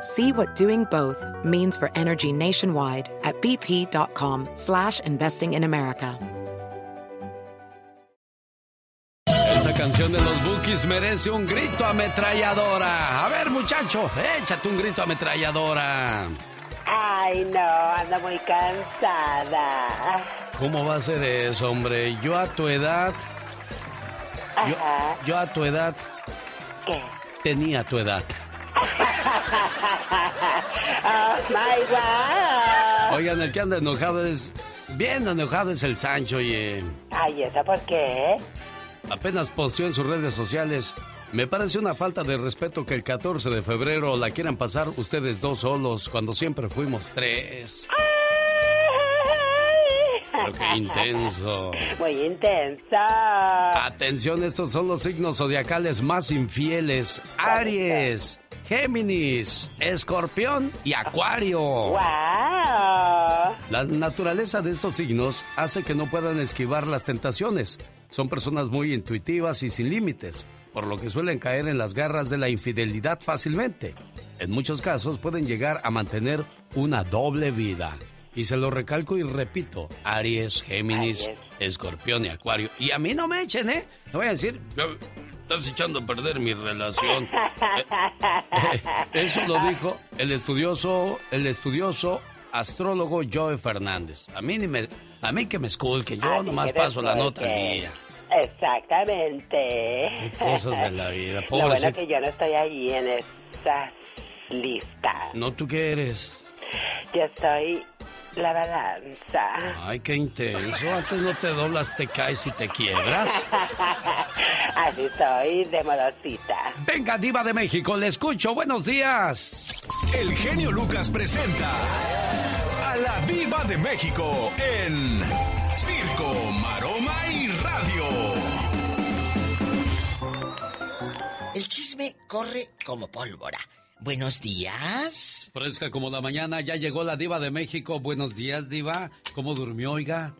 See what doing both means for energy nationwide at bp.com slash investing in America. Esta canción de los Bookies merece un grito ametralladora. A ver, muchacho, échate un grito ametralladora. Ay, no, anda muy cansada. ¿Cómo va a ser eso, hombre? Yo a tu edad... Yo, yo a tu edad... ¿Qué? Tenía tu edad. Oh my God. Oigan, el que anda enojado es. Bien enojado es el Sancho, y Ay, ¿eso por qué? Apenas posteó en sus redes sociales. Me parece una falta de respeto que el 14 de febrero la quieran pasar ustedes dos solos cuando siempre fuimos tres. Pero qué intenso. Muy intenso. Atención, estos son los signos zodiacales más infieles. Aries, Géminis, Escorpión y Acuario. ¡Wow! La naturaleza de estos signos hace que no puedan esquivar las tentaciones. Son personas muy intuitivas y sin límites, por lo que suelen caer en las garras de la infidelidad fácilmente. En muchos casos pueden llegar a mantener una doble vida. Y se lo recalco y repito, Aries, Géminis. Escorpión y Acuario. Y a mí no me echen, ¿eh? No voy a decir, estás echando a perder mi relación. Eh, Eso lo dijo el estudioso, el estudioso astrólogo Joe Fernández. A mí ni me, a mí que me esculque, yo nomás paso la nota día. Exactamente. Qué cosas de la vida, Lo bueno que yo no estoy ahí en esas listas. No, ¿tú qué eres? Yo estoy la balanza. Ay, qué intenso. Antes no te doblas, te caes y te quiebras. Así soy de modosita. Venga, diva de México, le escucho. Buenos días. El genio Lucas presenta a la Viva de México en Circo, Maroma y Radio. El chisme corre como pólvora. Buenos días. Fresca como la mañana, ya llegó la diva de México. Buenos días, diva. ¿Cómo durmió, oiga?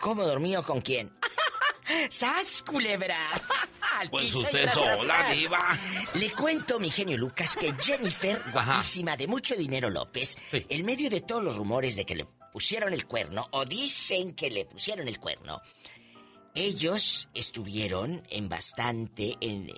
¿Cómo dormí o con quién? ¡Sas, culebra! Al Pues usted tras, tras, sola, tras. diva. Le cuento, mi genio Lucas, que Jennifer, guapísima de mucho dinero López, Sí. en medio de todos los rumores de que le pusieron el cuerno, o dicen que le pusieron el cuerno, ellos estuvieron en bastante en,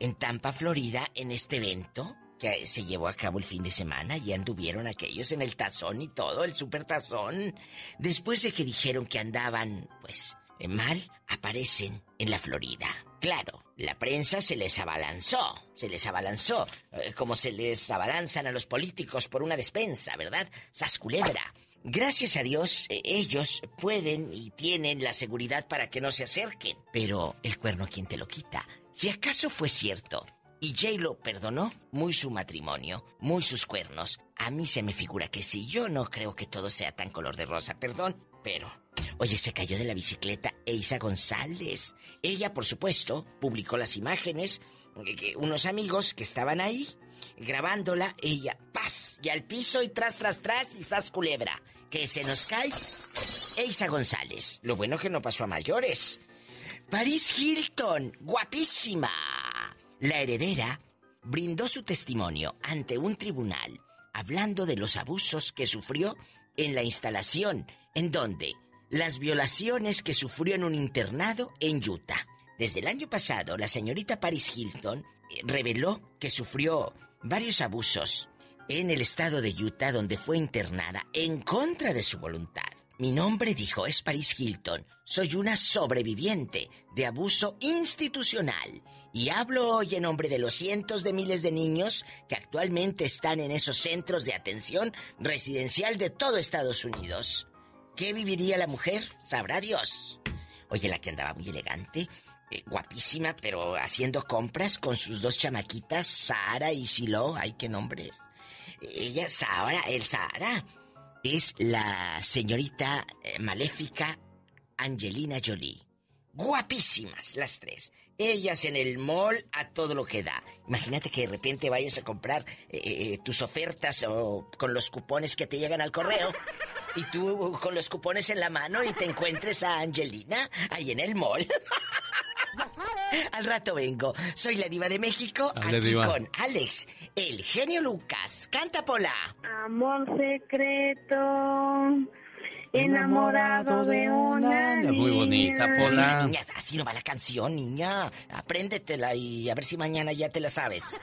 en Tampa, Florida, en este evento que se llevó a cabo el fin de semana y anduvieron aquellos en el tazón y todo, el super tazón. Después de que dijeron que andaban, pues, eh, mal, aparecen en la Florida. Claro, la prensa se les abalanzó, se les abalanzó, eh, como se les abalanzan a los políticos por una despensa, ¿verdad? Sas culebra. Gracias a Dios, eh, ellos pueden y tienen la seguridad para que no se acerquen. Pero el cuerno, ¿quién te lo quita? Si acaso fue cierto y Jay lo perdonó, muy su matrimonio, muy sus cuernos, a mí se me figura que sí. Yo no creo que todo sea tan color de rosa, perdón, pero... Oye, se cayó de la bicicleta Eisa González. Ella, por supuesto, publicó las imágenes. que unos amigos que estaban ahí grabándola, ella, paz, y al piso y tras, tras, tras, y sas culebra. Que se nos cae Eisa González. Lo bueno que no pasó a mayores. Paris Hilton, guapísima. La heredera brindó su testimonio ante un tribunal hablando de los abusos que sufrió en la instalación, en donde las violaciones que sufrió en un internado en Utah. Desde el año pasado, la señorita Paris Hilton eh, reveló que sufrió varios abusos en el estado de Utah donde fue internada en contra de su voluntad. Mi nombre, dijo, es Paris Hilton. Soy una sobreviviente de abuso institucional. Y hablo hoy en nombre de los cientos de miles de niños que actualmente están en esos centros de atención residencial de todo Estados Unidos. ¿Qué viviría la mujer? Sabrá Dios. Oye, la que andaba muy elegante, eh, guapísima, pero haciendo compras con sus dos chamaquitas, Sara y Silo. Ay, qué nombres. Ella, Sara, el Sara, es la señorita eh, maléfica Angelina Jolie. Guapísimas las tres. Ellas en el mall a todo lo que da. Imagínate que de repente vayas a comprar eh, tus ofertas o con los cupones que te llegan al correo y tú con los cupones en la mano y te encuentres a Angelina ahí en el mall. Al rato vengo. Soy la diva de México, aquí con Alex, el genio Lucas. Canta Pola. Amor secreto. Enamorado de una niña. Muy bonita, Pola. así no va la canción, niña. Apréndetela y a ver si mañana ya te la sabes.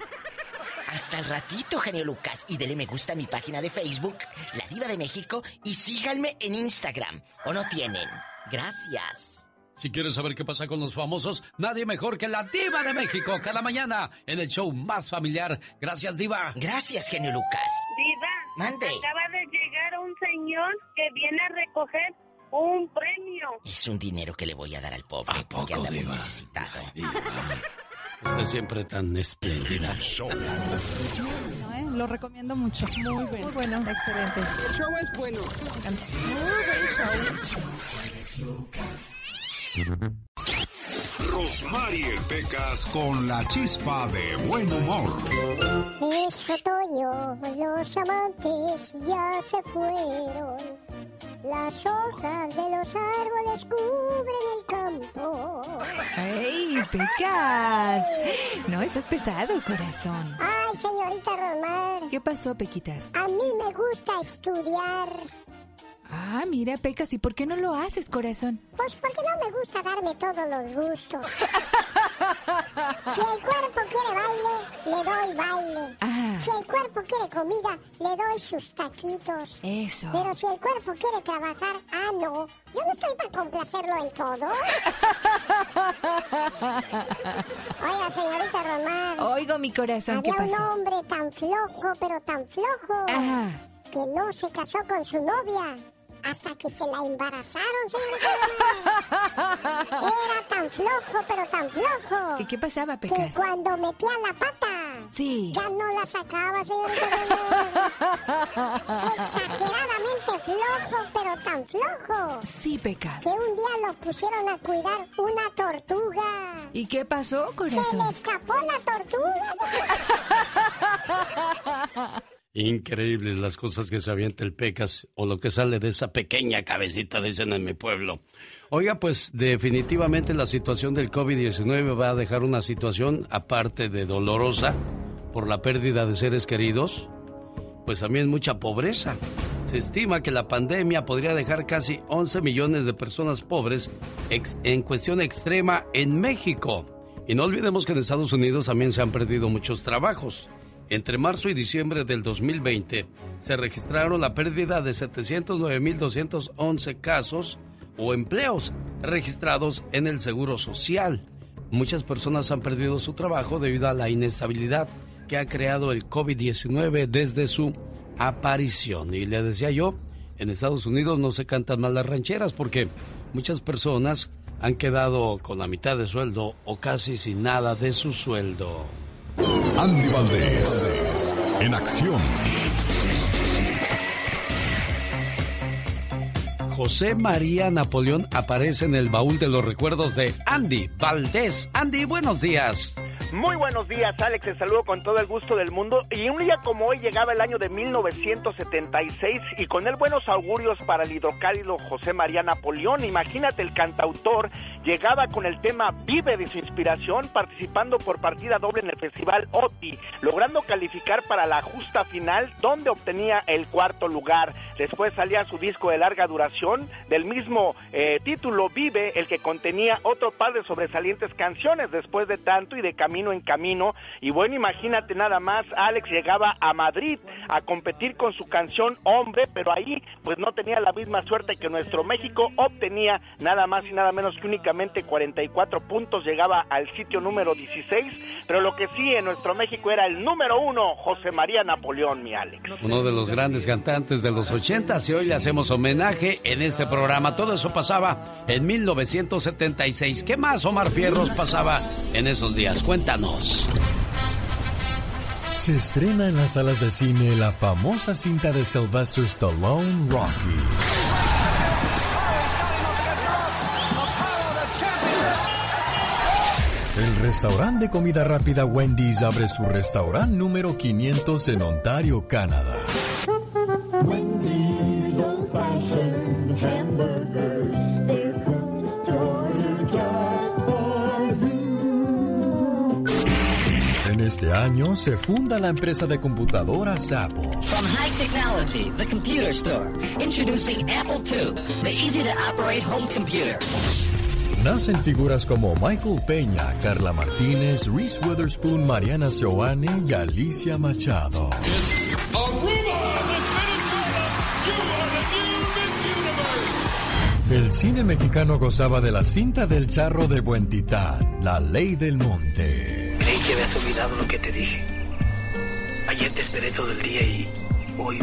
Hasta el ratito, genio Lucas. Y dele me gusta a mi página de Facebook, La Diva de México, y síganme en Instagram. ¿O no tienen? Gracias. Si quieres saber qué pasa con los famosos, nadie mejor que la Diva de México cada mañana en el show más familiar. Gracias, Diva. Gracias, genio Lucas. Diva. Mande. Acaba de llegar un señor que viene a recoger un premio. Es un dinero que le voy a dar al pobre porque anda muy necesitado. Usted siempre tan espléndida. ¿eh? Lo recomiendo mucho. Muy bueno. Muy bueno. Excelente. El show es bueno. Muy buen show. Rosmarie Pecas con la chispa de buen humor. Es otoño, los amantes ya se fueron. Las hojas de los árboles cubren el campo. ¡Ey, Pecas! No, estás pesado, corazón. Ay, señorita Romar. ¿Qué pasó, Pequitas? A mí me gusta estudiar. Ah, mira, Pecas, ¿y por qué no lo haces, corazón? Pues porque no me gusta darme todos los gustos. si el cuerpo quiere baile, le doy baile. Ah. Si el cuerpo quiere comida, le doy sus taquitos. Eso. Pero si el cuerpo quiere trabajar, ah, no. Yo no estoy para complacerlo en todo. Oiga, señorita Román. Oigo, mi corazón, Había ¿qué pasó? un hombre tan flojo, pero tan flojo, Ajá. que no se casó con su novia hasta que se la embarazaron, señorita Era tan flojo, pero tan flojo. ¿Y qué pasaba, Que Pecas? cuando metía la pata, Sí. ya no la sacaba, señorita Exageradamente flojo, pero tan flojo. Sí, Pecas. Que un día lo pusieron a cuidar una tortuga. ¿Y qué pasó, Se corazón? le escapó la tortuga. Increíbles las cosas que se avienta el Pecas o lo que sale de esa pequeña cabecita, dicen en mi pueblo. Oiga, pues definitivamente la situación del COVID-19 va a dejar una situación, aparte de dolorosa por la pérdida de seres queridos, pues también mucha pobreza. Se estima que la pandemia podría dejar casi 11 millones de personas pobres en cuestión extrema en México. Y no olvidemos que en Estados Unidos también se han perdido muchos trabajos. Entre marzo y diciembre del 2020 se registraron la pérdida de 709.211 casos o empleos registrados en el Seguro Social. Muchas personas han perdido su trabajo debido a la inestabilidad que ha creado el COVID-19 desde su aparición. Y le decía yo, en Estados Unidos no se cantan mal las rancheras porque muchas personas han quedado con la mitad de sueldo o casi sin nada de su sueldo. Andy Valdés, en acción. José María Napoleón aparece en el baúl de los recuerdos de Andy Valdés. Andy, buenos días. Muy buenos días, Alex. Te saludo con todo el gusto del mundo. Y un día como hoy llegaba el año de 1976 y con él buenos augurios para el hidrocálido José María Napoleón. Imagínate, el cantautor llegaba con el tema Vive de su inspiración, participando por partida doble en el festival OTI, logrando calificar para la justa final, donde obtenía el cuarto lugar. Después salía su disco de larga duración del mismo eh, título Vive, el que contenía otro par de sobresalientes canciones después de tanto y de camino en camino. Y bueno, imagínate nada más, Alex llegaba a Madrid a competir con su canción Hombre, pero ahí pues no tenía la misma suerte que nuestro México, obtenía nada más y nada menos que únicamente 44 puntos, llegaba al sitio número 16, pero lo que sí en nuestro México era el número uno, José María Napoleón, mi Alex. Uno de los grandes cantantes de los 80 y hoy le hacemos homenaje en este programa. Todo eso pasaba en 1976. ¿Qué más, Omar Fierros, pasaba en esos días? Cuéntanos. Se estrena en las salas de cine la famosa cinta de Sylvester Stallone, Rocky. El restaurante de comida rápida Wendy's abre su restaurante número 500 en Ontario, Canadá. En este año se funda la empresa de computadoras Apple. From high technology, the computer store. Introducing Apple II, the easy to operate home computer. Nacen figuras como Michael Peña, Carla Martínez, Reese Witherspoon, Mariana Seoane y Alicia Machado. El cine mexicano gozaba de la cinta del charro de Buen Titán, La Ley del Monte. Creí que habías olvidado lo que te dije. Ayer te esperé todo el día y hoy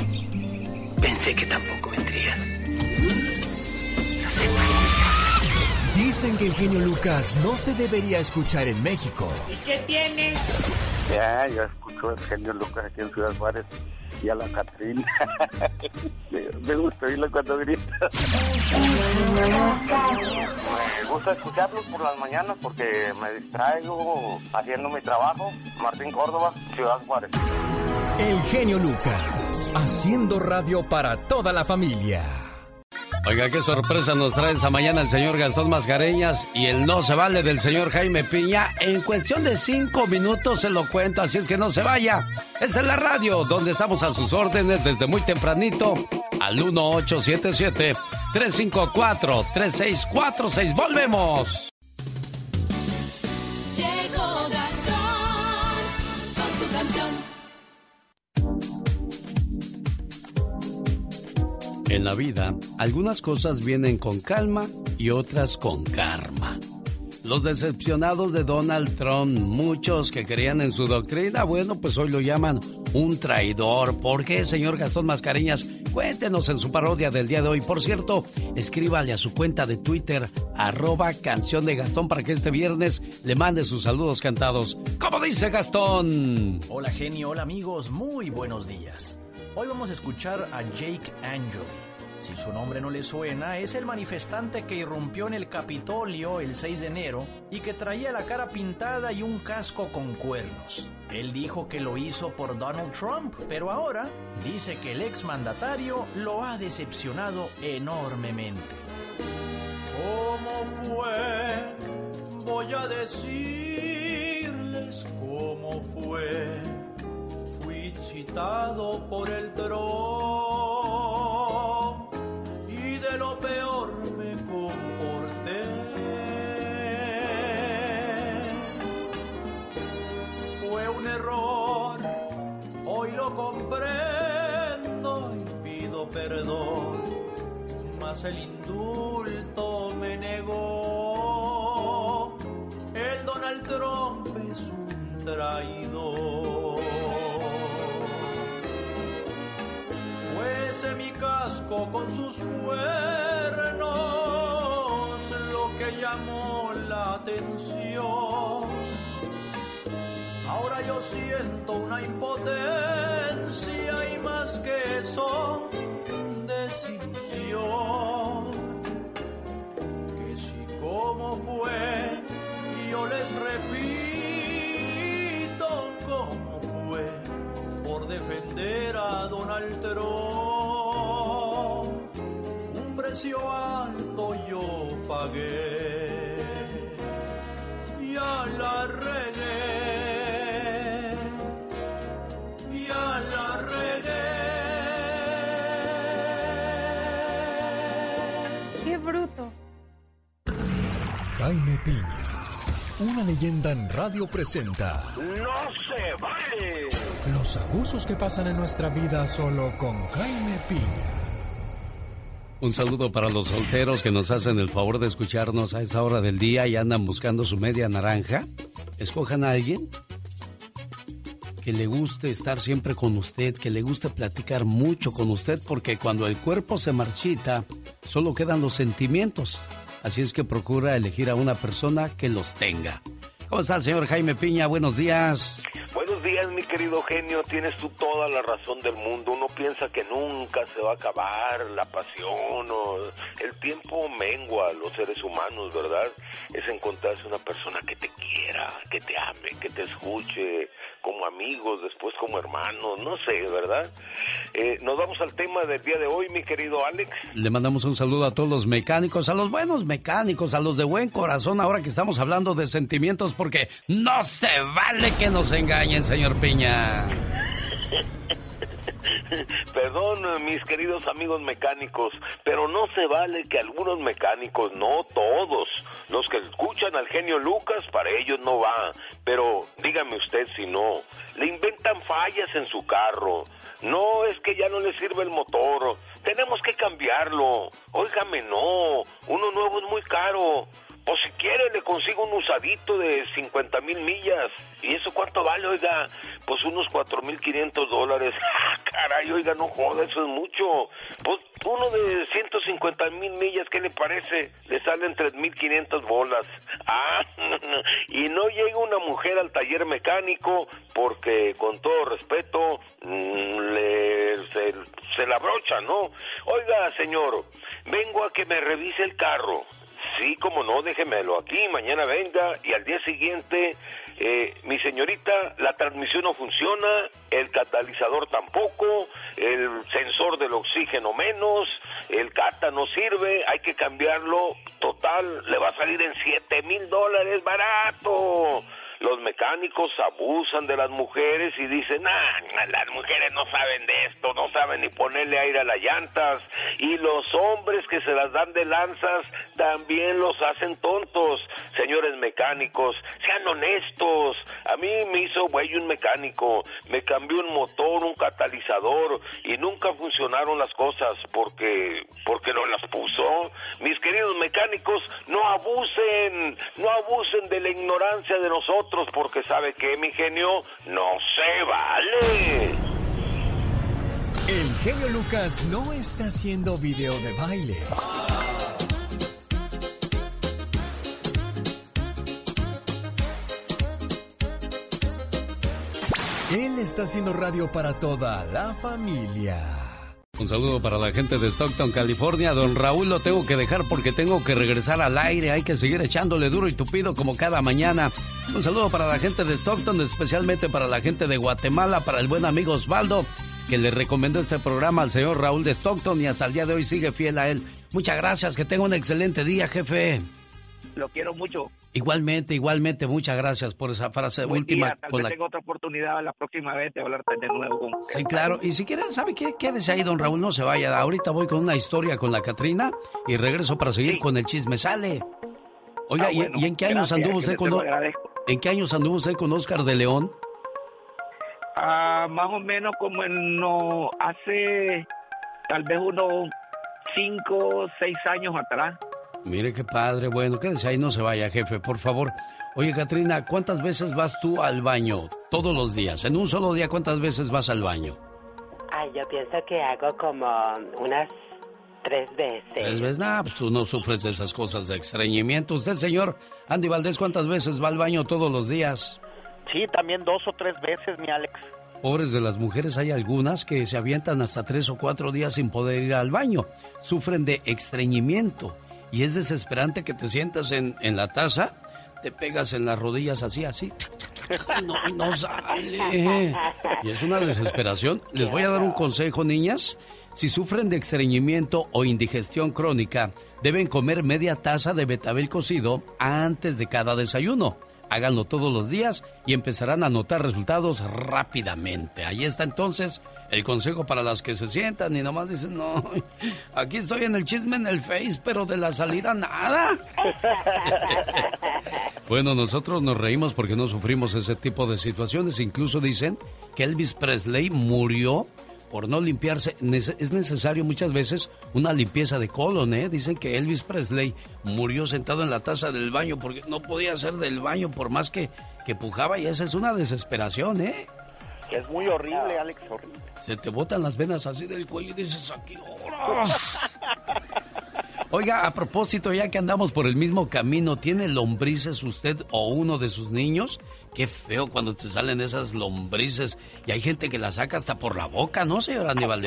pensé que tampoco vendrías. Dicen que el genio Lucas no se debería escuchar en México. ¿Y qué tienes? Ya, yo escucho el genio Lucas aquí en Ciudad Juárez y a la Catrina. me gusta oírlo cuando grita. me gusta escucharlos por las mañanas porque me distraigo haciendo mi trabajo. Martín Córdoba, Ciudad Juárez. El genio Lucas, haciendo radio para toda la familia. Oiga, qué sorpresa nos trae esta mañana el señor Gastón Mascareñas y el no se vale del señor Jaime Piña. En cuestión de cinco minutos se lo cuento, así es que no se vaya. Esta es la radio, donde estamos a sus órdenes desde muy tempranito al 1877-354-3646. ¡Volvemos! En la vida, algunas cosas vienen con calma y otras con karma. Los decepcionados de Donald Trump, muchos que creían en su doctrina, bueno, pues hoy lo llaman un traidor. ¿Por qué, señor Gastón Mascareñas? Cuéntenos en su parodia del día de hoy. Por cierto, escríbale a su cuenta de Twitter, arroba canción de Gastón, para que este viernes le mande sus saludos cantados. ¿Cómo dice Gastón? Hola genio, hola amigos, muy buenos días. Hoy vamos a escuchar a Jake Angeli. Si su nombre no le suena, es el manifestante que irrumpió en el Capitolio el 6 de enero y que traía la cara pintada y un casco con cuernos. Él dijo que lo hizo por Donald Trump, pero ahora dice que el exmandatario lo ha decepcionado enormemente. ¿Cómo fue? Voy a decirles cómo fue. Por el Trump y de lo peor me comporté. Fue un error, hoy lo comprendo y pido perdón, mas el indulto me negó. El Donald Trump es un traidor. Fuese mi casco con sus cuernos lo que llamó la atención. Ahora yo siento una impotencia y más que eso, desilusión. Que si como fue, yo les repito por defender a Donald Trump. Un precio alto yo pagué y a la regué. Y a la regué. ¡Qué bruto! Jaime Piña, Una leyenda en radio presenta. ¡No se vale! Los abusos que pasan en nuestra vida solo con Jaime Piña. Un saludo para los solteros que nos hacen el favor de escucharnos a esa hora del día y andan buscando su media naranja. Escojan a alguien que le guste estar siempre con usted, que le guste platicar mucho con usted, porque cuando el cuerpo se marchita, solo quedan los sentimientos. Así es que procura elegir a una persona que los tenga. ¿Cómo está señor Jaime Piña? Buenos días. Buenos días, mi querido genio. Tienes tú toda la razón del mundo. Uno piensa que nunca se va a acabar la pasión el tiempo mengua los seres humanos, ¿verdad? Es encontrarse una persona que te quiera, que te ame, que te escuche, como amigos, después como hermanos, no sé, ¿verdad? Eh, nos vamos al tema del día de hoy, mi querido Alex. Le mandamos un saludo a todos los mecánicos, a los buenos mecánicos, a los de buen corazón, ahora que estamos hablando de sentimientos, porque no se vale que nos engañen, señor Piña. Perdón, mis queridos amigos mecánicos, pero no se vale que algunos mecánicos, no todos, los que escuchan al genio Lucas, para ellos no va. Pero dígame usted si no, le inventan fallas en su carro. No es que ya no le sirve el motor, tenemos que cambiarlo. Óigame, no, uno nuevo es muy caro. Pues si quiere le consigo un usadito de 50 mil millas. ¿Y eso cuánto vale, oiga? Pues unos 4 mil 500 dólares. ¡Ah, caray, oiga, no joda, eso es mucho. Pues uno de 150 mil millas, ¿qué le parece? Le salen 3 mil 500 bolas. Ah, y no llega una mujer al taller mecánico porque, con todo respeto, mm, le, se, se la brocha, ¿no? Oiga, señor, vengo a que me revise el carro. Sí, como no, déjemelo aquí, mañana venga y al día siguiente, eh, mi señorita, la transmisión no funciona, el catalizador tampoco, el sensor del oxígeno menos, el cata no sirve, hay que cambiarlo, total, le va a salir en 7 mil dólares barato los mecánicos abusan de las mujeres y dicen, ah, las mujeres no saben de esto, no saben ni ponerle aire a las llantas. Y los hombres que se las dan de lanzas también los hacen tontos. Señores mecánicos, sean honestos. A mí me hizo güey un mecánico, me cambió un motor, un catalizador y nunca funcionaron las cosas porque, porque no las puso. Mis queridos mecánicos, no abusen, no abusen de la ignorancia de nosotros porque sabe que mi genio no se vale. El genio Lucas no está haciendo video de baile. Él está haciendo radio para toda la familia. Un saludo para la gente de Stockton, California. Don Raúl lo tengo que dejar porque tengo que regresar al aire. Hay que seguir echándole duro y tupido como cada mañana. Un saludo para la gente de Stockton, especialmente para la gente de Guatemala, para el buen amigo Osvaldo, que le recomendó este programa al señor Raúl de Stockton y hasta el día de hoy sigue fiel a él. Muchas gracias, que tenga un excelente día, jefe. Lo quiero mucho. Igualmente, igualmente, muchas gracias por esa frase última. Día, tal vez tengo otra oportunidad la próxima vez de hablarte de nuevo. Con sí, claro. Y si quieren, ¿sabe qué? Quédese ahí, don Raúl, no se vaya. Ahorita voy con una historia con la Catrina y regreso para seguir con el chisme. Sale. Oiga, ah, bueno, ¿y, en qué años anduvo usted con... ¿En qué años anduvo usted con Oscar de León? Ah, más o menos como en no, hace tal vez unos cinco, seis años atrás. Mire qué padre. Bueno, quédese ahí, no se vaya, jefe, por favor. Oye, Katrina, ¿cuántas veces vas tú al baño todos los días? En un solo día, ¿cuántas veces vas al baño? Ay, yo pienso que hago como unas tres veces. ¿Tres veces? Nah, pues tú no sufres de esas cosas de extrañimiento. Usted, señor Andy Valdés, ¿cuántas veces va al baño todos los días? Sí, también dos o tres veces, mi Alex. Pobres de las mujeres, hay algunas que se avientan hasta tres o cuatro días sin poder ir al baño. Sufren de estreñimiento y es desesperante que te sientas en, en la taza, te pegas en las rodillas así, así, no, no sale. Y es una desesperación. Les voy a dar un consejo, niñas. Si sufren de estreñimiento o indigestión crónica, deben comer media taza de betabel cocido antes de cada desayuno. Háganlo todos los días y empezarán a notar resultados rápidamente. Ahí está entonces el consejo para las que se sientan y nomás dicen, no, aquí estoy en el chisme en el Face, pero de la salida nada. Bueno, nosotros nos reímos porque no sufrimos ese tipo de situaciones. Incluso dicen que Elvis Presley murió por no limpiarse. Es necesario muchas veces una limpieza de colon, ¿eh? Dicen que Elvis Presley murió sentado en la taza del baño porque no podía hacer del baño por más que, que pujaba y esa es una desesperación, ¿eh? Que es muy horrible, Alex, horrible. Se te botan las venas así del cuello y dices, aquí, Oiga, a propósito, ya que andamos por el mismo camino, ¿tiene lombrices usted o uno de sus niños? Qué feo cuando te salen esas lombrices y hay gente que las saca hasta por la boca, ¿no, señora Aníbal?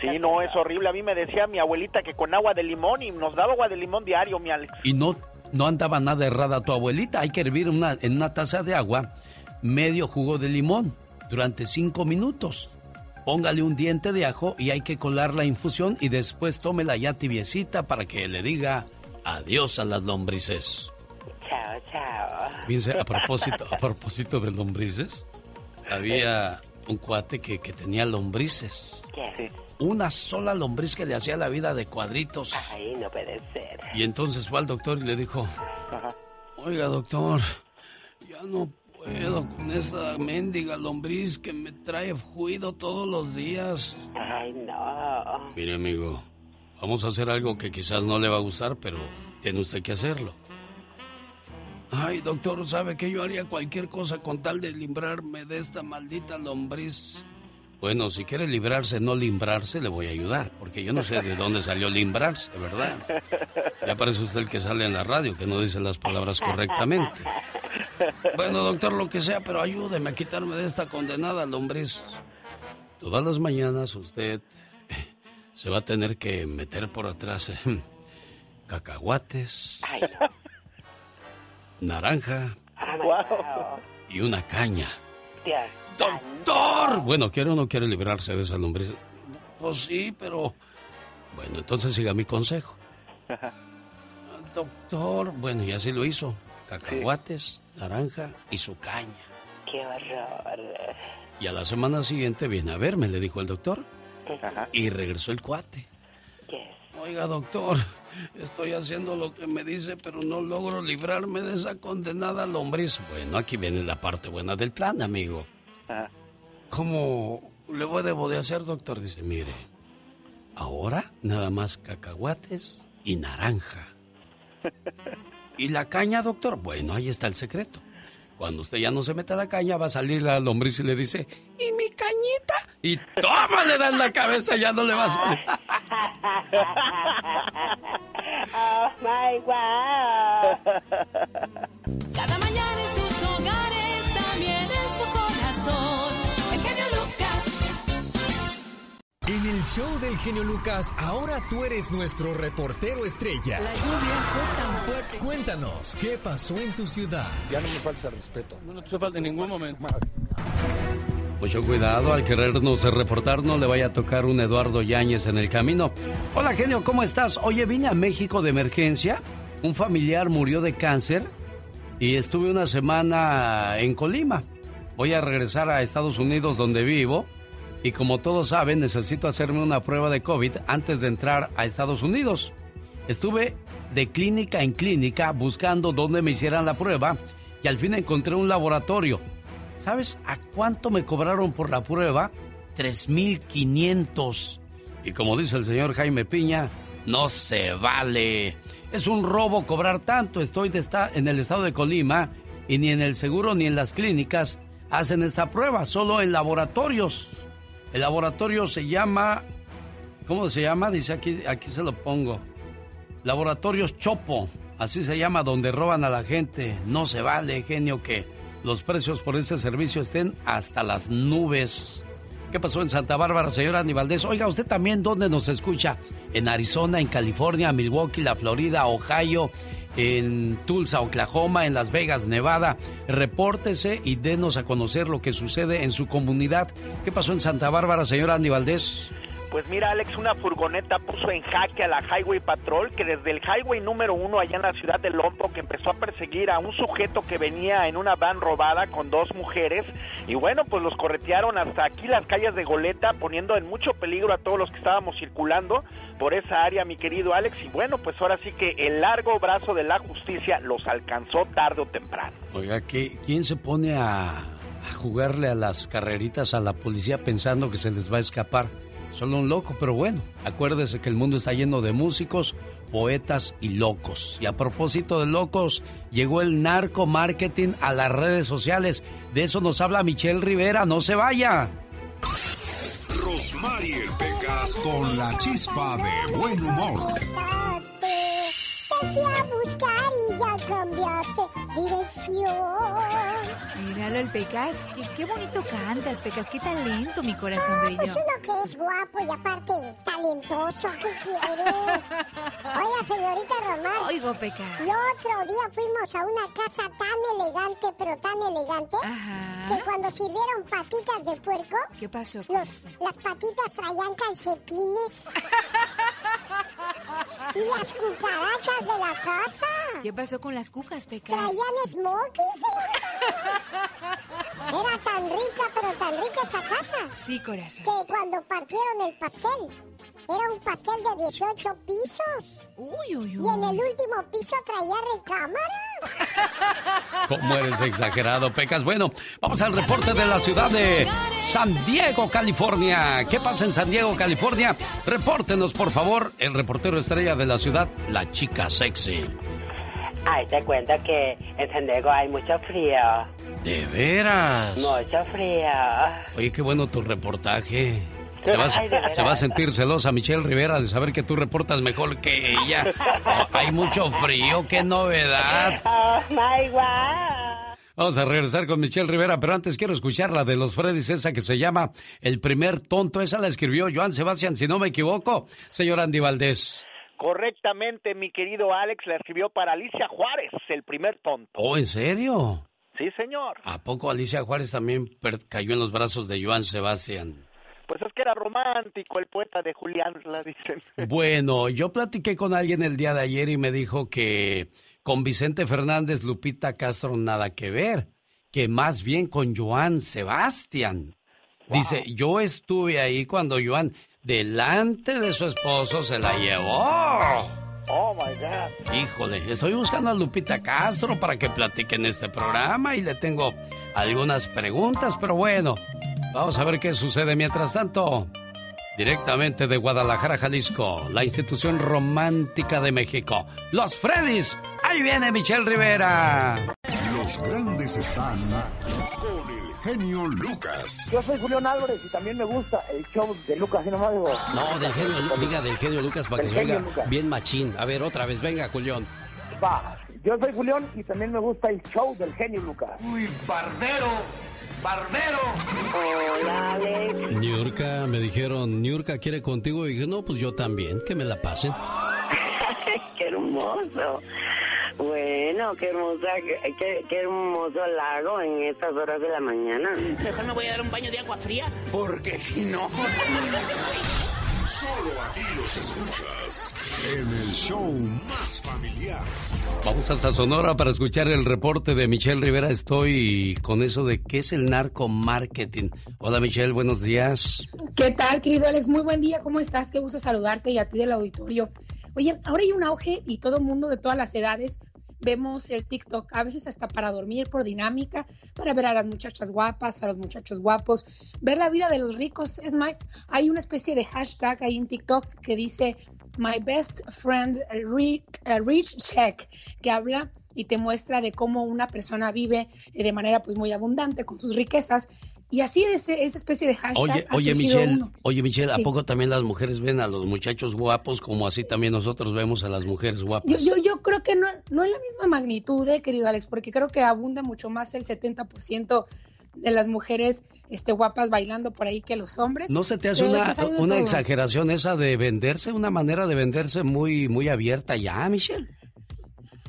Sí, no, es horrible. A mí me decía mi abuelita que con agua de limón y nos daba agua de limón diario, mi Alex. Y no, no andaba nada errada tu abuelita. Hay que hervir una, en una taza de agua medio jugo de limón durante cinco minutos póngale un diente de ajo y hay que colar la infusión y después tómela ya tibiecita para que le diga adiós a las lombrices. Chao, chao. Fíjense, a propósito, a propósito de lombrices, había un cuate que, tenía lombrices. ¿Qué? Una sola lombriz que le hacía la vida de cuadritos. Ay, no puede ser. Y entonces fue al doctor y le dijo, oiga doctor, ya no puedo con esa mendiga lombriz que me trae fluido todos los días. Ay, no. Mire, amigo, vamos a hacer algo que quizás no le va a gustar, pero tiene usted que hacerlo. Ay, doctor, ¿sabe que yo haría cualquier cosa con tal de librarme de esta maldita lombriz? Bueno, si quiere librarse, no limbrarse, le voy a ayudar, porque yo no sé de dónde salió limbrarse, ¿verdad? Ya parece usted el que sale en la radio, que no dice las palabras correctamente. Bueno, doctor, lo que sea, pero ayúdeme a quitarme de esta condenada lombriz. Todas las mañanas usted se va a tener que meter por atrás eh, cacahuates, naranja y una caña. ¡Doctor! Bueno, ¿quiere o no quiere librarse de esa lombriz? Pues sí, pero... Bueno, entonces siga mi consejo. Doctor, bueno, y así lo hizo. Cacahuates, naranja y su caña. ¡Qué horror! Y a la semana siguiente viene a verme, le dijo el doctor. Y regresó el cuate. Oiga, doctor, estoy haciendo lo que me dice, pero no logro librarme de esa condenada lombriz. Bueno, aquí viene la parte buena del plan, amigo. ¿Cómo le voy debo de hacer, doctor? Dice, mire, ahora nada más cacahuates y naranja. ¿Y la caña, doctor? Bueno, ahí está el secreto. Cuando usted ya no se mete a la caña, va a salir la lombriz y le dice, ¿y mi cañita? Y toma, le dan la cabeza, ya no le va a salir. oh my wow. En el show del genio Lucas, ahora tú eres nuestro reportero estrella. La lluvia fue tan fuerte. Cuéntanos, ¿qué pasó en tu ciudad? Ya no me falta respeto. No, no te falta en ningún momento. Mucho cuidado, al querernos reportar no le vaya a tocar un Eduardo Yáñez en el camino. Hola genio, ¿cómo estás? Oye, vine a México de emergencia. Un familiar murió de cáncer y estuve una semana en Colima. Voy a regresar a Estados Unidos donde vivo y como todos saben necesito hacerme una prueba de COVID antes de entrar a Estados Unidos. Estuve de clínica en clínica buscando dónde me hicieran la prueba y al fin encontré un laboratorio. ¿Sabes a cuánto me cobraron por la prueba? 3.500. Y como dice el señor Jaime Piña, no se vale. Es un robo cobrar tanto. Estoy de esta, en el estado de Colima y ni en el seguro ni en las clínicas hacen esa prueba, solo en laboratorios. El laboratorio se llama, ¿cómo se llama? Dice aquí, aquí se lo pongo. Laboratorios Chopo, así se llama, donde roban a la gente. No se vale, genio, que los precios por ese servicio estén hasta las nubes. ¿Qué pasó en Santa Bárbara, señora Anivaldez? Oiga, usted también, ¿dónde nos escucha? En Arizona, en California, Milwaukee, la Florida, Ohio, en Tulsa, Oklahoma, en Las Vegas, Nevada. Repórtese y denos a conocer lo que sucede en su comunidad. ¿Qué pasó en Santa Bárbara, señora Anivaldez? Pues mira, Alex, una furgoneta puso en jaque a la Highway Patrol, que desde el Highway número uno allá en la ciudad de Lompoc empezó a perseguir a un sujeto que venía en una van robada con dos mujeres. Y bueno, pues los corretearon hasta aquí las calles de Goleta, poniendo en mucho peligro a todos los que estábamos circulando por esa área, mi querido Alex. Y bueno, pues ahora sí que el largo brazo de la justicia los alcanzó tarde o temprano. Oiga, ¿qué, ¿quién se pone a, a jugarle a las carreritas a la policía pensando que se les va a escapar? Solo un loco, pero bueno, acuérdese que el mundo está lleno de músicos, poetas y locos. Y a propósito de locos, llegó el narco marketing a las redes sociales. De eso nos habla Michelle Rivera, no se vaya. Rosmarie Pecas con la chispa de buen humor. Fui a buscar y ya cambiaste dirección. Míralo el Pecas, qué, qué bonito cantas, Pecas, qué talento, mi corazón Ah, bello. pues uno que es guapo y aparte talentoso, ¿qué quiere? Oiga, señorita Román. Oigo, Pecas. Y otro día fuimos a una casa tan elegante, pero tan elegante, que cuando sirvieron patitas de puerco, ¿Qué pasó? los, las patitas traían calcetines. y las cucarachas de la casa ¿Qué pasó con las cucas, Pecas? traían smoking, señorita. Era tan rica, pero tan rica esa casa. Sí, corazón. Que cuando partieron el pastel, era un pastel de 18 pisos. Uy, uy, Y en el último piso traía recámara. ¿Cómo eres exagerado, Pecas? Bueno, vamos al reporte de la ciudad de San Diego, California. ¿Qué pasa en San Diego, California? Repórtenos, por favor, el reportero estrella de la ciudad, la chica sexy. Ay, te cuento que en San Diego hay mucho frío. ¿De veras? Mucho frío. Oye, qué bueno tu reportaje. Se va, Ay, a- se va a veras. sentir celosa Michelle Rivera de saber que tú reportas mejor que ella. Oh, hay mucho frío, qué novedad. Oh, my God. Vamos a regresar con Michelle Rivera, pero antes quiero escuchar la de los Freddys, esa que se llama El primer tonto. Esa la escribió Joan Sebastián, si no me equivoco, señor Andy Valdés. Correctamente, mi querido Alex, la escribió para Alicia Juárez, el primer tonto. Oh, ¿en serio? Sí, señor. ¿A poco Alicia Juárez también cayó en los brazos de Joan Sebastián? Pues es que era romántico el poeta de Julián, la dicen. Bueno, yo platiqué con alguien el día de ayer y me dijo que con Vicente Fernández, Lupita Castro nada que ver, que más bien con Joan Sebastián. Dice, yo estuve ahí cuando Joan, delante de su esposo, se la llevó. Oh, my God. Híjole, estoy buscando a Lupita Castro para que platique en este programa y le tengo algunas preguntas, pero bueno, vamos a ver qué sucede mientras tanto. Directamente de Guadalajara, Jalisco, la institución romántica de México, Los Freddys. Ahí viene Michelle Rivera. Los grandes están con el genio Lucas. Yo soy Julián Álvarez y también me gusta el show de Lucas y nomás digo. No, del genio, diga del genio Lucas para que se oiga Lucas. bien machín. A ver, otra vez, venga, Julián. Va, yo soy Julián y también me gusta el show del genio Lucas. Uy, barbero, barbero. Hola, Alex. Niurka, me dijeron, Niurka quiere contigo y dije, no, pues yo también, que me la pasen. qué hermoso. Bueno, qué hermosa, qué, qué- hermoso lago en estas horas de la mañana. Mejor me voy a dar un baño de agua fría. Porque si no. Solo aquí los escuchas en el show más familiar. Vamos hasta Sonora para escuchar el reporte de Michelle Rivera. Estoy con eso de qué es el narco marketing. Hola Michelle, buenos días. ¿Qué tal, querido Alex? Muy buen día, ¿cómo estás? Qué gusto saludarte y a ti del auditorio. Oye, ahora hay un auge y todo el mundo de todas las edades vemos el TikTok, a veces hasta para dormir por dinámica, para ver a las muchachas guapas, a los muchachos guapos, ver la vida de los ricos. Es más, hay una especie de hashtag ahí en TikTok que dice My Best Friend Rich, eh, Rich Check, que habla y te muestra de cómo una persona vive de manera pues muy abundante con sus riquezas. Y así ese, esa especie de hashtag Oye, ha oye Michelle, uno. oye Michelle, Sí. ¿a poco también las mujeres ven a los muchachos guapos como así también nosotros vemos a las mujeres guapas? Yo, yo, yo creo que no, no es la misma magnitud, eh, querido Alex, porque creo que abunda mucho más el 70% de las mujeres este, guapas bailando por ahí que los hombres. ¿No se te hace una, pues, una exageración esa de venderse, una manera de venderse muy, muy abierta ya, Michelle?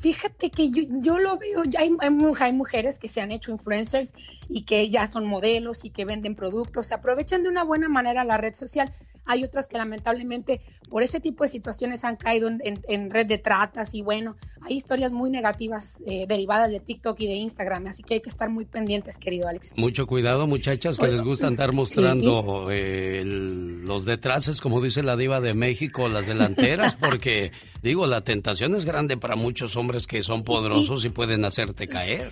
Fíjate que yo, yo lo veo, ya hay, hay mu- hay mujeres que se han hecho influencers y que ya son modelos y que venden productos, se aprovechan de una buena manera la red social. Hay otras que lamentablemente por ese tipo de situaciones han caído en, en- en red de tratas y bueno, hay historias muy negativas eh, derivadas de TikTok y de Instagram, así que hay que estar muy pendientes, querido Alex. Mucho cuidado, muchachas, que les gusta andar mostrando eh, el- los detraces, como dice la diva de México, las delanteras, porque, digo, la tentación es grande para muchos hombres que son poderosos y pueden hacerte caer.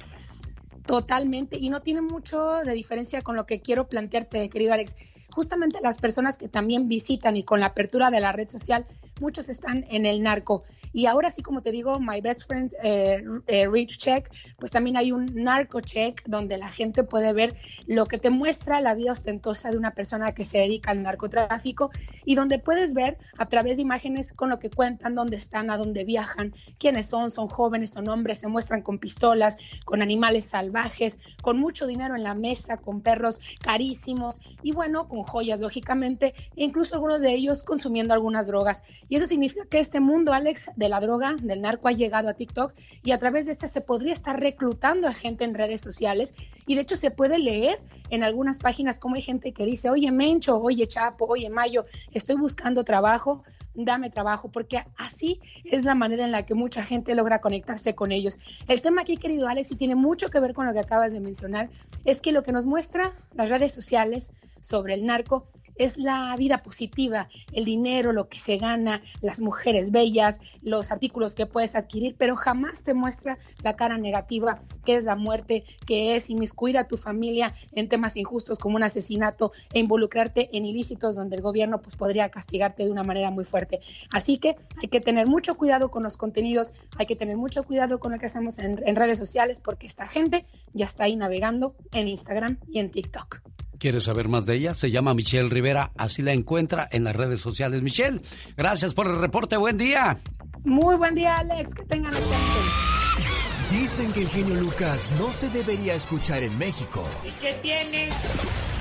Totalmente, y no tiene mucho de diferencia con lo que quiero plantearte, querido Alex. Justamente las personas que también visitan y con la apertura de la red social, muchos están en el narco. Y ahora sí, como te digo, My Best Friend eh, eh, Rich Check, pues también hay un narco check donde la gente puede ver lo que te muestra la vida ostentosa de una persona que se dedica al narcotráfico y donde puedes ver a través de imágenes con lo que cuentan, dónde están, a dónde viajan, quiénes son, son jóvenes, son hombres, se muestran con pistolas, con animales salvajes, con mucho dinero en la mesa, con perros carísimos y bueno, con joyas, lógicamente, e incluso algunos de ellos consumiendo algunas drogas. Y eso significa que este mundo, Alex, de la droga, del narco, ha llegado a TikTok y a través de este se podría estar reclutando a gente en redes sociales y de hecho se puede leer en algunas páginas como hay gente que dice, oye Mencho, oye Chapo, oye Mayo, estoy buscando trabajo, dame trabajo, porque así es la manera en la que mucha gente logra conectarse con ellos. El tema aquí, querido Alex, y tiene mucho que ver con lo que acabas de mencionar, es que lo que nos muestra las redes sociales sobre el narco es la vida positiva, el dinero, lo que se gana, las mujeres bellas, los artículos que puedes adquirir, pero jamás te muestra la cara negativa, que es la muerte, que es inmiscuir a tu familia en temas injustos como un asesinato e involucrarte en ilícitos donde el gobierno pues podría castigarte de una manera muy fuerte. Así que hay que tener mucho cuidado con los contenidos, hay que tener mucho cuidado con lo que hacemos en, en redes sociales porque esta gente ya está ahí navegando en Instagram y en TikTok. ¿Quieres saber más de ella? Se llama Michelle Rivera, así la encuentra en las redes sociales. Michelle, gracias por el reporte, buen día. Muy buen día, Alex, que tengan excelente. Dicen que el genio Lucas no se debería escuchar en México. ¿Y qué tienes?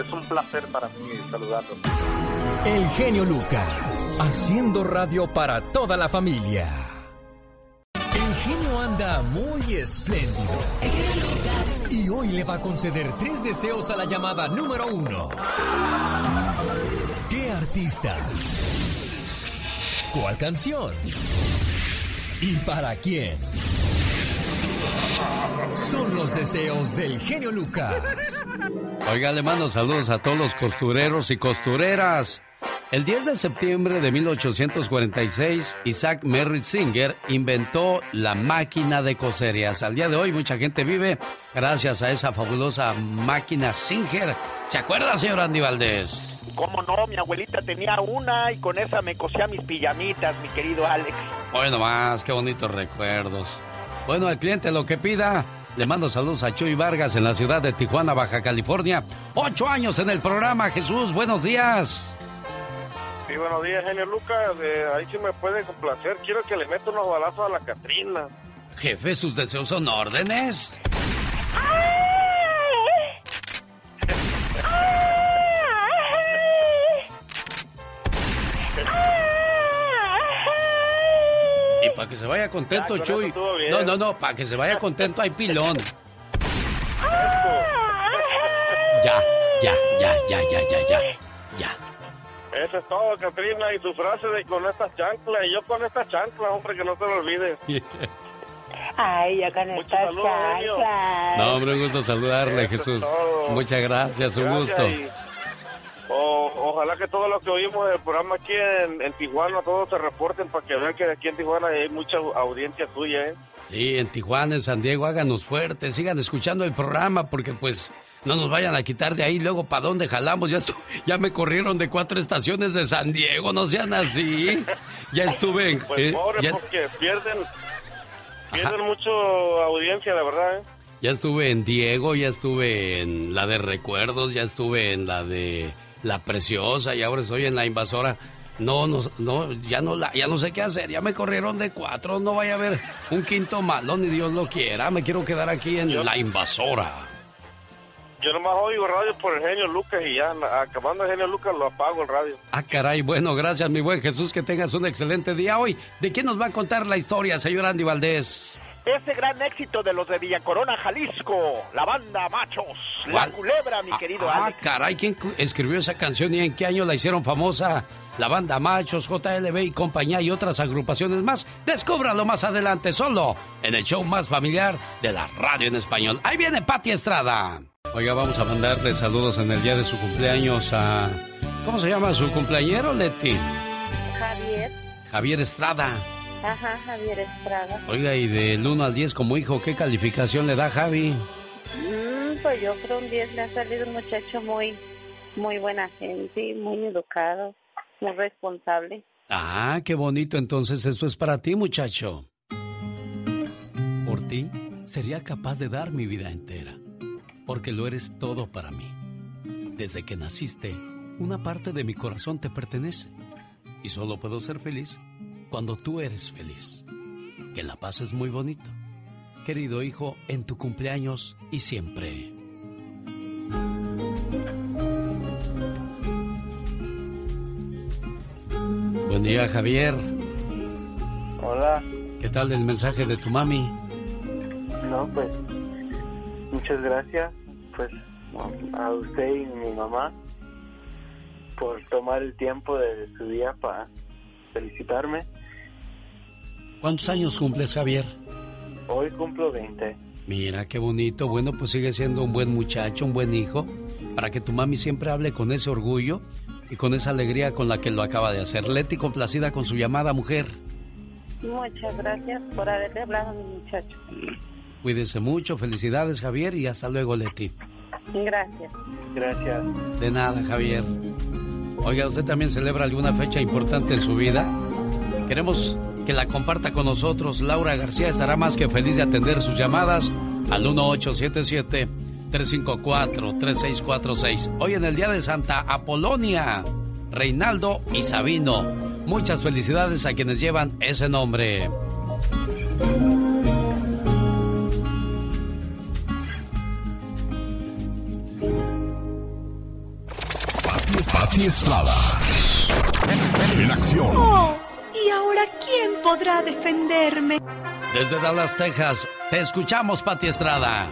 es un placer para mí saludarlos. El genio Lucas, haciendo radio para toda la familia. El genio anda muy espléndido. Y hoy le va a conceder tres deseos a la llamada número uno. ¿Qué artista? ¿Cuál canción? ¿Y para quién? Son los deseos del genio Lucas. Oiga, le mando saludos a todos los costureros y costureras. El 10 de septiembre de 1846, Isaac Merrill Singer inventó la máquina de coser. Y hasta el día de hoy, mucha gente vive gracias a esa fabulosa máquina Singer. ¿Se acuerda, señor Andy Valdés? ¿Cómo no? Mi abuelita tenía una y con esa me cosía mis pijamitas, mi querido Alex. Bueno, más, qué bonitos recuerdos. Bueno, al cliente lo que pida. Le mando saludos a Chuy Vargas en la ciudad de Tijuana, Baja California. Ocho años en el programa, Jesús. Buenos días. Sí, buenos días, genio Lucas. Eh, ahí sí me puede complacer. Quiero que le meta unos balazos a la Catrina. Jefe, sus deseos son órdenes. Y para que se vaya contento, Ya, con Chuy. No, no, no, para que se vaya contento hay pilón. Ya, ya, ya, ya, ya, ya, ya. Ya. Eso es todo, Catrina. Y tu frase de con estas chanclas. Y yo con estas chanclas, hombre, que no se me olvide. Ay, yo con estas chanclas. No, hombre, un gusto saludarle, Jesús. Muchas gracias, un Gracias, gusto. y o- ojalá que todos los que oímos del programa aquí en, en Tijuana, todos se reporten para que vean que aquí en Tijuana hay mucha audiencia suya, ¿eh? Sí, en Tijuana, en San Diego, háganos fuertes, sigan escuchando el programa porque pues no nos vayan a quitar de ahí luego para dónde jalamos. Ya, ya me corrieron de cuatro estaciones de San Diego, no sean así. Ya estuve en... Pues eh, pobre, ya, porque pierden, pierden mucho audiencia, de verdad, ¿eh? ya estuve en Diego, ya estuve en la de Recuerdos, ya estuve en la de La Preciosa y ahora estoy en la invasora. No, no, no, ya no, la, ya no sé qué hacer. Ya me corrieron de cuatro. No vaya a haber un quinto malo, ni Dios lo quiera. Me quiero quedar aquí en La Invasora. Yo nomás oigo radio por el genio Lucas y ya acabando el genio Lucas lo apago el radio. Ah, caray, bueno, gracias mi buen Jesús, que tengas un excelente día hoy. ¿De quién nos va a contar la historia, señor Andy Valdés? Ese gran éxito de los de Villa Corona, Jalisco, la banda Machos, la culebra, mi querido ah, Alex. Ah, caray, ¿quién escribió esa canción y en qué año la hicieron famosa? La banda Machos, JLB y compañía y otras agrupaciones más. Descúbralo más adelante solo en el show más familiar de la radio en español. Ahí viene Pati Estrada. Oiga, vamos a mandarle saludos en el día de su cumpleaños a... ¿Cómo se llama su cumpleañero, Leti? Javier. Javier Estrada. Ajá, Javier Estrada. Oiga, y del 1 al 10 como hijo, ¿qué calificación le da Javi? Mm, pues yo creo un 10 le ha salido un muchacho muy, muy buena gente, muy educado, muy responsable. Ah, qué bonito. Entonces, esto es para ti, muchacho. Por ti, sería capaz de dar mi vida entera porque lo eres todo para mí. Desde que naciste, una parte de mi corazón te pertenece y solo puedo ser feliz cuando tú eres feliz. Que la paz es muy bonito. Querido hijo, en tu cumpleaños y siempre. Buen día, Javier. Hola. ¿Qué tal el mensaje de tu mami? No, pues muchas gracias pues a usted y mi mamá por tomar el tiempo de su día para felicitarme. ¿Cuántos años cumples, Javier? Hoy cumplo 20. Mira, qué bonito. Bueno, pues sigue siendo un buen muchacho, un buen hijo, para que tu mami siempre hable con ese orgullo y con esa alegría con la que lo acaba de hacer. Leti, complacida con su llamada, mujer. Muchas gracias por haberle hablado a mi muchacho. Cuídese mucho, felicidades Javier y hasta luego Leti. Gracias. Gracias. De nada Javier. Oiga, ¿usted también celebra alguna fecha importante en su vida? Queremos que la comparta con nosotros. Laura García estará más que feliz de atender sus llamadas al 1877-354-3646. Hoy en el Día de Santa Apolonia, Reinaldo y Sabino. Muchas felicidades a quienes llevan ese nombre. Pati Estrada. En acción. ¿Y ahora quién podrá defenderme? Desde Dallas, Texas, te escuchamos, Pati Estrada.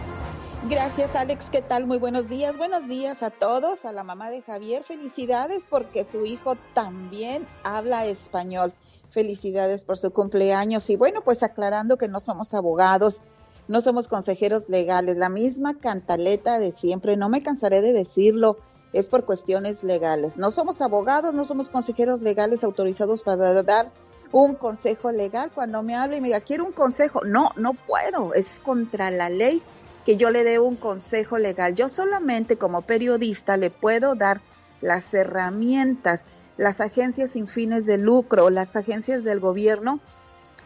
Gracias, Alex. ¿Qué tal? Muy buenos días. Buenos días a todos, a la mamá de Javier. Felicidades porque su hijo también habla español. Felicidades por su cumpleaños. Y bueno, pues aclarando que no somos abogados, no somos consejeros legales. La misma cantaleta de siempre. No me cansaré de decirlo es por cuestiones legales. No somos abogados, no somos consejeros legales autorizados para dar un consejo legal. Cuando me habla y me diga, quiero un consejo, no, no puedo, es contra la ley que yo le dé un consejo legal. Yo solamente como periodista le puedo dar las herramientas, las agencias sin fines de lucro, las agencias del gobierno,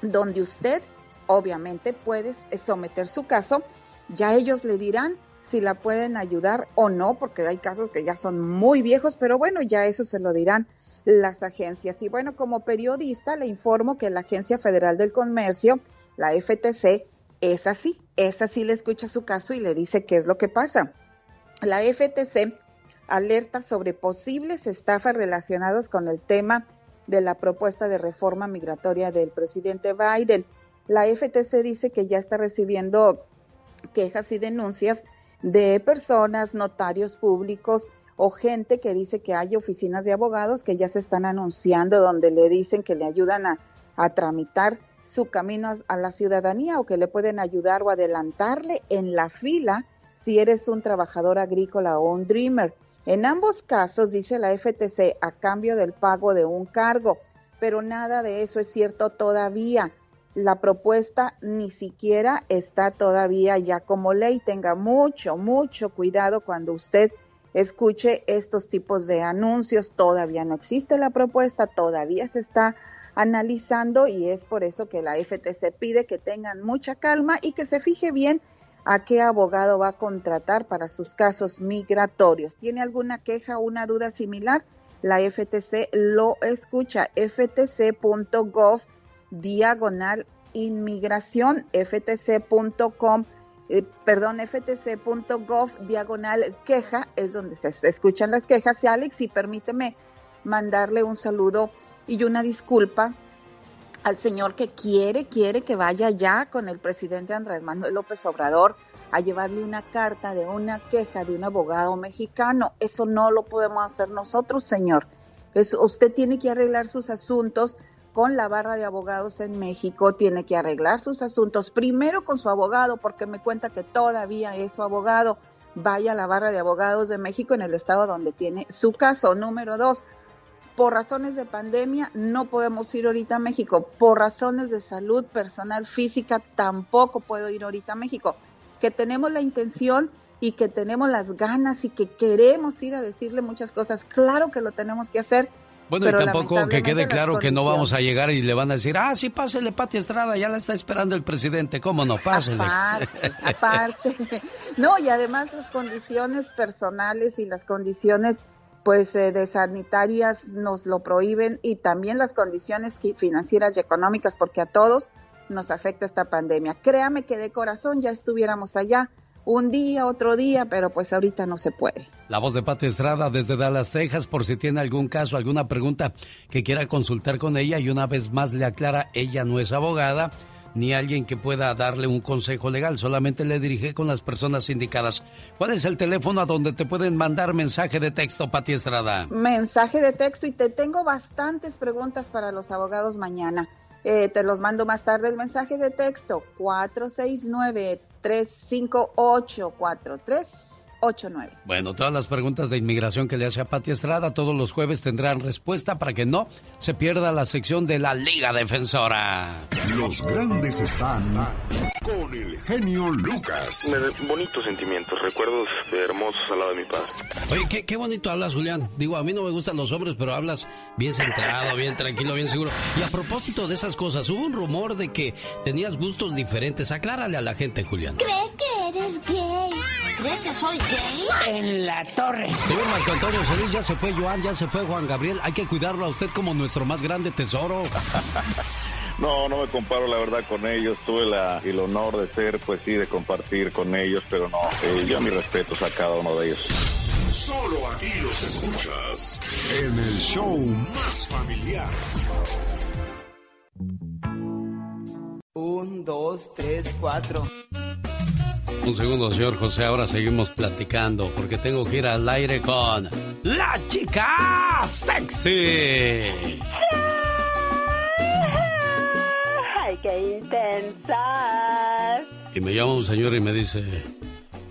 donde usted obviamente puede someter su caso, ya ellos le dirán si la pueden ayudar o no, porque hay casos que ya son muy viejos, pero bueno, ya eso se lo dirán las agencias. Y bueno, como periodista le informo que la Agencia Federal del Comercio, la FTC, es así, es así, le escucha su caso y le dice qué es lo que pasa. La FTC alerta sobre posibles estafas relacionados con el tema de la propuesta de reforma migratoria del presidente Biden. La FTC dice que ya está recibiendo quejas y denuncias de personas, notarios públicos o gente que dice que hay oficinas de abogados que ya se están anunciando donde le dicen que le ayudan a, tramitar su camino a la ciudadanía o que le pueden ayudar o adelantarle en la fila si eres un trabajador agrícola o un dreamer. En ambos casos, dice la FTC, a cambio del pago de un cargo, pero nada de eso es cierto todavía la propuesta ni siquiera está todavía ya como ley. Tenga mucho, mucho cuidado cuando usted escuche estos tipos de anuncios. Todavía no existe la propuesta, todavía se está analizando y es por eso que la FTC pide que tengan mucha calma y que se fije bien a qué abogado va a contratar para sus casos migratorios. ¿Tiene alguna queja o una duda similar? la FTC lo escucha. ftc.gov diagonal inmigración, ftc.com, eh, perdón, ftc.gov diagonal queja, es donde se, escuchan las quejas. Y Alex, y permíteme mandarle un saludo y una disculpa al señor que quiere, quiere que vaya ya con el presidente Andrés Manuel López Obrador a llevarle una carta de una queja de un abogado mexicano. Eso no lo podemos hacer nosotros, señor. Es, usted tiene que arreglar sus asuntos con la barra de abogados en México, tiene que arreglar sus asuntos primero con su abogado, porque me cuenta que todavía es su abogado. Vaya a la barra de abogados de México en el estado donde tiene su caso. Número dos, por razones de pandemia no podemos ir ahorita a México. Por razones de salud personal física tampoco puedo ir ahorita a México. Que tenemos la intención y que tenemos las ganas y que queremos ir a decirle muchas cosas. Claro que lo tenemos que hacer. Bueno, y tampoco que quede claro que no vamos a llegar y le van a decir, ah, sí, pásele, Pati Estrada, ya la está esperando el presidente, ¿cómo no? Pásele. Aparte, aparte. No, y además las condiciones personales y las condiciones pues eh, de sanitarias nos lo prohíben y también las condiciones financieras y económicas porque a todos nos afecta esta pandemia. Créame que de corazón ya estuviéramos allá un día, otro día, pero pues ahorita no se puede. La voz de Pati Estrada desde Dallas, Texas, por si tiene algún caso, alguna pregunta que quiera consultar con ella y una vez más le aclara, ella no es abogada ni alguien que pueda darle un consejo legal, solamente le dirige con las personas indicadas. ¿Cuál es el teléfono a donde te pueden mandar mensaje de texto, Pati Estrada? Mensaje de texto y te tengo bastantes preguntas para los abogados mañana. Eh, te los mando más tarde el mensaje de texto 469 358 4389. Bueno, todas las preguntas de inmigración que le hace a Pati Estrada todos los jueves tendrán respuesta para que no se pierda la sección de la Liga Defensora. Los grandes están con el genio Lucas. bonitos sentimientos, recuerdos hermosos al lado de mi padre. Oye, qué, qué bonito hablas, Julián. Digo, a mí no me gustan los hombres, pero hablas bien centrado, bien tranquilo, bien seguro. Y a propósito de esas cosas, hubo un rumor de que tenías gustos diferentes. Aclárale a la gente, Julián. ¿Cree que eres gay? ¿Cree que soy gay? En la torre. Señor Marco Antonio Solís, ya se fue Joan, ya se fue Juan Gabriel. Hay que cuidarlo a usted como nuestro más grande tesoro. No, no me comparo la verdad con ellos. Tuve la, el honor de ser, pues sí, de compartir con ellos, pero no, eh, yo mis respetos a cada uno de ellos. Solo aquí los escuchas en el show más familiar. Un, dos, tres, cuatro. Un segundo, señor José, ahora seguimos platicando porque tengo que ir al aire con la chica sexy. ¡Ay, qué intensas! Y me llama un señor y me dice,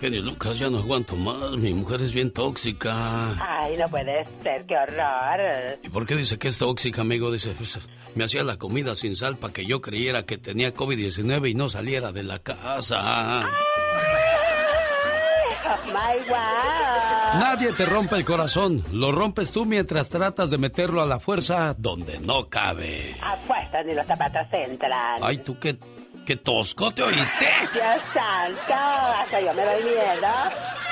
Genio Lucas, ya no aguanto más, mi mujer es bien tóxica. Ay, no puede ser, qué horror. ¿Y por qué dice que es tóxica, amigo? Dice, pues, me hacía la comida sin sal para que yo creyera que tenía COVID-19 y no saliera de la casa. My wow. Nadie te rompe el corazón, lo rompes tú mientras tratas de meterlo a la fuerza donde no cabe. Apuesta ni los zapatos entran. Ay, tú qué, qué tosco, ¿te oíste? Dios santo, hasta yo me doy miedo.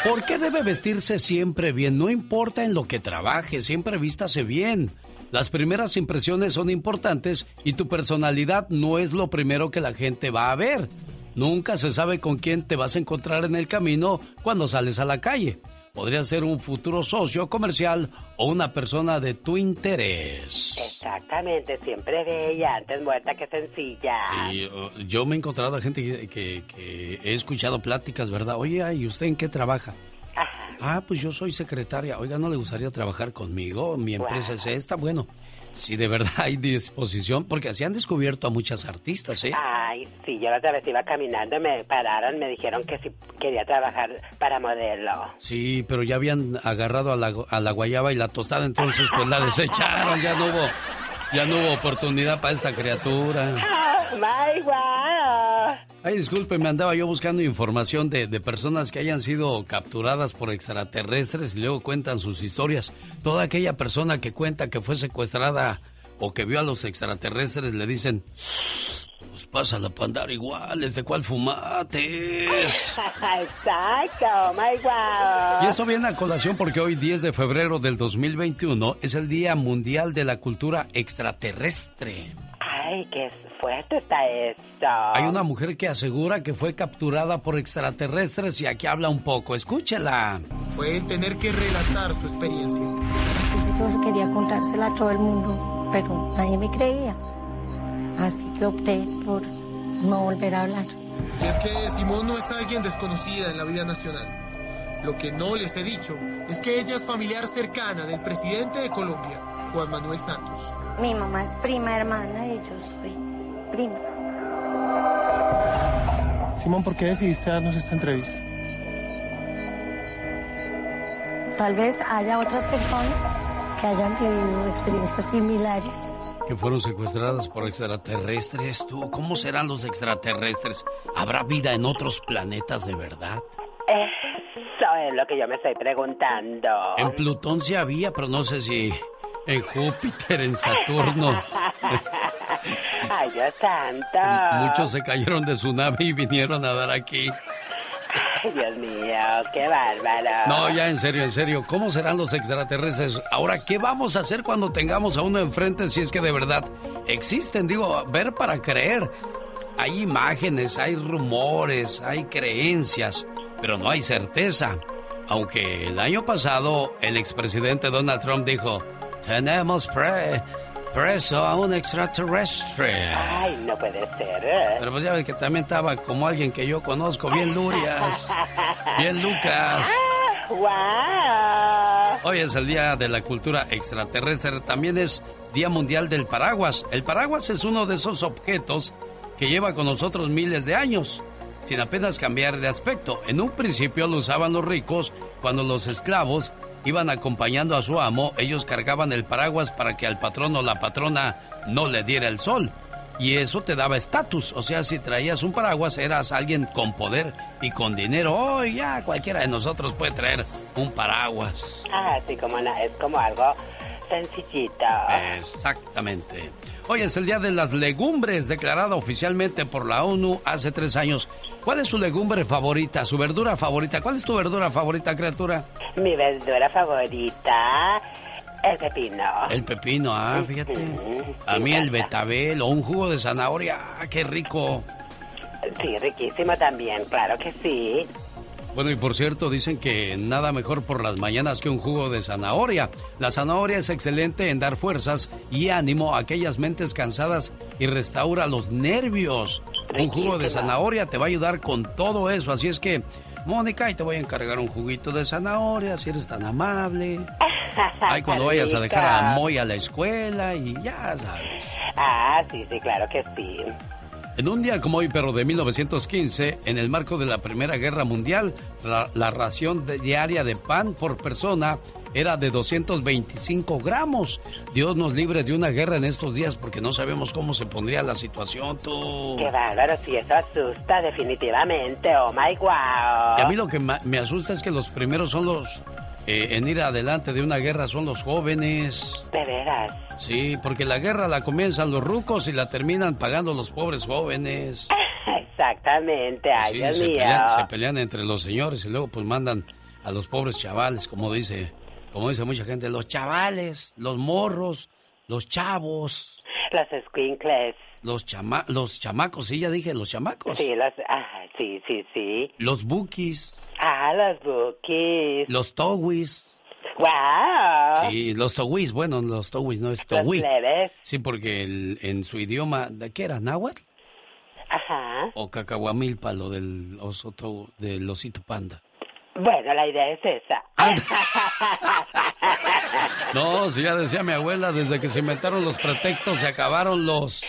¿Por qué debe vestirse siempre bien? No importa en lo que trabaje, siempre vístase bien. Las primeras impresiones son importantes y tu personalidad no es lo primero que la gente va a ver. Nunca se sabe con quién te vas a encontrar en el camino cuando sales a la calle. Podría ser un futuro socio comercial o una persona de tu interés. Exactamente, siempre bella, antes muerta que sencilla. Sí, yo me he encontrado a gente que, que- que he escuchado pláticas, ¿verdad? Oye, ¿y usted en qué trabaja? Ah, pues yo soy secretaria. Oiga, ¿no le gustaría trabajar conmigo? Mi empresa es esta. Bueno, si de verdad hay disposición, porque así han descubierto a muchas artistas, ¿eh? Ay, sí, yo la otra vez iba caminando, me pararon, me dijeron que si quería trabajar para modelo. Sí, pero ya habían agarrado a la, a la guayaba y la tostada, entonces pues la desecharon, ya no hubo, ya no hubo oportunidad para esta criatura. My wow. Ay, disculpe, me andaba yo buscando información de, de personas que hayan sido capturadas por extraterrestres y luego cuentan sus historias. Toda aquella persona que cuenta que fue secuestrada o que vio a los extraterrestres le dicen, Pues pásala para andar iguales, ¿de cuál fumates? Exacto, my wow. Y esto viene a colación porque hoy, 10 de febrero del 2021, es el Día Mundial de la Cultura Extraterrestre. Ay, qué fuerte está esto. Hay una mujer que asegura que fue capturada por extraterrestres y aquí habla un poco. Escúchela. Fue el tener que relatar su experiencia. Yo quería contársela a todo el mundo, pero nadie me creía. Así que opté por no volver a hablar. Y es que Simón no es alguien desconocida en la vida nacional. Lo que no les he dicho es que ella es familiar cercana del presidente de Colombia, Juan Manuel Santos. Mi mamá es prima hermana y yo soy prima. Simón, ¿por qué decidiste darnos esta entrevista? Tal vez haya otras personas que hayan vivido experiencias similares. Que fueron secuestradas por extraterrestres. Tú, ¿cómo serán los extraterrestres? ¿Habrá vida en otros planetas de verdad? Eso es lo que yo me estoy preguntando. En Plutón sí había, pero no sé si en Júpiter, en Saturno. Ay, Dios santo. Muchos se cayeron de su nave y vinieron a dar aquí. Ay, Dios mío, qué bárbaro. No, ya en serio, en serio, ¿cómo serán los extraterrestres? Ahora, ¿qué vamos a hacer cuando tengamos a uno enfrente si es que de verdad existen? Digo, ver para creer. Hay imágenes, hay rumores, hay creencias, pero no hay certeza. Aunque el año pasado el expresidente Donald Trump dijo, tenemos pre preso a un extraterrestre. Ay, no puede ser. ¿eh? Pero pues ya ves que también estaba como alguien que yo conozco, bien Lurias, bien Lucas. ¡Wow! Hoy es el Día de la Cultura Extraterrestre, también es Día Mundial del Paraguas. El paraguas es uno de esos objetos que lleva con nosotros miles de años, sin apenas cambiar de aspecto. En un principio lo usaban los ricos cuando los esclavos iban acompañando a su amo, ellos cargaban el paraguas para que al patrón o la patrona no le diera el sol. Y eso te daba estatus, o sea, si traías un paraguas eras alguien con poder y con dinero. Oh, ya cualquiera de nosotros puede traer un paraguas. Ah, sí, como na- es como algo sencillito. Exactamente. Hoy es el Día de las Legumbres, declarado oficialmente por la ONU hace tres años. ¿Cuál es su legumbre favorita, su verdura favorita? ¿Cuál es tu verdura favorita, criatura? Mi verdura favorita, el pepino. El pepino, ah, fíjate. A mí el betabel o un jugo de zanahoria, ah, qué rico. Sí, riquísimo también, claro que sí. Bueno, y por cierto, dicen que nada mejor por las mañanas que un jugo de zanahoria. La zanahoria es excelente en dar fuerzas y ánimo a aquellas mentes cansadas y restaura los nervios. Un jugo de zanahoria te va a ayudar con todo eso, así es que, Mónica, y te voy a encargar un juguito de zanahoria, si eres tan amable. Ay, cuando vayas a dejar a Moy a la escuela y ya sabes. Ah, sí, sí, claro que sí. En un día como hoy, pero de 1915, en el marco de la Primera Guerra Mundial, la, la ración de- diaria de pan por persona era de 225 gramos. Dios nos libre de una guerra en estos días porque no sabemos cómo se pondría la situación, tú. Qué bárbaro, sí, eso asusta definitivamente. Oh my wow. Y a mí lo que me asusta es que los primeros son los... eh, en ir adelante de una guerra son los jóvenes. De veras. Sí, porque la guerra la comienzan los rucos y la terminan pagando los pobres jóvenes. Exactamente, ay, Sí, Dios se mío. pelean, se pelean entre los señores y luego pues mandan a los pobres chavales, como dice, como dice mucha gente, los chavales, los morros, los chavos, Los squinkles. los chama los chamacos, sí, ya dije, los chamacos. Sí, los... Ah, sí, sí, sí. Los bookies, Ah, los bookies. los towis. Wow. Sí, los towis, bueno, los towis no es towi. Sí, porque el- en su idioma, ¿de qué era? ¿Náhuatl? Ajá. O cacahuamilpa, lo del oso tow- del osito panda. Bueno, la idea es esa. No, si ya decía mi abuela, desde que se inventaron los pretextos se acabaron los...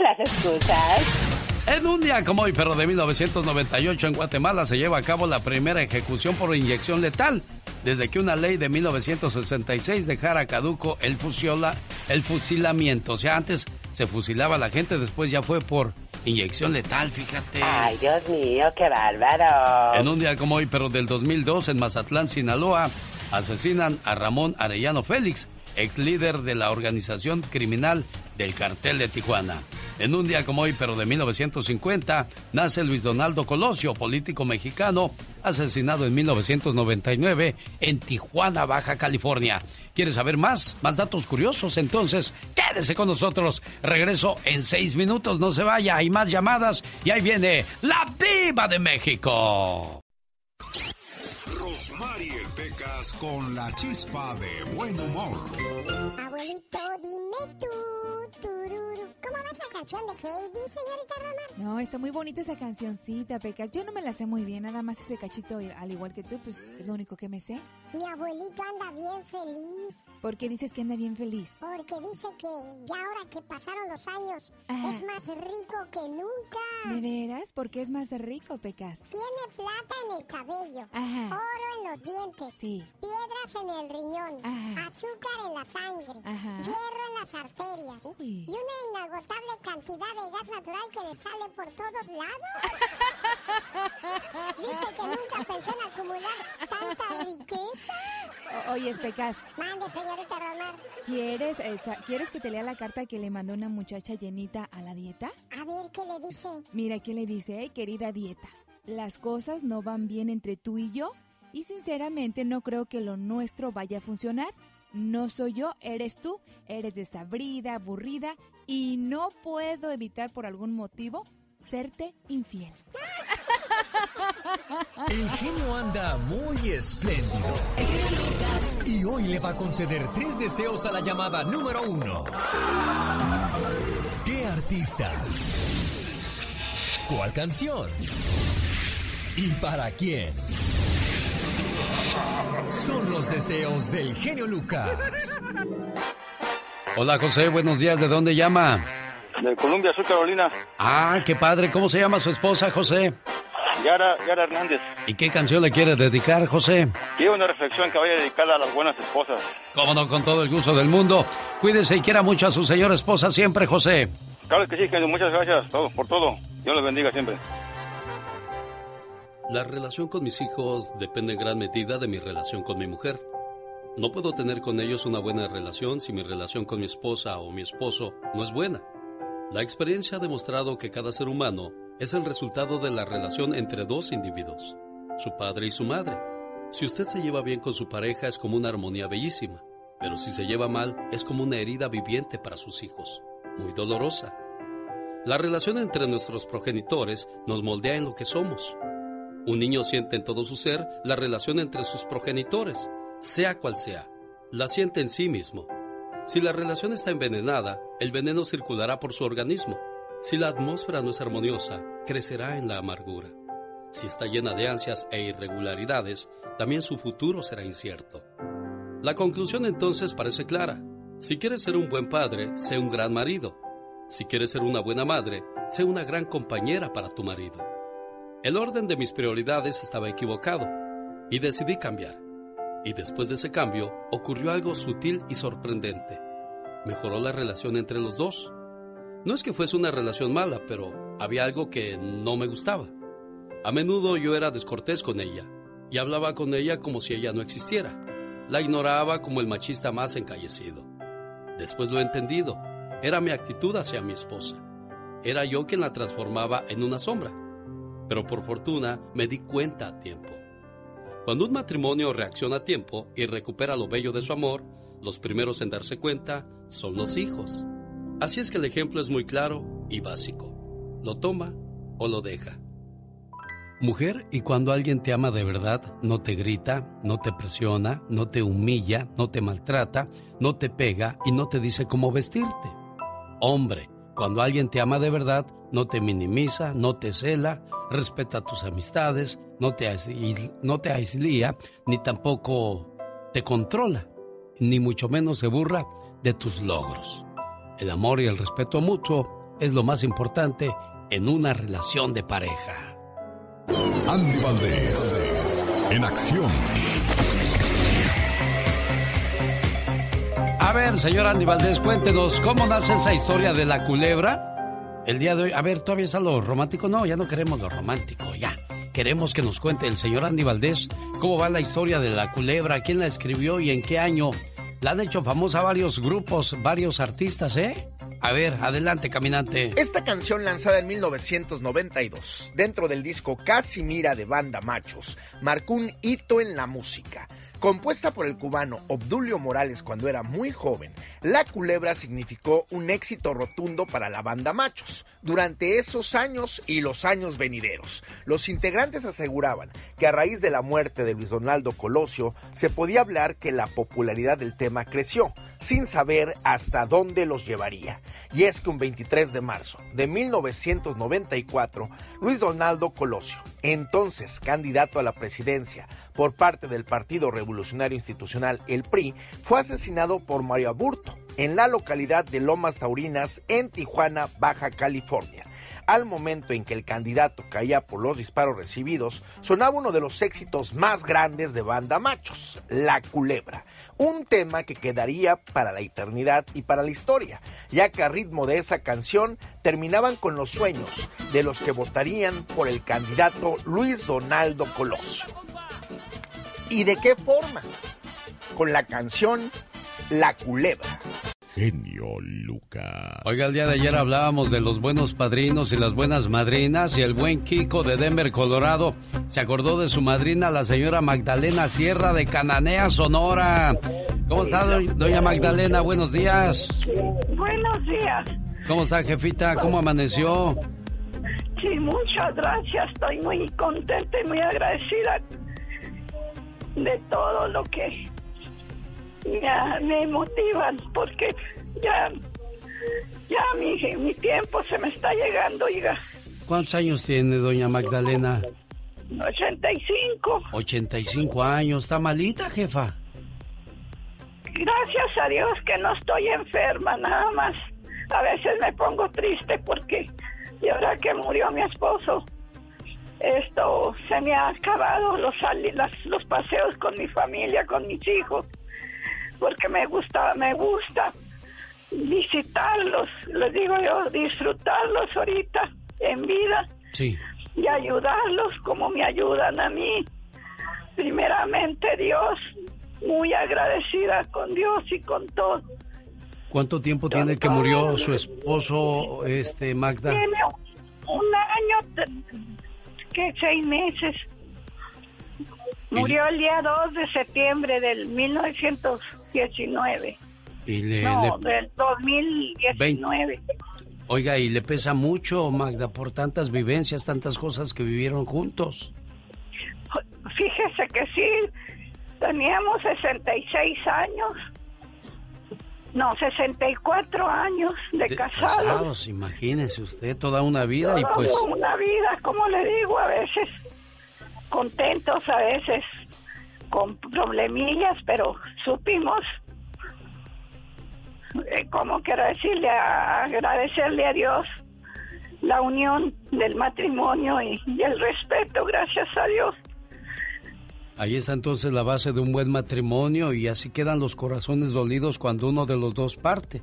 Las excusas. En un día como hoy, pero de 1998 en Guatemala se lleva a cabo la primera ejecución por inyección letal, desde que una ley de 1966 dejara caduco el, fusiola, el fusilamiento. O sea, antes se fusilaba a la gente, después ya fue por inyección letal, fíjate. Ay, Dios mío, qué bárbaro. En un día como hoy, pero del 2002, en Mazatlán, Sinaloa, asesinan a Ramón Arellano Félix, ex líder de la organización criminal del cartel de Tijuana. En un día como hoy, pero de 1950, nace Luis Donaldo Colosio, político mexicano, asesinado en 1999 en Tijuana, Baja California. ¿Quieres saber más? ¿Más datos curiosos? Entonces, quédese con nosotros. Regreso en seis minutos, no se vaya. Hay más llamadas y ahí viene la diva de México. Rosmarie Pecas con la chispa de buen humor. Abuelito, dime tú, ¿Cómo va esa canción de Heidi, señorita Romar? No, está muy bonita esa cancioncita, Pecas. Yo no me la sé muy bien, nada más ese cachito, al igual que tú, pues es lo único que me sé. Mi abuelito anda bien feliz. ¿Por qué dices que anda bien feliz? Porque dice que ya ahora que pasaron los años, es más rico que nunca. ¿De veras? ¿Por qué es más rico, Pecas? Tiene plata en el cabello, oro en los dientes, sí. piedras en el riñón, azúcar en la sangre, hierro en las arterias y una inagotable cantidad de gas natural que le sale por todos lados. Dice que nunca pensó en acumular tanta riqueza. oye, Pecas. Mande, señorita Romar. ¿Quieres, esa, ¿Quieres que te lea la carta que le mandó una muchacha llenita a la dieta? A ver, ¿qué le dice? Mira, ¿qué le dice? Eh, querida dieta, las cosas no van bien entre tú y yo y sinceramente no creo que lo nuestro vaya a funcionar. No soy yo, eres tú, eres desabrida, aburrida y no puedo evitar por algún motivo serte infiel. El genio anda muy espléndido. Y hoy le va a conceder tres deseos a la llamada número uno. ¿Qué artista? ¿Cuál canción? ¿Y para quién? Son los deseos del genio Lucas. Hola José, buenos días. ¿De dónde llama? De Colombia, Sur Carolina. Ah, qué padre. ¿Cómo se llama su esposa, José? Yara, Yara Hernández. ¿Y qué canción le quiere dedicar, José? Quiero una reflexión que vaya dedicada a las buenas esposas. Cómo no, con todo el gusto del mundo. Cuídese y quiera mucho a su señora esposa siempre, José. Claro que sí, genio. Muchas gracias por todo. Dios les bendiga siempre. La relación con mis hijos depende en gran medida de mi relación con mi mujer. No puedo tener con ellos una buena relación si mi relación con mi esposa o mi esposo no es buena. La experiencia ha demostrado que cada ser humano es el resultado de la relación entre dos individuos, su padre y su madre. Si usted se lleva bien con su pareja es como una armonía bellísima, pero si se lleva mal es como una herida viviente para sus hijos, muy dolorosa. La relación entre nuestros progenitores nos moldea en lo que somos. Un niño siente en todo su ser la relación entre sus progenitores, sea cual sea. La siente en sí mismo. Si la relación está envenenada, el veneno circulará por su organismo. Si la atmósfera no es armoniosa, crecerá en la amargura. Si está llena de ansias e irregularidades, también su futuro será incierto. La conclusión entonces parece clara. Si quieres ser un buen padre, sé un gran marido. Si quieres ser una buena madre, sé una gran compañera para tu marido. El orden de mis prioridades estaba equivocado y decidí cambiar. Y después de ese cambio ocurrió algo sutil y sorprendente. Mejoró la relación entre los dos. No es que fuese una relación mala, pero había algo que no me gustaba. A menudo yo era descortés con ella y hablaba con ella como si ella no existiera. La ignoraba como el machista más encallecido. Después lo he entendido. Era mi actitud hacia mi esposa. Era yo quien la transformaba en una sombra pero por fortuna me di cuenta a tiempo. Cuando un matrimonio reacciona a tiempo y recupera lo bello de su amor, los primeros en darse cuenta son los hijos. Así es que el ejemplo es muy claro y básico. Lo toma o lo deja. Mujer, y cuando alguien te ama de verdad, no te grita, no te presiona, no te humilla, no te maltrata, no te pega y no te dice cómo vestirte. Hombre, cuando alguien te ama de verdad, no te minimiza, no te cela, respeta tus amistades, no te, no te aislía, ni tampoco te controla, ni mucho menos se burla de tus logros. El amor y el respeto mutuo es lo más importante en una relación de pareja. Andy Valdés, en acción. A ver, señor Andy Valdés, cuéntenos cómo nace esa historia de la culebra. El día de hoy, a ver, ¿todavía está lo romántico? No, ya no queremos lo romántico, ya. Queremos que nos cuente el señor Andy Valdés cómo va la historia de la culebra, quién la escribió y en qué año. La han hecho famosa varios grupos, varios artistas, ¿eh? A ver, adelante, caminante. Esta canción lanzada en 1992, dentro del disco Casimira de Banda Machos, marcó un hito en la música. Compuesta por el cubano Obdulio Morales cuando era muy joven, La Culebra significó un éxito rotundo para la banda Machos durante esos años y los años venideros. Los integrantes aseguraban que a raíz de la muerte de Luis Donaldo Colosio se podía hablar que la popularidad del tema creció, sin saber hasta dónde los llevaría. Y es que un 23 de marzo de 1994, Luis Donaldo Colosio, entonces candidato a la presidencia por parte del Partido Revolucionario Institucional, el PRI, fue asesinado por Mario Aburto en la localidad de Lomas Taurinas, en Tijuana, Baja California. Al momento en que el candidato caía por los disparos recibidos, sonaba uno de los éxitos más grandes de Banda Machos, La Culebra, un tema que quedaría para la eternidad y para la historia, ya que a ritmo de esa canción terminaban con los sueños de los que votarían por el candidato Luis Donaldo Colosio. ¿Y de qué forma? Con la canción La Culebra. Genio Lucas. Oiga, el día de ayer hablábamos de los buenos padrinos y las buenas madrinas y el buen Kiko de Denver, Colorado, se acordó de su madrina, la señora Magdalena Sierra de Cananea, Sonora. ¿Cómo está, doña Magdalena? Buenos días. Buenos días. ¿Cómo está, jefita? ¿Cómo amaneció? Sí, muchas gracias. Estoy muy contenta y muy agradecida de todo lo que ya me motivan porque ya ya mi, mi tiempo se me está llegando, oiga. ¿Cuántos años tiene doña Magdalena? 85. 85 años. ¿Está malita, jefa? Gracias a Dios que no estoy enferma, nada más. A veces me pongo triste porque y ahora que murió mi esposo, esto se me ha acabado los, los paseos con mi familia, con mis hijos, porque me gusta, me gusta visitarlos, les digo yo, disfrutarlos ahorita en vida sí. y ayudarlos como me ayudan a mí. Primeramente Dios, muy agradecida con Dios y con todo. ¿Cuánto tiempo tiene que murió su esposo, este Magda? Tiene un año, que seis meses. Murió el día 2 de septiembre del 1919. Y le, no, del 2019. Oiga, ¿y le pesa mucho, Magda, por tantas vivencias, tantas cosas que vivieron juntos? Fíjese que sí, teníamos 66 años. No, 64 años de, De casados. casados, imagínese usted, toda una vida y Toda pues... Una vida, como le digo, a veces contentos, a veces con problemillas, pero supimos, eh, como quiero decirle, a- agradecerle a Dios la unión del matrimonio y, y el respeto, gracias a Dios. Ahí está entonces la base de un buen matrimonio y así quedan los corazones dolidos cuando uno de los dos parte.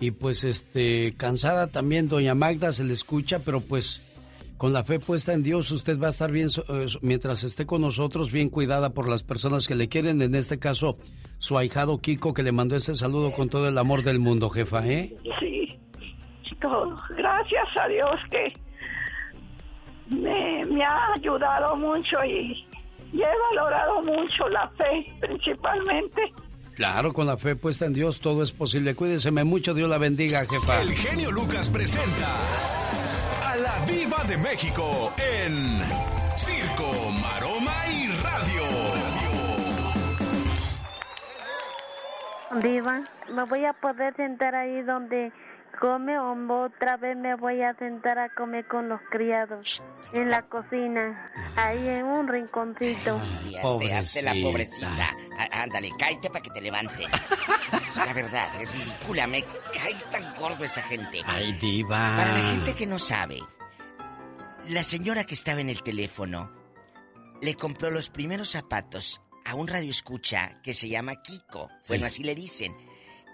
Y pues este cansada también doña Magda se le escucha, pero pues con la fe puesta en Dios usted va a estar bien eh, mientras esté con nosotros bien cuidada por las personas que le quieren, en este caso su ahijado Kiko que le mandó ese saludo con todo el amor del mundo, jefa, ¿eh? Sí, todo. Gracias a Dios que me ha ayudado mucho y, y he valorado mucho la fe, principalmente. Claro, con la fe puesta en Dios todo es posible. Cuídeseme mucho, Dios la bendiga, jefa. El genio Lucas presenta a la Viva de México en Circo, Maroma y Radio. Diva, ¿me voy a poder sentar ahí donde come o otra vez me voy a sentar a comer con los criados? En la cocina, ahí en un rinconcito. Y hazte, hazte la pobrecita. Á- Ándale, cállate para que te levante. La verdad, es ridícula. Me cae tan gordo esa gente. Ay, diva. Para la gente que no sabe, la señora que estaba en el teléfono le compró los primeros zapatos a un radio escucha que se llama Kiko. Bueno, así le dicen.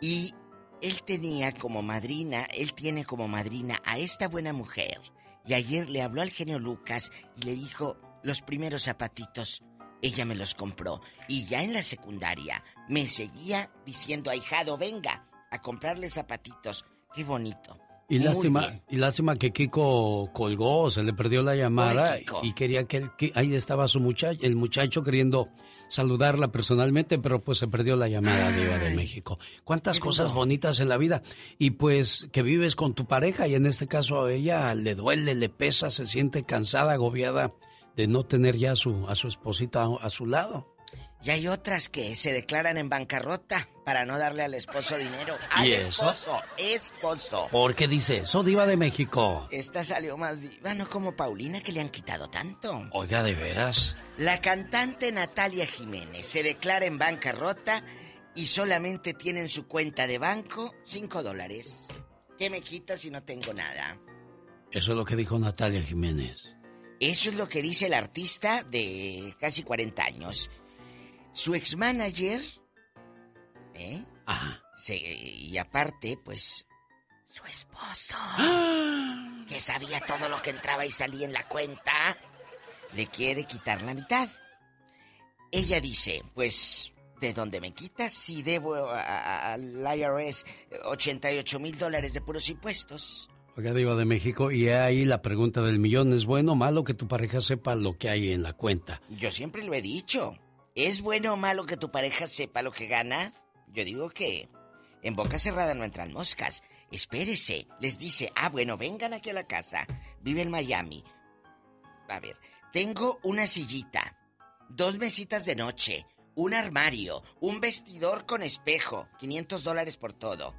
Y él tenía como madrina, él tiene como madrina a esta buena mujer. Y ayer le habló al genio Lucas y le dijo los primeros zapatitos. Ella me los compró. Y ya en la secundaria me seguía diciendo, ahijado, venga a comprarle zapatitos. Qué bonito. Y lástima, y lástima que Kiko colgó, se le perdió la llamada y quería que, él, que ahí estaba su muchacho, el muchacho queriendo saludarla personalmente, pero pues se perdió la llamada Diva de México. Cuántas cosas bonitas en la vida y pues que vives con tu pareja y en este caso a ella le duele, le pesa, se siente cansada, agobiada de no tener ya a su, a su esposita a su lado. Y hay otras que se declaran en bancarrota para no darle al esposo dinero. Al esposo, esposo. ¿Por qué dice eso, Diva de México? Esta salió más viva, no como Paulina, que le han quitado tanto. Oiga, ¿de veras? La cantante Natalia Jiménez se declara en bancarrota y solamente tiene en su cuenta de banco 5 dólares. ¿Qué me quita si no tengo nada? Eso es lo que dijo Natalia Jiménez. Eso es lo que dice el artista de casi 40 años. Su ex manager, ¿eh? Ajá. y aparte, pues, su esposo, que sabía todo lo que entraba y salía en la cuenta, le quiere quitar la mitad. Ella dice, pues, ¿de dónde me quitas si debo al IRS 88 mil dólares de puros impuestos? Oiga, Diva de México, y ahí la pregunta del millón, ¿es bueno o malo que tu pareja sepa lo que hay en la cuenta? Yo siempre lo he dicho. ¿Es bueno o malo que tu pareja sepa lo que gana? Yo digo que en boca cerrada no entran moscas. Espérese. Les dice, ah, bueno, vengan aquí a la casa. Vive en Miami. A ver, tengo una sillita, dos mesitas de noche, un armario, un vestidor con espejo, 500 dólares por todo,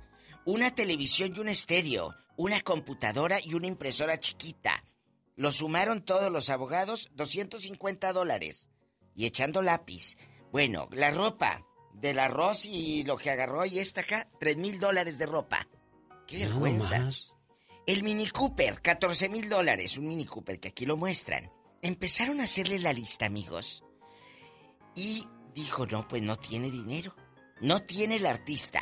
una televisión y un estéreo, una computadora y una impresora chiquita. Lo sumaron todos los abogados, 250 dólares y echando lápiz. Bueno, la ropa del arroz y lo que agarró y esta acá, tres mil dólares de ropa. ¡Qué vergüenza! El Mini Cooper, 14 mil dólares, un Mini Cooper que aquí lo muestran. Empezaron a hacerle la lista, amigos. Y dijo, no, pues no tiene dinero. No tiene el artista.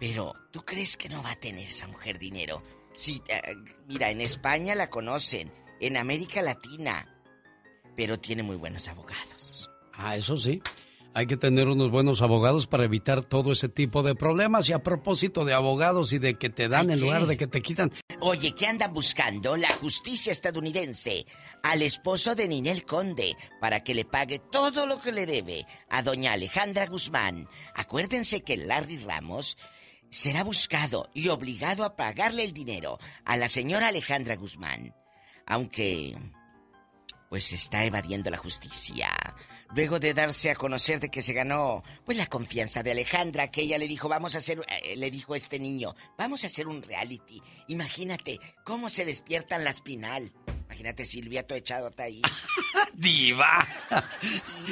Pero, ¿tú crees que no va a tener esa mujer dinero? Sí, eh, mira, en España la conocen, en América Latina, pero tiene muy buenos abogados. Ah, eso sí. Hay que tener unos buenos abogados para evitar todo ese tipo de problemas. Y a propósito de abogados y de que te dan en lugar de que te quitan. Oye, ¿qué andan buscando la justicia estadounidense al esposo de Ninel Conde para que le pague todo lo que le debe a doña Alejandra Guzmán? Acuérdense que Larry Ramos será buscado y obligado a pagarle el dinero a la señora Alejandra Guzmán. Aunque pues está evadiendo la justicia. Luego de darse a conocer de que se ganó, pues la confianza de Alejandra, que ella le dijo, vamos a hacer, eh, le dijo a este niño, vamos a hacer un reality. Imagínate cómo se despiertan la espinal. Imagínate Silvia todo echadota ahí. Diva.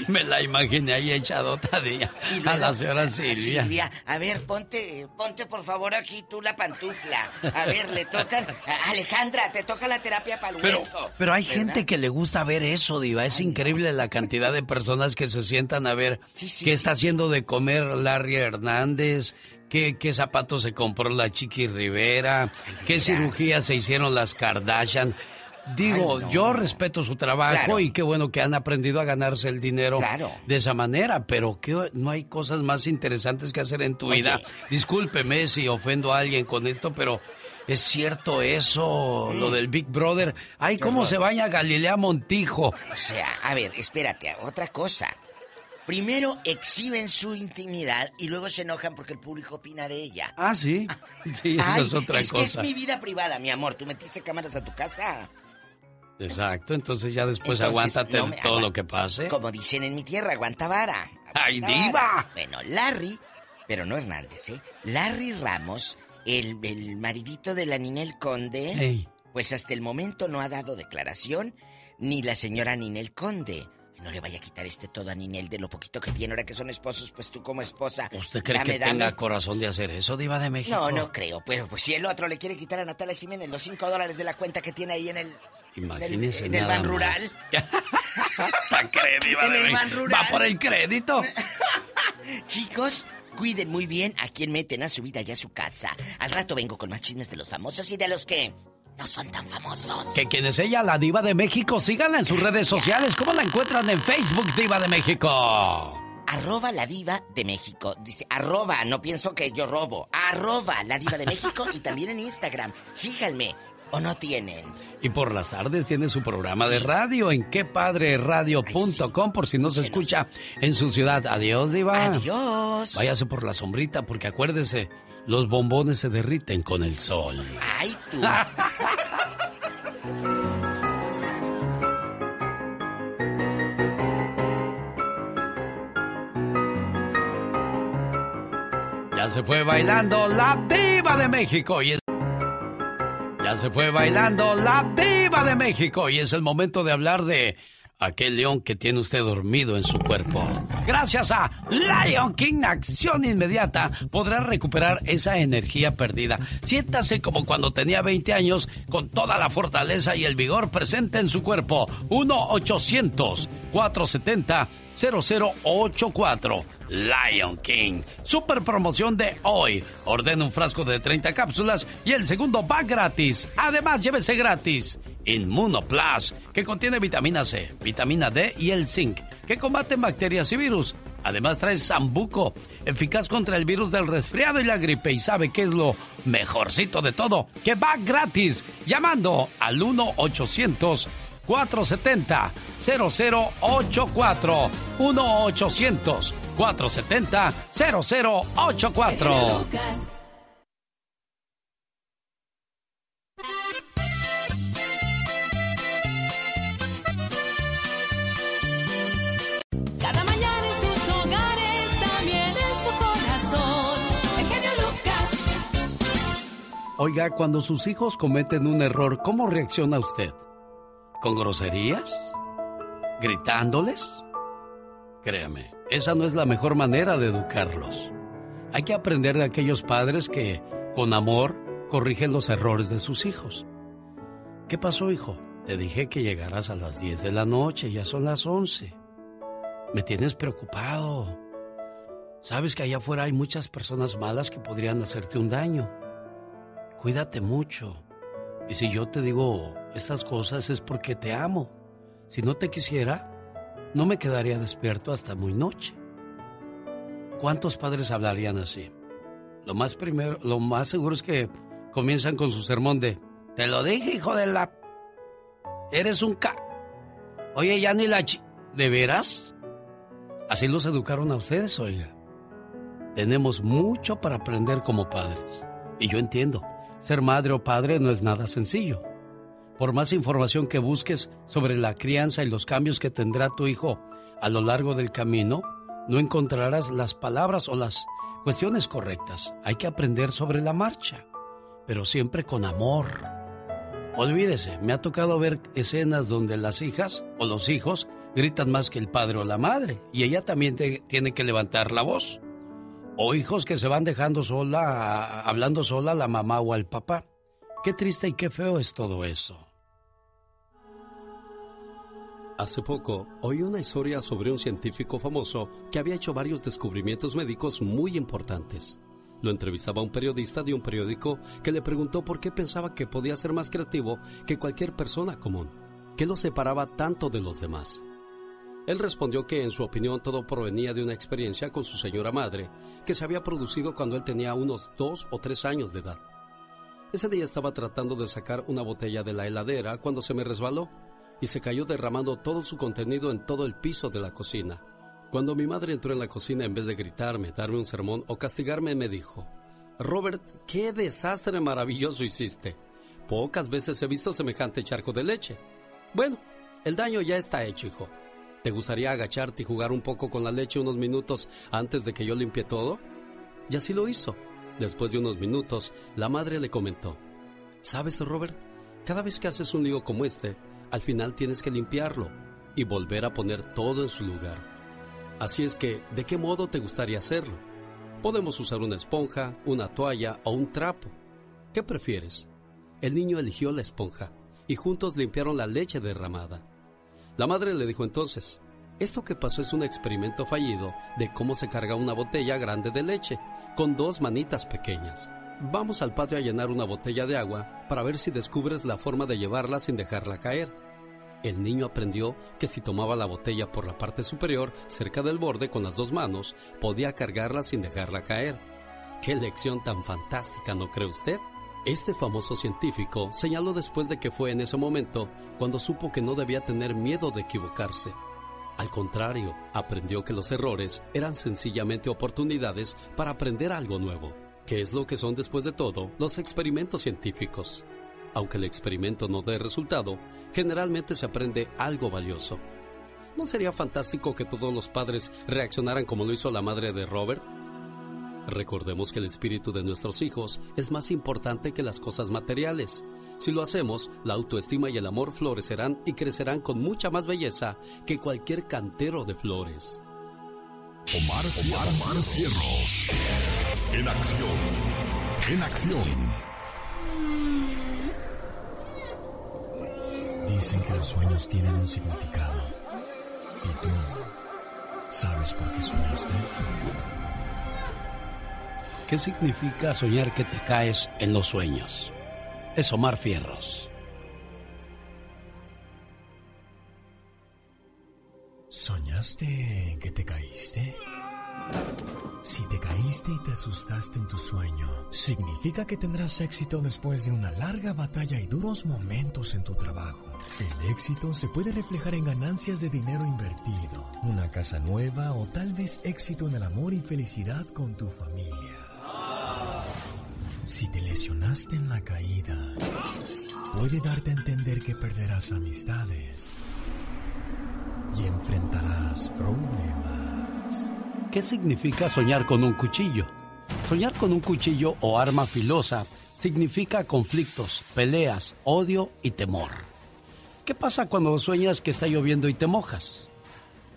Me la imaginé ahí echadota de a la señora Silvia. Silvia, a ver, ponte, ponte por favor aquí tú la pantufla. A ver, le tocan. Alejandra, te toca la terapia para el pero, Pero hay gente que le gusta ver eso, Diva. Es increíble la cantidad de personas que se sientan a ver qué está haciendo de comer Larry Hernández, qué, qué zapatos se compró la Chiqui Rivera, qué cirugías se hicieron las Kardashian. Digo, yo respeto su trabajo y qué bueno que han aprendido a ganarse el dinero de esa manera, pero que no hay cosas más interesantes que hacer en tu vida. Discúlpeme si ofendo a alguien con esto, pero es cierto eso, lo del Big Brother. Ay, ¿cómo se baña Galilea Montijo? O sea, a ver, espérate, otra cosa. Primero exhiben su intimidad y luego se enojan porque el público opina de ella. Ah, sí. Sí, eso es otra cosa. Es que es mi vida privada, mi amor. ¿Tú metiste cámaras a tu casa? Exacto, entonces ya después aguántate todo lo que pase. Como dicen en mi tierra, aguanta vara. ¡Ay, diva! Bueno, Larry, pero no Hernández, ¿eh? Larry Ramos, el, el maridito de la Ninel Conde, pues hasta el momento no ha dado declaración, ni la señora Ninel Conde. No le vaya a quitar este todo a Ninel de lo poquito que tiene ahora que son esposos, pues tú como esposa. ¿Usted cree que tenga corazón de hacer eso, Diva de México? No, no creo. Pero pues si el otro le quiere quitar a Natalia Jiménez los cinco dólares de la cuenta que tiene ahí en el Imagínese en el ban rural. en el ban rural. Va por el crédito. Chicos, cuiden muy bien a quien meten a su vida y a su casa. Al rato vengo con más chismes de los famosos y de los que no son tan famosos. Que quien es ella, la diva de México, síganla en sus redes sociales. ¿Cómo la encuentran en Facebook, diva de México? arroba la diva de México. Dice, arroba, no pienso que yo robo. Arroba la diva de México y también en Instagram. Síganme. ¿O no tienen? Y por las tardes tiene su programa de radio en quepadreradio.com por si no se escucha en su ciudad. Adiós, Diva. Adiós. Váyase por la sombrita porque acuérdese, los bombones se derriten con el sol. Ay, tú. ya se fue bailando la diva de México y es se fue bailando la diva de México y es el momento de hablar de aquel león que tiene usted dormido en su cuerpo. Gracias a Lion King, acción inmediata, podrá recuperar esa energía perdida. Siéntase como cuando tenía 20 años, con toda la fortaleza y el vigor presente en su cuerpo. 1-800-470-0084. Lion King. Super promoción de hoy. Ordena un frasco de 30 cápsulas y el segundo va gratis. Además, llévese gratis Inmunoplus, que contiene vitamina C, vitamina D y el zinc, que combate bacterias y virus. Además trae Zambuco, eficaz contra el virus del resfriado y la gripe. Y sabe que es lo mejorcito de todo, que va gratis, llamando al 1 800 470 0084 1 800 470 0084 Cada mañana en sus hogares, también en su corazón. El genio Lucas. Oiga, cuando sus hijos cometen un error, ¿cómo reacciona usted? ¿Con groserías? ¿Gritándoles? Créame, esa no es la mejor manera de educarlos. Hay que aprender de aquellos padres que, con amor, corrigen los errores de sus hijos. ¿Qué pasó, hijo? Te dije que llegaras a las 10 de la noche, ya son las 11. Me tienes preocupado. Sabes que allá afuera hay muchas personas malas que podrían hacerte un daño. Cuídate mucho. Y si yo te digo estas cosas es porque te amo. Si no te quisiera, no me quedaría despierto hasta muy noche. ¿Cuántos padres hablarían así? Lo más primero, lo más seguro es que comienzan con su sermón de Te lo dije, hijo de la Eres un ca Oye, ya ni la chi ¿De veras? Así los educaron a ustedes, oiga. Tenemos mucho para aprender como padres. Y yo entiendo, ser madre o padre no es nada sencillo. Por más información que busques sobre la crianza y los cambios que tendrá tu hijo a lo largo del camino, no encontrarás las palabras o las cuestiones correctas. Hay que aprender sobre la marcha, pero siempre con amor. Olvídese, me ha tocado ver escenas donde las hijas o los hijos gritan más que el padre o la madre y ella también tiene que levantar la voz. O hijos que se van dejando sola, hablando sola a la mamá o al papá. Qué triste y qué feo es todo eso. Hace poco oí una historia sobre un científico famoso que había hecho varios descubrimientos médicos muy importantes. Lo entrevistaba un periodista de un periódico que le preguntó por qué pensaba que podía ser más creativo que cualquier persona común. ¿Qué lo separaba tanto de los demás? Él respondió que en su opinión todo provenía de una experiencia con su señora madre que se había producido cuando él tenía unos dos o tres años de edad. Ese día estaba tratando de sacar una botella de la heladera cuando se me resbaló y se cayó derramando todo su contenido en todo el piso de la cocina. Cuando mi madre entró en la cocina, en vez de gritarme, darme un sermón o castigarme, me dijo, Robert, qué desastre maravilloso hiciste. Pocas veces he visto semejante charco de leche. Bueno, el daño ya está hecho, hijo. ¿Te gustaría agacharte y jugar un poco con la leche unos minutos antes de que yo limpie todo? Y así lo hizo. Después de unos minutos, la madre le comentó, ¿Sabes, Robert? Cada vez que haces un lío como este, al final tienes que limpiarlo y volver a poner todo en su lugar. Así es que, ¿de qué modo te gustaría hacerlo? Podemos usar una esponja, una toalla o un trapo. ¿Qué prefieres? El niño eligió la esponja y juntos limpiaron la leche derramada. La madre le dijo entonces, esto que pasó es un experimento fallido de cómo se carga una botella grande de leche con dos manitas pequeñas. Vamos al patio a llenar una botella de agua para ver si descubres la forma de llevarla sin dejarla caer. El niño aprendió que si tomaba la botella por la parte superior, cerca del borde con las dos manos, podía cargarla sin dejarla caer. ¡Qué lección tan fantástica, ¿no cree usted? Este famoso científico señaló después de que fue en ese momento cuando supo que no debía tener miedo de equivocarse. Al contrario, aprendió que los errores eran sencillamente oportunidades para aprender algo nuevo, que es lo que son después de todo los experimentos científicos. Aunque el experimento no dé resultado, generalmente se aprende algo valioso. ¿No sería fantástico que todos los padres reaccionaran como lo hizo la madre de Robert? Recordemos que el espíritu de nuestros hijos es más importante que las cosas materiales. Si lo hacemos, la autoestima y el amor florecerán y crecerán con mucha más belleza que cualquier cantero de flores. Omar, Omar, Cierros. En acción. En acción. Dicen que los sueños tienen un significado. ¿Y tú sabes por qué soñaste? ¿Qué significa soñar que te caes en los sueños? Es Omar Fierros. ¿Soñaste que te caíste? Si te caíste y te asustaste en tu sueño, significa que tendrás éxito después de una larga batalla y duros momentos en tu trabajo. El éxito se puede reflejar en ganancias de dinero invertido, una casa nueva o tal vez éxito en el amor y felicidad con tu familia. Si te lesionaste en la caída, puede darte a entender que perderás amistades y enfrentarás problemas. ¿Qué significa soñar con un cuchillo? Soñar con un cuchillo o arma filosa significa conflictos, peleas, odio y temor. ¿Qué pasa cuando sueñas que está lloviendo y te mojas?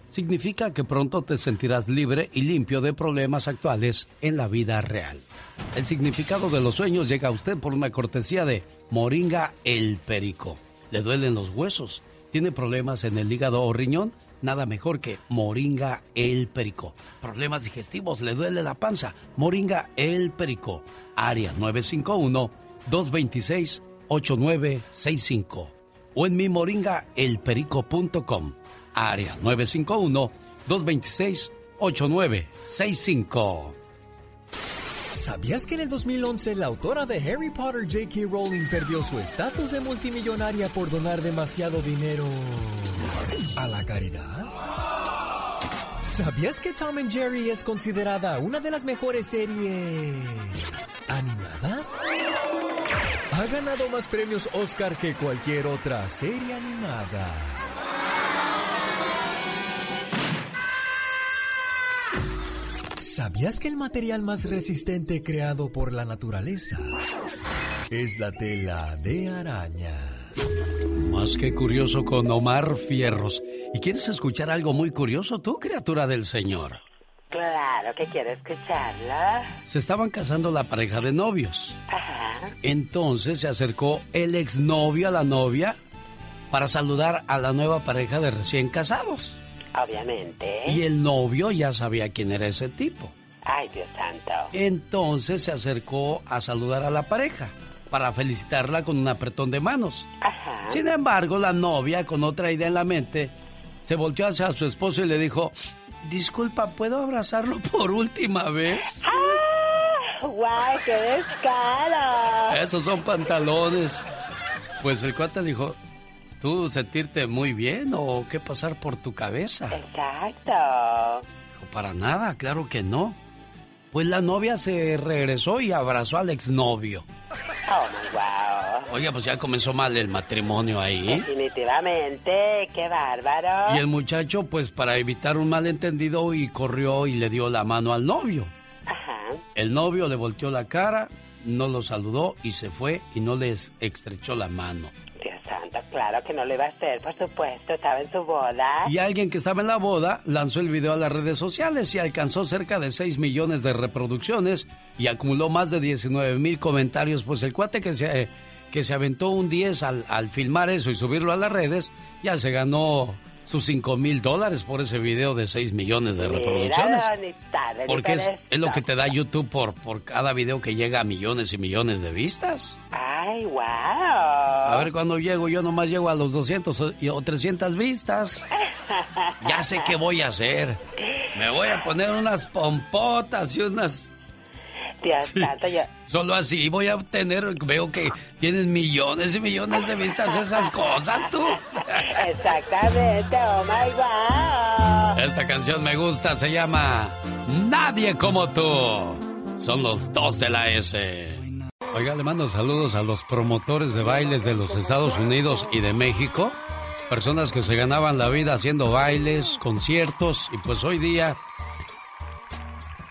Significa que pronto te sentirás libre y limpio de problemas actuales en la vida real. El significado de los sueños llega a usted por una cortesía de Moringa el Perico. ¿Le duelen los huesos? ¿Tiene problemas en el hígado o riñón? Nada mejor que Moringa el Perico. Problemas digestivos, le duele la panza. Moringa el Perico. Área 951-226-8965. O en mi moringaelperico.com área 951-226-8965. ¿Sabías que en el 2011 la autora de Harry Potter J.K. Rowling perdió su estatus de multimillonaria por donar demasiado dinero a la caridad? ¿Sabías que Tom and Jerry es considerada una de las mejores series animadas? Ha ganado más premios Oscar que cualquier otra serie animada. ¿Sabías que el material más resistente creado por la naturaleza es la tela de araña? Más que curioso con Omar Fierros. ¿Y quieres escuchar algo muy curioso tú, criatura del Señor? Claro que quiero escucharla. Se estaban casando la pareja de novios. Ajá. Entonces se acercó el exnovio a la novia para saludar a la nueva pareja de recién casados. Obviamente. Y el novio ya sabía quién era ese tipo. Ay, Dios santo. Entonces se acercó a saludar a la pareja para felicitarla con un apretón de manos. Ajá. Sin embargo, la novia, con otra idea en la mente, se volteó hacia su esposo y le dijo, disculpa, ¿puedo abrazarlo por última vez? ¡Ah! ¡Guau, qué descaro! Esos son pantalones. Pues el cuate dijo, ¿tú sentirte muy bien o qué pasar por tu cabeza? Exacto. Dijo, para nada, claro que no. Pues la novia se regresó y abrazó al exnovio. Oh wow. Oye, pues ya comenzó mal el matrimonio ahí. Definitivamente, qué bárbaro. Y el muchacho, pues para evitar un malentendido, y corrió y le dio la mano al novio. Ajá. El novio le volteó la cara, no lo saludó y se fue y no les estrechó la mano. Santo, claro que no lo iba a hacer, por supuesto, estaba en su boda. Y alguien que estaba en la boda lanzó el video a las redes sociales y alcanzó cerca de 6 millones de reproducciones y acumuló más de 19 mil comentarios. Pues el cuate que se, eh, que se aventó un 10 al, al filmar eso y subirlo a las redes, ya se ganó sus 5 mil dólares por ese video de 6 millones de reproducciones. Porque es, es lo que te da YouTube por, por cada video que llega a millones y millones de vistas. Ay, wow. A ver cuando llego, yo nomás llego a los 200 o o 300 vistas. Ya sé qué voy a hacer. Me voy a poner unas pompotas y unas... Sí. Solo así voy a obtener, veo que tienen millones y millones de vistas esas cosas, tú. Exactamente, oh my God. Esta canción me gusta, se llama Nadie como tú. Son los dos de la S. Oiga, le mando saludos a los promotores de bailes de los Estados Unidos y de México. Personas que se ganaban la vida haciendo bailes, conciertos y pues hoy día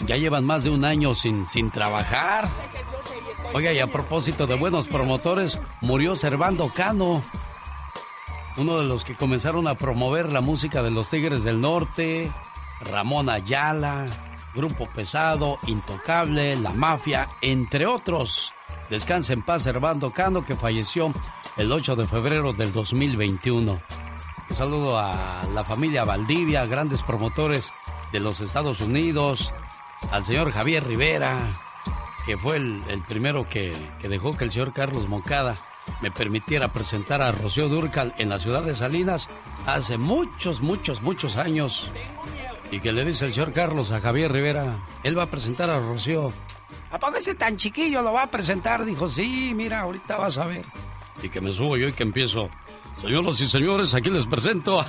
ya llevan más de un año sin, sin trabajar. Oiga, y a propósito de buenos promotores, murió Servando Cano uno de los que comenzaron a promover la música de los Tigres del Norte, Ramón Ayala, Grupo Pesado, Intocable, La Mafia, entre otros. Descansa en paz Servando Cano, que falleció el 8 de febrero del 2021. Un saludo a la familia Valdivia, grandes promotores de los Estados Unidos, al señor Javier Rivera, que fue el, el primero que, que dejó que el señor Carlos Moncada me permitiera presentar a Rocío Durcal en la ciudad de Salinas hace muchos, muchos, muchos años. Y que le dice el señor Carlos a Javier Rivera, él va a presentar a Rocío. ¿A poco ese tan chiquillo lo va a presentar? Dijo, sí, mira, ahorita vas a ver. Y que me subo yo y que empiezo. Señoras y señores, aquí les presento a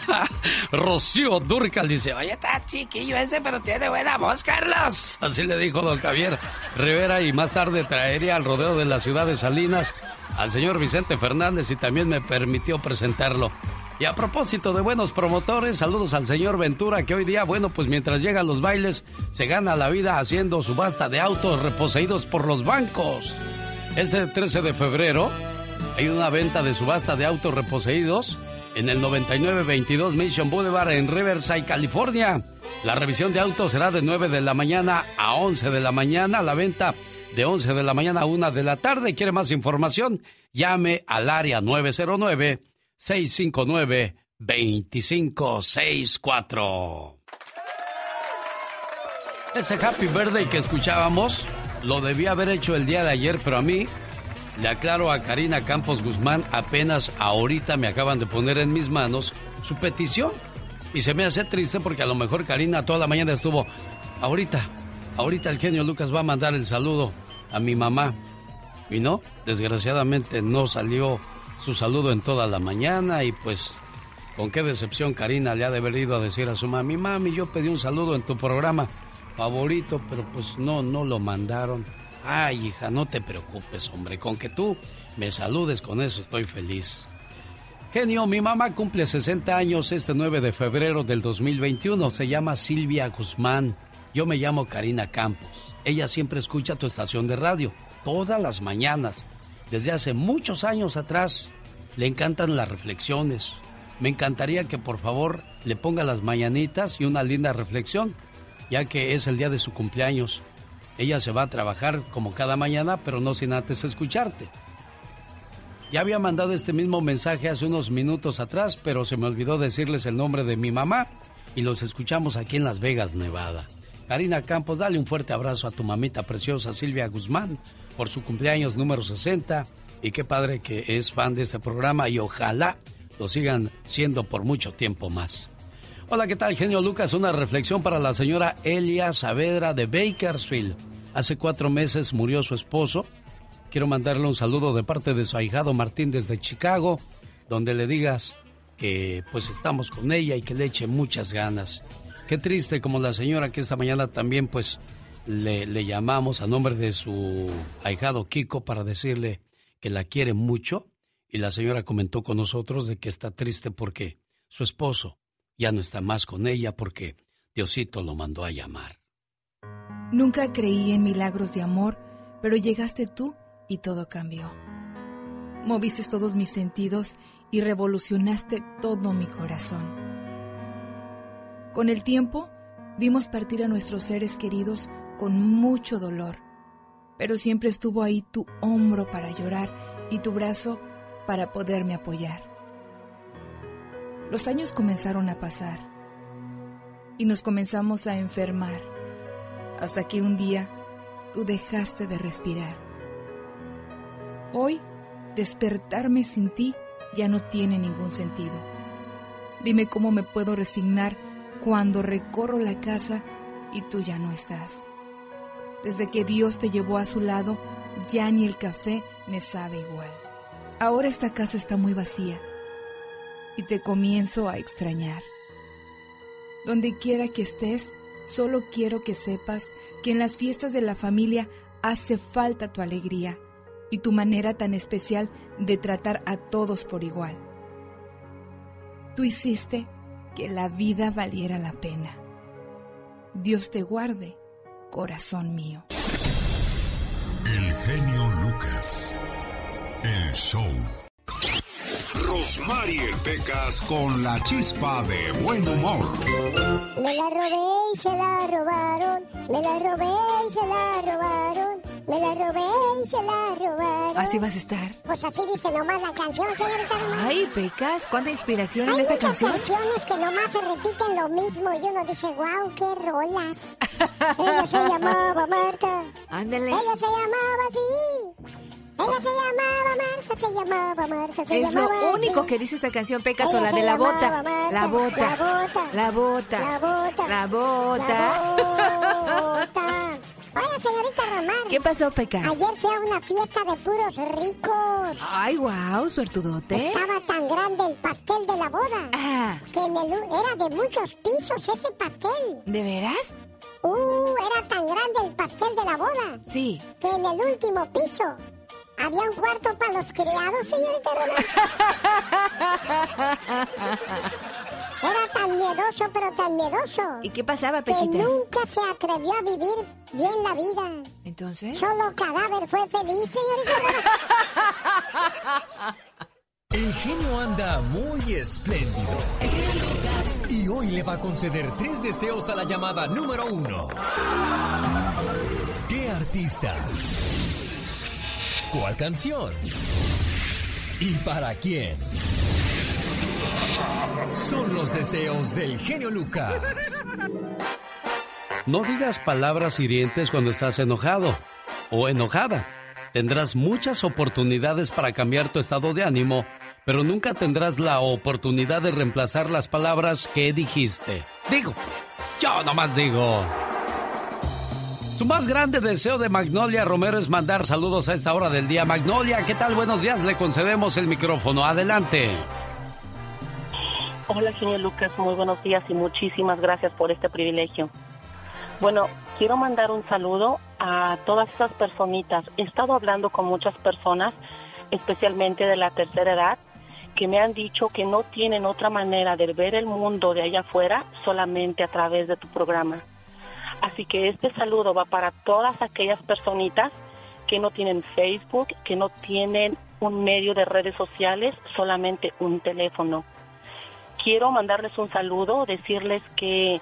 Rocío Durcal. Dice, oye, está chiquillo ese, pero tiene buena voz, Carlos. Así le dijo don Javier Rivera y más tarde traería al rodeo de la ciudad de Salinas al señor Vicente Fernández y también me permitió presentarlo. Y a propósito de buenos promotores, saludos al señor Ventura que hoy día, bueno, pues mientras llegan los bailes, se gana la vida haciendo subasta de autos reposeídos por los bancos. Este 13 de febrero hay una venta de subasta de autos reposeídos en el 9922 Mission Boulevard en Riverside, California. La revisión de autos será de 9 de la mañana a 11 de la mañana. La venta de 11 de la mañana a 1 de la tarde. ¿Quiere más información? Llame al área 909-659-2564. Ese Happy Birthday que escuchábamos lo debía haber hecho el día de ayer, pero a mí le aclaro a Karina Campos Guzmán, apenas ahorita me acaban de poner en mis manos su petición. Y se me hace triste porque a lo mejor Karina toda la mañana estuvo, ahorita, ahorita el genio Lucas va a mandar el saludo a mi mamá. Y no, desgraciadamente no salió su saludo en toda la mañana y pues con qué decepción Karina le ha de haber ido a decir a su mami, mami, yo pedí un saludo en tu programa favorito, pero pues no, no lo mandaron. Ay, hija, no te preocupes, hombre, con que tú me saludes con eso estoy feliz. Genio, mi mamá cumple 60 años este 9 de febrero del 2021. Se llama Silvia Guzmán. Yo me llamo Karina Campos. Ella siempre escucha tu estación de radio, todas las mañanas. Desde hace muchos años atrás. Le encantan las reflexiones. Me encantaría que por favor le ponga las mañanitas y una linda reflexión, ya que es el día de su cumpleaños. Ella se va a trabajar como cada mañana, pero no sin antes escucharte. Ya había mandado este mismo mensaje hace unos minutos atrás, pero se me olvidó decirles el nombre de mi mamá y los escuchamos aquí en Las Vegas, Nevada. Karina Campos, dale un fuerte abrazo a tu mamita preciosa Silvia Guzmán por su cumpleaños número 60 y qué padre que es fan de este programa y ojalá lo sigan siendo por mucho tiempo más. Hola, ¿qué tal, genio Lucas? Una reflexión para la señora Elia Saavedra de Bakersfield. Hace cuatro meses murió su esposo. Quiero mandarle un saludo de parte de su ahijado Martín desde Chicago, donde le digas que pues estamos con ella y que le eche muchas ganas. Qué triste como la señora que esta mañana también pues le, le llamamos a nombre de su ahijado Kiko para decirle que la quiere mucho y la señora comentó con nosotros de que está triste porque su esposo ya no está más con ella porque Diosito lo mandó a llamar. Nunca creí en milagros de amor, pero llegaste tú y todo cambió. Moviste todos mis sentidos y revolucionaste todo mi corazón. Con el tiempo, vimos partir a nuestros seres queridos con mucho dolor, pero siempre estuvo ahí tu hombro para llorar y tu brazo para poderme apoyar. Los años comenzaron a pasar y nos comenzamos a enfermar, hasta que un día tú dejaste de respirar. Hoy Despertarme sin ti ya no tiene ningún sentido. Dime cómo me puedo resignar cuando recorro la casa y tú ya no estás. Desde que Dios te llevó a su lado, ya ni el café me sabe igual. Ahora esta casa está muy vacía y te comienzo a extrañar. Donde quiera que estés, solo quiero que sepas que en las fiestas de la familia hace falta tu alegría y tu manera tan especial de tratar a todos por igual. Tú hiciste que la vida valiera la pena. Dios te guarde, corazón mío. El genio Lucas. El show. Rosmarie Pecas con la chispa de buen humor. Me la robé y se la robaron. Me la robé y se la robaron. Me la robé y se la robaron. Así vas a estar. Pues así dice nomás la canción, señorita Román. Ay, Pecas, ¿cuánta inspiración Hay en esa muchas canción? canciones que nomás se repiten lo mismo y uno dice, wow, qué rolas. Ella se llamaba Marta. Ándale. Ella se llamaba así. Ella se llamaba Marta, se llamaba Marta, se Es lo único que dice esa canción, Pecas, o la de la bota. Marta, La bota. La bota. La bota. La bota. La bota. La bota. Oiga, señorita Román. ¿Qué pasó, Pecas? Ayer fui a una fiesta de puros ricos. Ay, wow, suertudote. Estaba tan grande el pastel de la boda Ah, que en el, era de muchos pisos ese pastel. ¿de veras? Uh, era tan grande el pastel de la boda Sí. que en el último piso había un cuarto para los criados, señorita. Era tan miedoso, pero tan miedoso. ¿Y qué pasaba, Que Pequitas? nunca se atrevió a vivir bien la vida. Entonces. Solo cadáver fue feliz, señorita. El genio anda muy espléndido. Y hoy le va a conceder tres deseos a la llamada número uno. ¿Qué artista? ¿Cuál canción? ¿Y para quién? Son los deseos del genio Lucas. No digas palabras hirientes cuando estás enojado o enojada. Tendrás muchas oportunidades para cambiar tu estado de ánimo, pero nunca tendrás la oportunidad de reemplazar las palabras que dijiste. Digo, yo nomás digo. Su más grande deseo de Magnolia Romero es mandar saludos a esta hora del día. Magnolia, ¿qué tal? Buenos días, le concedemos el micrófono. Adelante. Hola, señor Lucas, muy buenos días y muchísimas gracias por este privilegio. Bueno, quiero mandar un saludo a todas esas personitas. He estado hablando con muchas personas, especialmente de la tercera edad, que me han dicho que no tienen otra manera de ver el mundo de allá afuera solamente a través de tu programa. Así que este saludo va para todas aquellas personitas que no tienen Facebook, que no tienen un medio de redes sociales, solamente un teléfono quiero mandarles un saludo, decirles que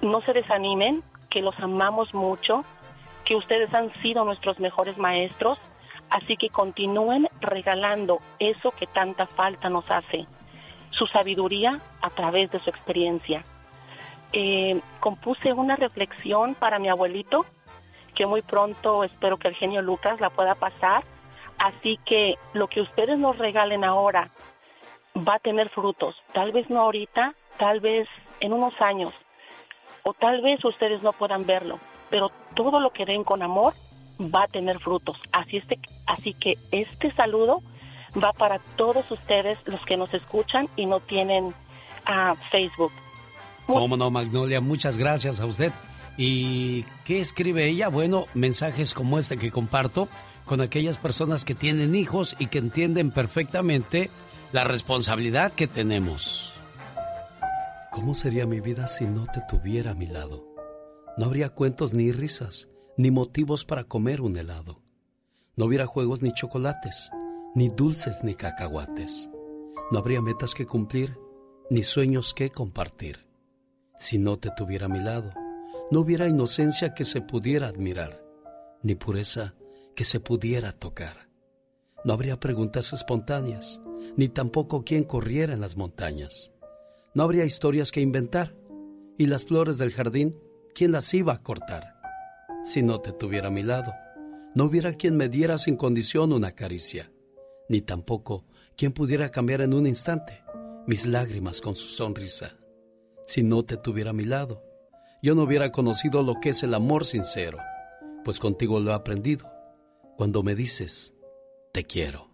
no se desanimen, que los amamos mucho, que ustedes han sido nuestros mejores maestros, así que continúen regalando eso que tanta falta nos hace, su sabiduría a través de su experiencia. Eh, compuse una reflexión para mi abuelito, que muy pronto espero que el genio Lucas la pueda pasar, así que lo que ustedes nos regalen ahora, va a tener frutos. Tal vez no ahorita, tal vez en unos años, o tal vez ustedes no puedan verlo, pero todo lo que den con amor va a tener frutos. Así, este, así que este saludo va para todos ustedes, los que nos escuchan y no tienen ah, Facebook. Cómo no, Magnolia, muchas gracias a usted. ¿Y qué escribe ella? Bueno, mensajes como este que comparto con aquellas personas que tienen hijos y que entienden perfectamente la responsabilidad que tenemos. ¿Cómo sería mi vida si no te tuviera a mi lado? No habría cuentos ni risas, ni motivos para comer un helado. No hubiera juegos ni chocolates, ni dulces ni cacahuates. No habría metas que cumplir, ni sueños que compartir. Si no te tuviera a mi lado, no hubiera inocencia que se pudiera admirar, ni pureza que se pudiera tocar. No habría preguntas espontáneas, ni tampoco quien corriera en las montañas. No habría historias que inventar, y las flores del jardín, ¿quién las iba a cortar? Si no te tuviera a mi lado, no hubiera quien me diera sin condición una caricia, ni tampoco quién pudiera cambiar en un instante mis lágrimas con su sonrisa. Si no te tuviera a mi lado, yo no hubiera conocido lo que es el amor sincero, pues contigo lo he aprendido cuando me dices, te quiero.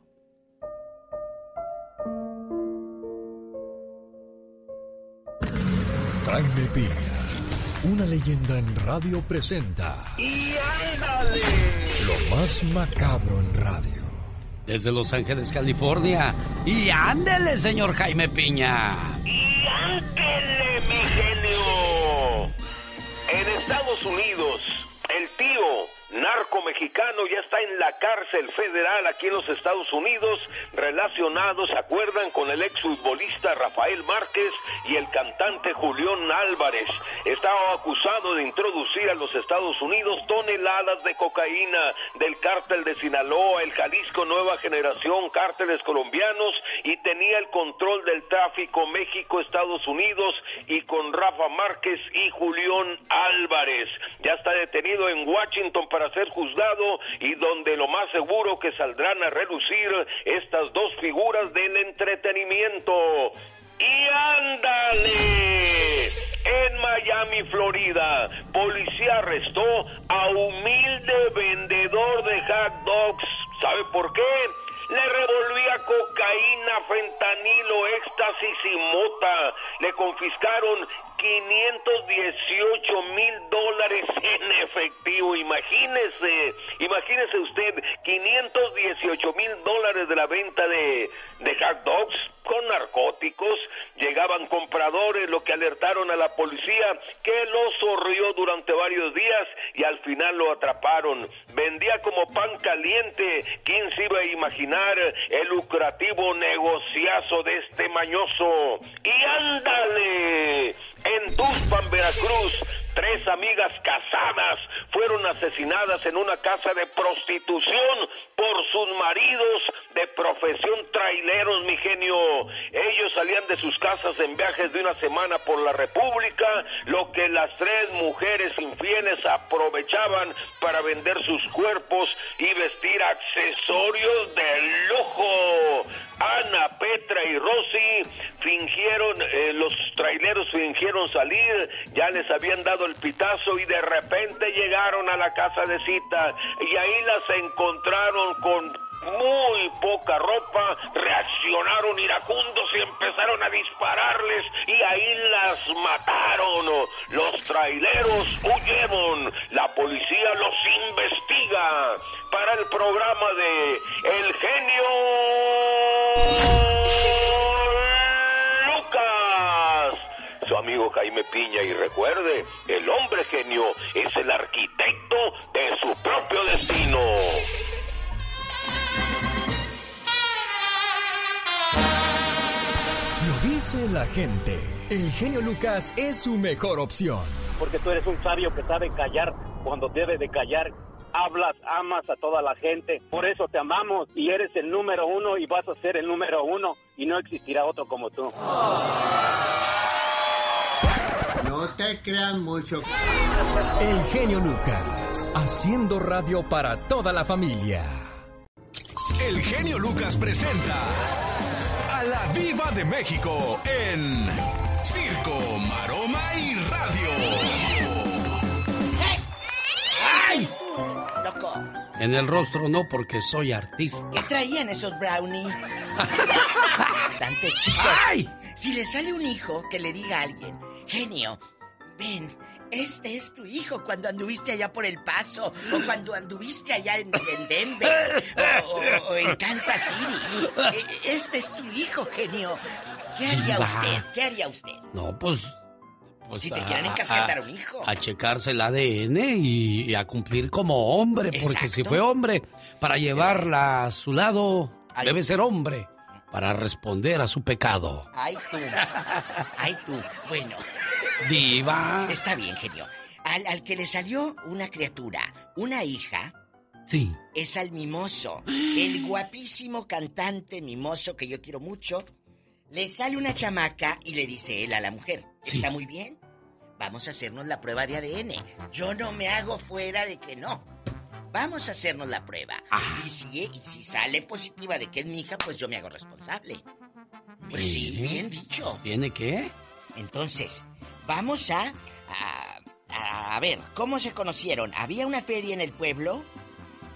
Jaime Piña, una leyenda en radio presenta. ¡Y ándale! Lo más macabro en radio. Desde Los Ángeles, California. Y ándele, señor Jaime Piña. ¡Y ándele, mi genio! En Estados Unidos, el tío narco mexicano ya está en la cárcel federal aquí en los Estados Unidos, relacionado, ¿se acuerdan? Con el exfutbolista Rafael Márquez y el cantante Julián Álvarez. Estaba acusado de introducir a los Estados Unidos toneladas de cocaína del cártel de Sinaloa, el Jalisco Nueva Generación, cárteles colombianos y tenía el control del tráfico México-Estados Unidos y con Rafa Márquez y Julián Álvarez. Ya está detenido en Washington para ser juzgado y donde lo más seguro que saldrán a relucir estas dos figuras del entretenimiento. Y ándale, en Miami, Florida, policía arrestó a humilde vendedor de hot dogs. ¿Sabe por qué? Le revolvía cocaína, fentanilo, éxtasis y mota. Le confiscaron 518 mil dólares en efectivo. Imagínese, imagínese usted, 518 mil dólares de la venta de, de hot dogs con narcóticos. Llegaban compradores, lo que alertaron a la policía, que lo sorrió durante varios días y al final lo atraparon. Vendía como pan caliente. ¿Quién se iba a imaginar el lucrativo negociazo de este mañoso? Y ándale, en Tuxpan, Veracruz, tres amigas casadas fueron asesinadas en una casa de prostitución por sus maridos de profesión traileros, mi genio. Ellos salían de sus casas en viajes de una semana por la República, lo que las tres mujeres infieles aprovechaban para vender sus cuerpos y vestir accesorios de lujo. Ana, Petra y Rosy fingieron, eh, los traileros fingieron salir, ya les habían dado el pitazo y de repente llegaron a la casa de cita y ahí las encontraron con muy poca ropa, reaccionaron iracundos y empezaron a dispararles y ahí las mataron. Los traileros huyeron, la policía los investiga para el programa de El genio. Su amigo Jaime Piña y recuerde, el hombre genio es el arquitecto de su propio destino. Lo dice la gente. El genio Lucas es su mejor opción. Porque tú eres un sabio que sabe callar cuando debe de callar. Hablas, amas a toda la gente. Por eso te amamos y eres el número uno y vas a ser el número uno y no existirá otro como tú. No te crean mucho. El genio Lucas. Haciendo radio para toda la familia. El genio Lucas presenta a la Viva de México en Circo, Maroma y Radio. ¡Ay! Loco, En el rostro no, porque soy artista. ¿qué traían esos brownies? Tantos chicos. Si le sale un hijo, que le diga a alguien, genio, ven, este es tu hijo cuando anduviste allá por El Paso, o cuando anduviste allá en, en Denver, o, o- o en Kansas City. E- Este es tu hijo, genio. ¿Qué haría usted? ¿Qué haría usted? No, pues. pues Si te quieren encasquetar a un hijo. A checarse el ADN y, y a cumplir como hombre, porque si fue hombre, para llevarla a su lado, debe ser hombre, para responder a su pecado. Ay, tú. Ay, tú. Bueno. Diva. Está bien, genio. Al, al que le salió una criatura, una hija, Sí. es al mimoso. El guapísimo cantante mimoso que yo quiero mucho. Le sale una chamaca y le dice él a la mujer, está muy bien, vamos a hacernos la prueba de ADN. Yo no me hago fuera de que no. Vamos a hacernos la prueba. Y si, y si sale positiva de que es mi hija, pues yo me hago responsable. Pues sí, bien dicho. ¿Tiene qué? Entonces, vamos a, a, a ver, ¿cómo se conocieron? Había una feria en el pueblo.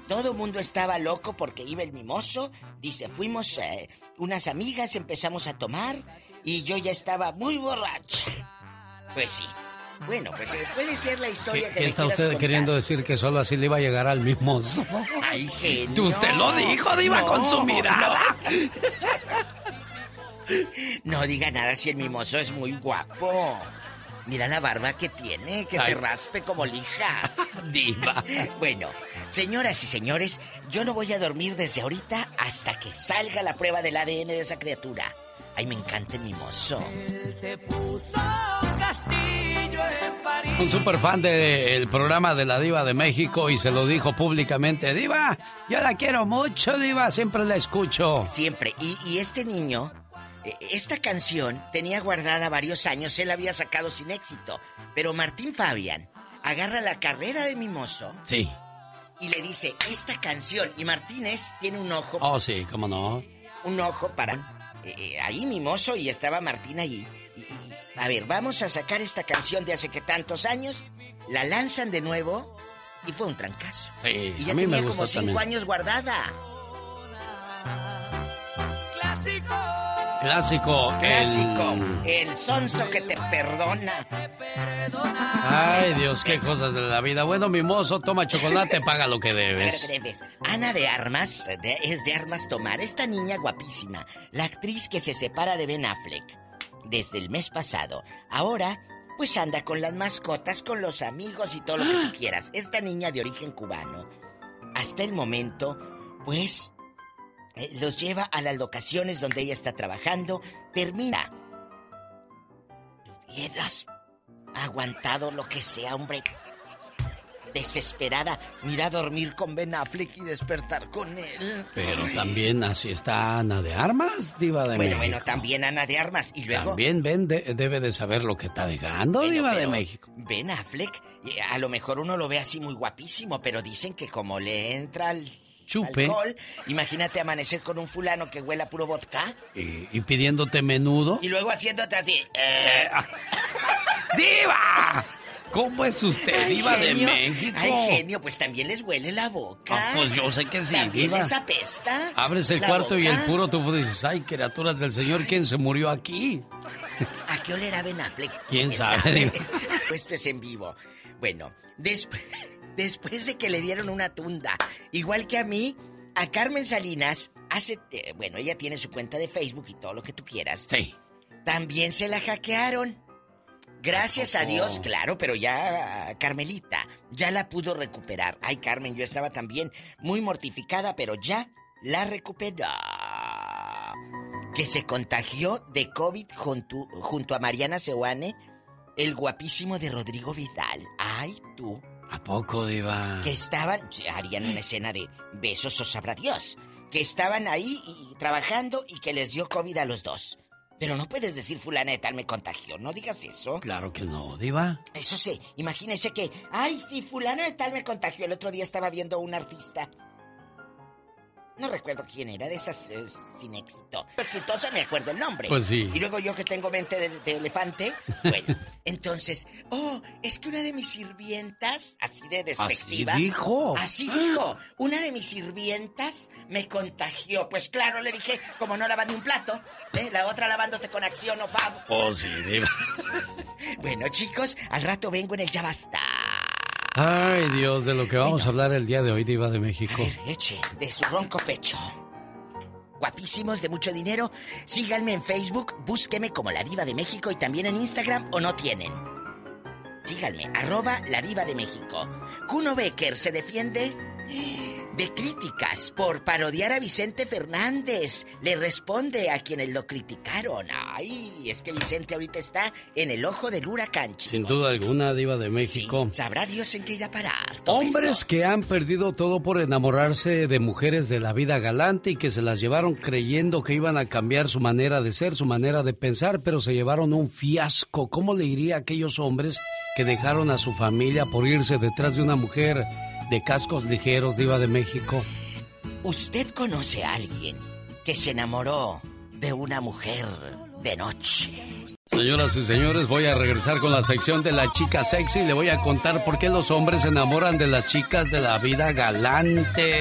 Todo el mundo estaba loco porque iba el mimoso. Dice, fuimos eh, unas amigas, empezamos a tomar y yo ya estaba muy borracha. Pues sí. Bueno, pues eh, puede ser la historia ¿Qué, que qué me está usted contar. queriendo decir que solo así le iba a llegar al mimoso? Ay, genio. Usted lo dijo, Diva, con su mirada. No diga nada si el mimoso es muy guapo. Mira la barba que tiene, que te raspe como lija. Diva. Bueno, señoras y señores, yo no voy a dormir desde ahorita hasta que salga la prueba del ADN de esa criatura. Ay, me encanta el mimoso. Un super fan del programa de la Diva de México y se lo dijo públicamente. Diva, yo la quiero mucho, Diva, siempre la escucho. Siempre. Y, y este niño, eh, esta canción tenía guardada varios años, él la había sacado sin éxito. Pero Martín Fabian agarra la carrera de mimoso Sí. y le dice, esta canción, y Martínez tiene un ojo Oh, sí, cómo no. un ojo para eh, eh, ahí mimoso y estaba Martín allí. Y- y, a ver, vamos a sacar esta canción de hace que tantos años. La lanzan de nuevo y fue un trancazo. Sí, Y ya a mí me tenía como cinco también. años guardada. Clásico. el- Clásico. El sonso que te perdona. Ay, Dios, qué cosas de la vida. Bueno, mimoso, toma chocolate, paga lo que debes. que debes. Ana de Armas, de- es de Armas Tomar. Esta niña guapísima, la actriz que se separa de Ben Affleck desde el mes pasado. Ahora, pues anda con las mascotas, con los amigos y todo lo que tú quieras. Esta niña de origen cubano, hasta el momento, pues, eh, los lleva a las locaciones donde ella está trabajando. Termina. Hubieras aguantado lo que sea, hombre desesperada, mira dormir con Ben Affleck y despertar con él. Pero también así está Ana de Armas, Diva de Bueno, México. bueno, también Ana de Armas. Y luego. También Ben de- debe de saber lo que está dejando, Bueno, Diva de México. Ben Affleck, eh, a lo mejor uno lo ve así muy guapísimo, pero dicen que como le entra el Chupe. alcohol, imagínate amanecer con un fulano que huela puro vodka Y, y pidiéndote menudo. y luego haciéndote así. eh, ¡Diva! ¿Cómo es usted, Diva de México? Ay, genio, pues también les huele la boca. Ah, pues yo sé que sí, También Diva. les apesta. Abres el cuarto y el puro tú dices, ay, criaturas del Señor, ¿quién se murió aquí? ¿A qué olerá Ben Affleck? ¿Quién sabe? Esto es en vivo. Bueno, desp- después de que le dieron una tunda, igual que a mí, a Carmen Salinas, hace... eh, bueno, ella tiene su cuenta de Facebook y todo lo que tú quieras. Sí. También se la hackearon. Gracias a? Dios, claro, pero ya ah, Carmelita ya la pudo recuperar. Ay, Carmen, yo estaba también muy mortificada, pero ya la recuperó. Que se contagió de COVID junto, junto a Mariana Seoane, el guapísimo de Rodrigo Vidal. Ay, tú. ¿A poco, Diva? Que estaban, harían una escena de besos o sabrá Dios. Que estaban ahí y, trabajando y que les dio COVID a los dos. Pero no puedes decir fulana de tal me contagió, no digas eso. Claro que no, Diva. Eso sí, imagínese que, ay, sí, fulana de tal me contagió. El otro día estaba viendo a un artista. No recuerdo quién era, de esas eh, sin éxito. Exitosa me acuerdo el nombre. Pues sí. Y luego yo que tengo mente de, de elefante. Bueno, entonces, oh, es que una de mis sirvientas, así de despectiva. Así dijo. Así dijo. Una de mis sirvientas me contagió. Pues claro, le dije, como no lavas ni un plato, ¿eh? la otra lavándote con acción o fab. Oh, sí, Diva. Bueno, chicos, al rato vengo en el ya basta. Ay, Dios, de lo que vamos a hablar el día de hoy, Diva de México. Eche, de su ronco pecho. Guapísimos, de mucho dinero. Síganme en Facebook, búsqueme como La Diva de México y también en Instagram o no tienen. Síganme, arroba La Diva de México. Kuno Becker se defiende de críticas por parodiar a Vicente Fernández. Le responde a quienes lo criticaron. Ay, es que Vicente ahorita está en el ojo del huracán, chicos. Sin duda alguna, Diva de México. Sabrá Dios en qué irá a parar. Hombres esto. que han perdido todo por enamorarse de mujeres de la vida galante y que se las llevaron creyendo que iban a cambiar su manera de ser, su manera de pensar, pero se llevaron un fiasco. ¿Cómo le iría a aquellos hombres que dejaron a su familia por irse detrás de una mujer de cascos ligeros, Diva de México. ¿Usted conoce a alguien que se enamoró de una mujer de noche? Señoras y señores, voy a regresar con la sección de la chica sexy. Le voy a contar por qué los hombres se enamoran de las chicas de la vida galante.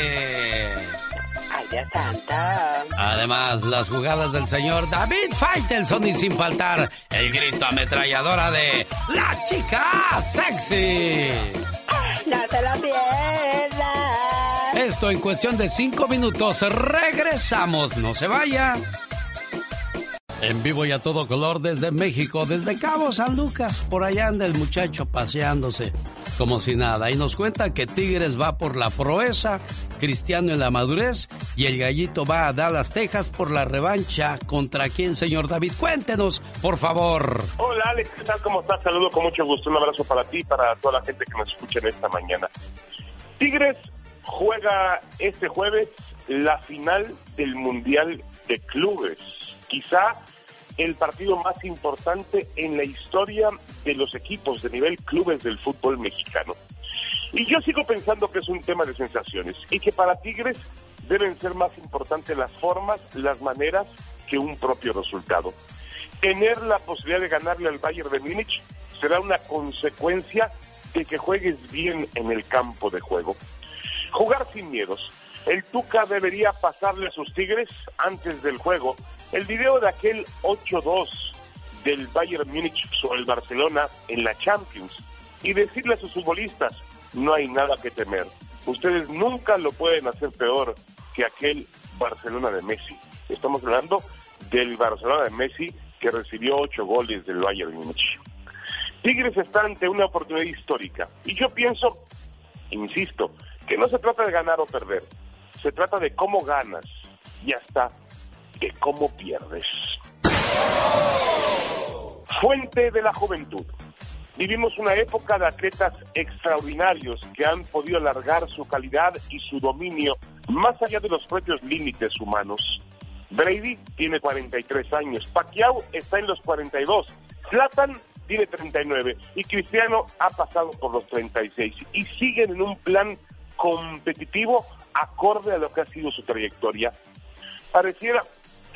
Ay, Dios santa. Además, las jugadas del señor David Faitelson y sin faltar el grito ametralladora de la chica sexy. No te lo. Esto en cuestión de cinco minutos. Regresamos. No se vaya. En vivo y a todo color desde México, desde Cabo San Lucas. Por allá anda el muchacho paseándose como si nada. Y nos cuenta que Tigres va por la proeza, Cristiano en la madurez y el gallito va a Dallas, Texas por la revancha. ¿Contra quién, señor David? Cuéntenos, por favor. Hola Alex, ¿qué tal? ¿Cómo estás? Saludo con mucho gusto. Un abrazo para ti y para toda la gente que nos escucha en esta mañana. Tigres juega este jueves la final del Mundial de Clubes. Quizá el partido más importante en la historia de los equipos de nivel clubes del fútbol mexicano. Y yo sigo pensando que es un tema de sensaciones y que para Tigres deben ser más importantes las formas, las maneras que un propio resultado. Tener la posibilidad de ganarle al Bayern de Múnich será una consecuencia de que juegues bien en el campo de juego. Jugar sin miedos. El Tuca debería pasarle a sus Tigres antes del juego el video de aquel 8-2 del Bayern Múnich sobre el Barcelona en la Champions y decirle a sus futbolistas, no hay nada que temer. Ustedes nunca lo pueden hacer peor que aquel Barcelona de Messi. Estamos hablando del Barcelona de Messi que recibió ocho goles del Bayern Múnich. Tigres está ante una oportunidad histórica y yo pienso, insisto, que no se trata de ganar o perder, se trata de cómo ganas y hasta de cómo pierdes. Fuente de la juventud. Vivimos una época de atletas extraordinarios que han podido alargar su calidad y su dominio más allá de los propios límites humanos. Brady tiene 43 años, Pacquiao está en los 42, Zlatan tiene 39 y Cristiano ha pasado por los 36 y siguen en un plan competitivo acorde a lo que ha sido su trayectoria. Pareciera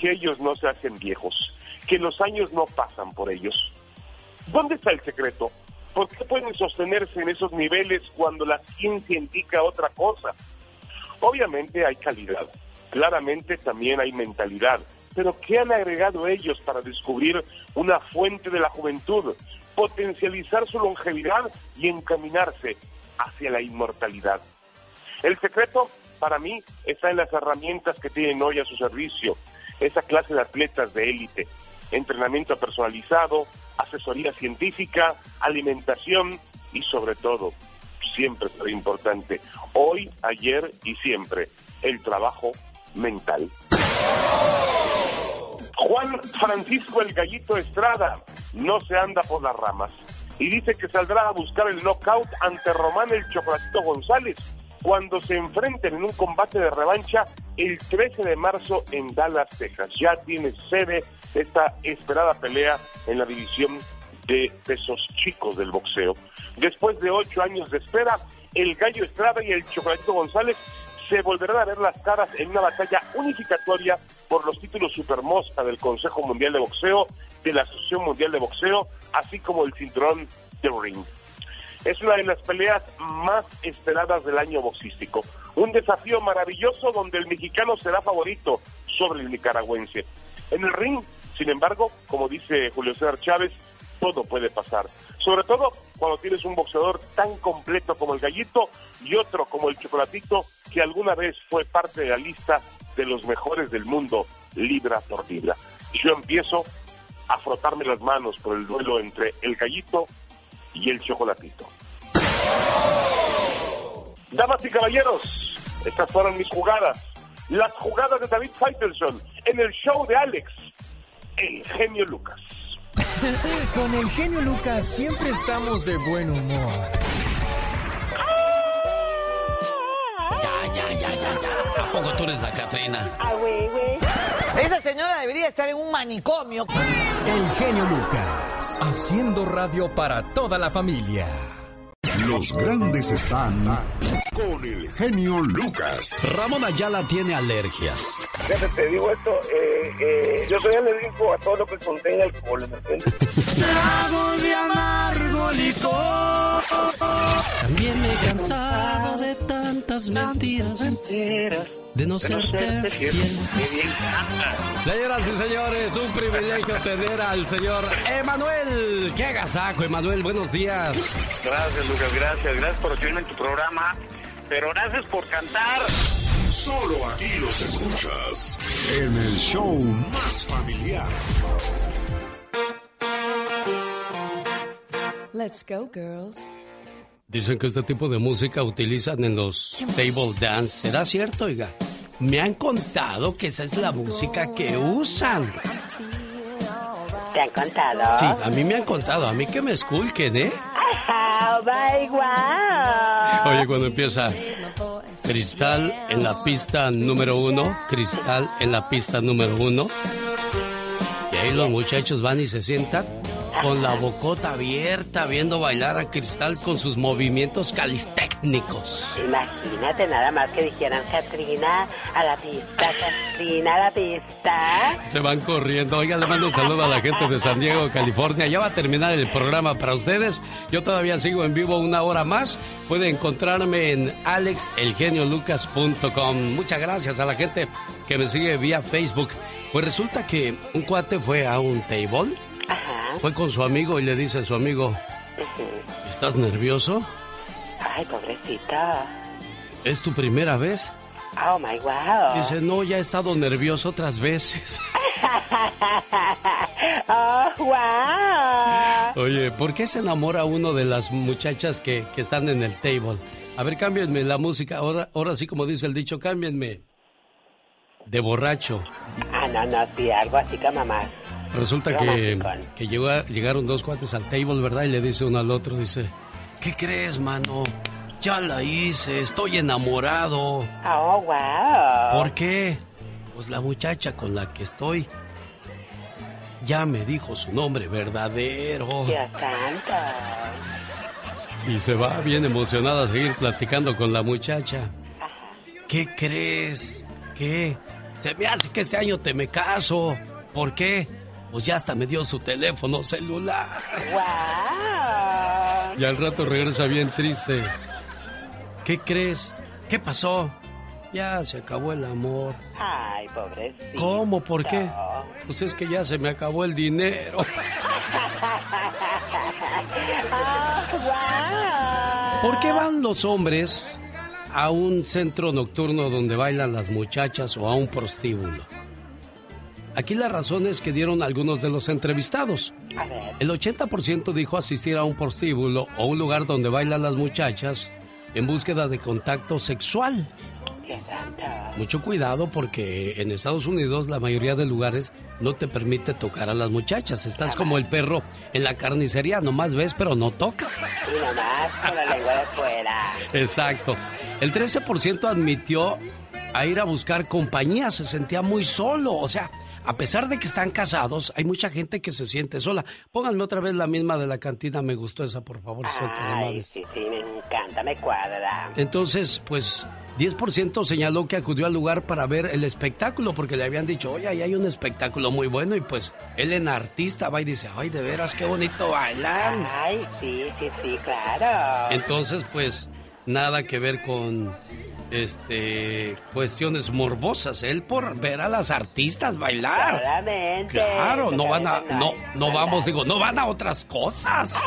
que ellos no se hacen viejos, que los años no pasan por ellos. ¿Dónde está el secreto? ¿Por qué pueden sostenerse en esos niveles cuando la ciencia indica otra cosa? Obviamente hay calidad, claramente también hay mentalidad, pero ¿qué han agregado ellos para descubrir una fuente de la juventud, potencializar su longevidad y encaminarse hacia la inmortalidad? El secreto, para mí, está en las herramientas que tienen hoy a su servicio, esa clase de atletas de élite, entrenamiento personalizado, asesoría científica, alimentación y sobre todo, siempre muy importante, hoy, ayer y siempre, el trabajo mental. Juan Francisco el Gallito Estrada no se anda por las ramas y dice que saldrá a buscar el knockout ante Román el Chocolatito González cuando se enfrenten en un combate de revancha el 13 de marzo en Dallas, Texas. Ya tiene sede esta esperada pelea en la división de pesos chicos del boxeo. Después de ocho años de espera, el Gallo Estrada y el Chocolatito González se volverán a ver las caras en una batalla unificatoria por los títulos Supermosca del Consejo Mundial de Boxeo, de la Asociación Mundial de Boxeo, así como el cinturón de ring. Es una de las peleas más esperadas del año boxístico. Un desafío maravilloso donde el mexicano será favorito sobre el nicaragüense. En el ring, sin embargo, como dice Julio César Chávez, todo puede pasar. Sobre todo cuando tienes un boxeador tan completo como el Gallito y otro como el Chocolatito, que alguna vez fue parte de la lista de los mejores del mundo, libra por libra. Yo empiezo a frotarme las manos por el duelo entre el Gallito y el chocolatito. Damas y caballeros, estas fueron mis jugadas. Las jugadas de David Faitelson en el show de Alex, el genio Lucas. Con el genio Lucas siempre estamos de buen humor. Ya, ya, ya, ya. ¿A poco tú eres la Catrina? Ah, güey, güey. Esa señora debería estar en un manicomio. El genio Lucas, haciendo radio para toda la familia. Los grandes están con el genio Lucas. Ramón Ayala tiene alergias. Fíjate, te digo esto, eh, eh, yo soy alérgico a todo lo que contenga alcohol, ¿me entiendes? Trago de amargo licor. También me he cansado de tantas mentiras. De no serte fiel. Señoras y señores, un privilegio tener al señor Emanuel. ¡Qué agasajo, Emanuel! Buenos días. Gracias, Lucas, gracias. Gracias por recibirme en tu programa. Pero gracias por cantar. Solo aquí los escuchas en el show más familiar. Let's go, girls. Dicen que este tipo de música utilizan en los table dance. ¿Será cierto, oiga? Me han contado que esa es la música que usan. ¿Te han contado? Sí, a mí me han contado, a mí que me esculquen, ¿eh? Oh my wow. Oye, cuando empieza Cristal en la pista número uno, Cristal en la pista número uno, y ahí los muchachos van y se sientan con la bocota abierta viendo bailar a Cristal con sus movimientos calistécnicos. Imagínate nada más que dijeran Katrina a la pista, Katrina a la pista. Se van corriendo. Oiga, le mando un saludo a la gente de San Diego, California. Ya va a terminar el programa para ustedes. Yo todavía sigo en vivo una hora más. Puede encontrarme en alexelgeniolucas.com. Muchas gracias a la gente que me sigue vía Facebook. Pues resulta que un cuate fue a un table. Fue con su amigo y le dice a su amigo, ¿estás nervioso? Ay, pobrecita. ¿Es tu primera vez? Oh my wow. Dice, no, ya he estado nervioso otras veces. oh wow. Oye, ¿por qué se enamora uno de las muchachas que, que están en el table? A ver, cámbienme la música. Ahora, ahora sí, como dice el dicho, cámbienme. De borracho. Ah, no, no, sí, algo así más. Resulta que, que llegó a- llegaron dos cuates al table, ¿verdad? Y le dice uno al otro, dice, ¿qué crees, mano? Ya la hice, estoy enamorado. Oh wow. ¿Por qué? Pues la muchacha con la que estoy ya me dijo su nombre verdadero. Dios santo. Y se va bien emocionada a seguir platicando con la muchacha. ¿Qué crees? ¿Qué? Se me hace que este año te me caso. ¿Por qué? Pues ya hasta me dio su teléfono celular. Wow. Y al rato regresa bien triste. ¿Qué crees? ¿Qué pasó? Ya se acabó el amor. Ay, pobrecito. ¿Cómo? ¿Por qué? Pues es que ya se me acabó el dinero. Oh wow. ¿Por qué van los hombres a un centro nocturno donde bailan las muchachas o a un prostíbulo? Aquí las razones que dieron algunos de los entrevistados. El 80% dijo asistir a un prostíbulo o un lugar donde bailan las muchachas en búsqueda de contacto sexual. Mucho cuidado porque en Estados Unidos la mayoría de lugares no te permite tocar a las muchachas. Estás como el perro en la carnicería, nomás ves pero no tocas. Y nomás con la lengua de fuera. Exacto. El 13% admitió a ir a buscar compañía, se sentía muy solo. O sea, a pesar de que están casados, hay mucha gente que se siente sola. Pónganme otra vez la misma de la cantina, me gustó esa, por favor, tan Ay, amables. sí, sí, me encanta, me cuadra. Entonces, pues 10% señaló que acudió al lugar para ver el espectáculo porque le habían dicho, oye, ahí hay un espectáculo muy bueno y pues él en artista va y dice, ay, de veras, qué bonito bailan. Ay, sí, sí, sí, claro. Entonces, pues nada que ver con este cuestiones morbosas, él por ver a las artistas bailar. Claramente. Claro, no van a no no vamos, digo, no van a otras cosas.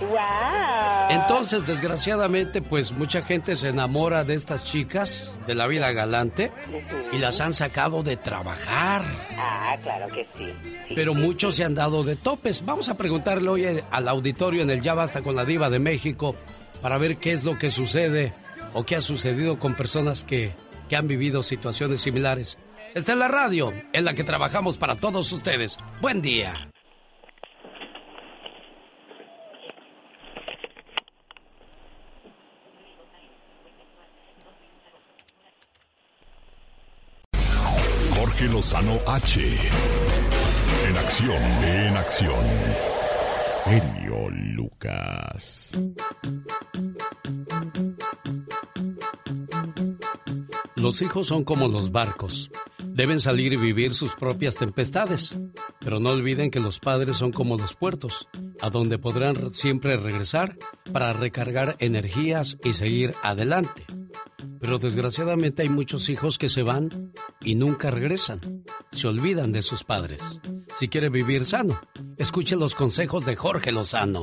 wow. Entonces, desgraciadamente, pues mucha gente se enamora de estas chicas de la vida galante y las han sacado de trabajar. Ah, claro que sí. sí, Pero muchos se han dado de topes. Vamos a preguntarle hoy al auditorio en el Ya Basta con la Diva de México para ver qué es lo que sucede o qué ha sucedido con personas que, que han vivido situaciones similares. Esta es la radio en la que trabajamos para todos ustedes. Buen día. Jorge Lozano H. En acción, en acción. Genio Lucas. Los hijos son como los barcos. Deben salir y vivir sus propias tempestades. Pero no olviden que los padres son como los puertos, a donde podrán siempre regresar para recargar energías y seguir adelante. Pero desgraciadamente hay muchos hijos que se van y nunca regresan. Se olvidan de sus padres. Si quiere vivir sano, escuche los consejos de Jorge Lozano.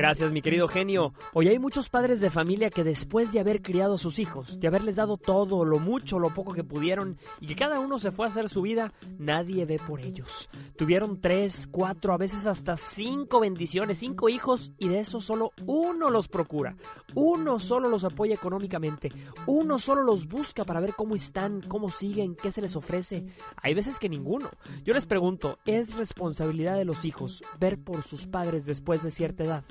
Gracias, mi querido genio. Hoy hay muchos padres de familia que después de haber criado a sus hijos, de haberles dado todo, lo mucho lo poco que pudieron, y que cada uno se fue a hacer su vida, nadie ve por ellos. Tuvieron tres, cuatro, a veces hasta cinco bendiciones, cinco hijos, y de eso solo uno los procura. Uno solo los apoya económicamente. Uno solo los busca para ver cómo están, cómo siguen, qué se les ofrece. Hay veces que ninguno. Yo les pregunto, ¿es responsabilidad de los hijos ver por sus padres después de cierta edad?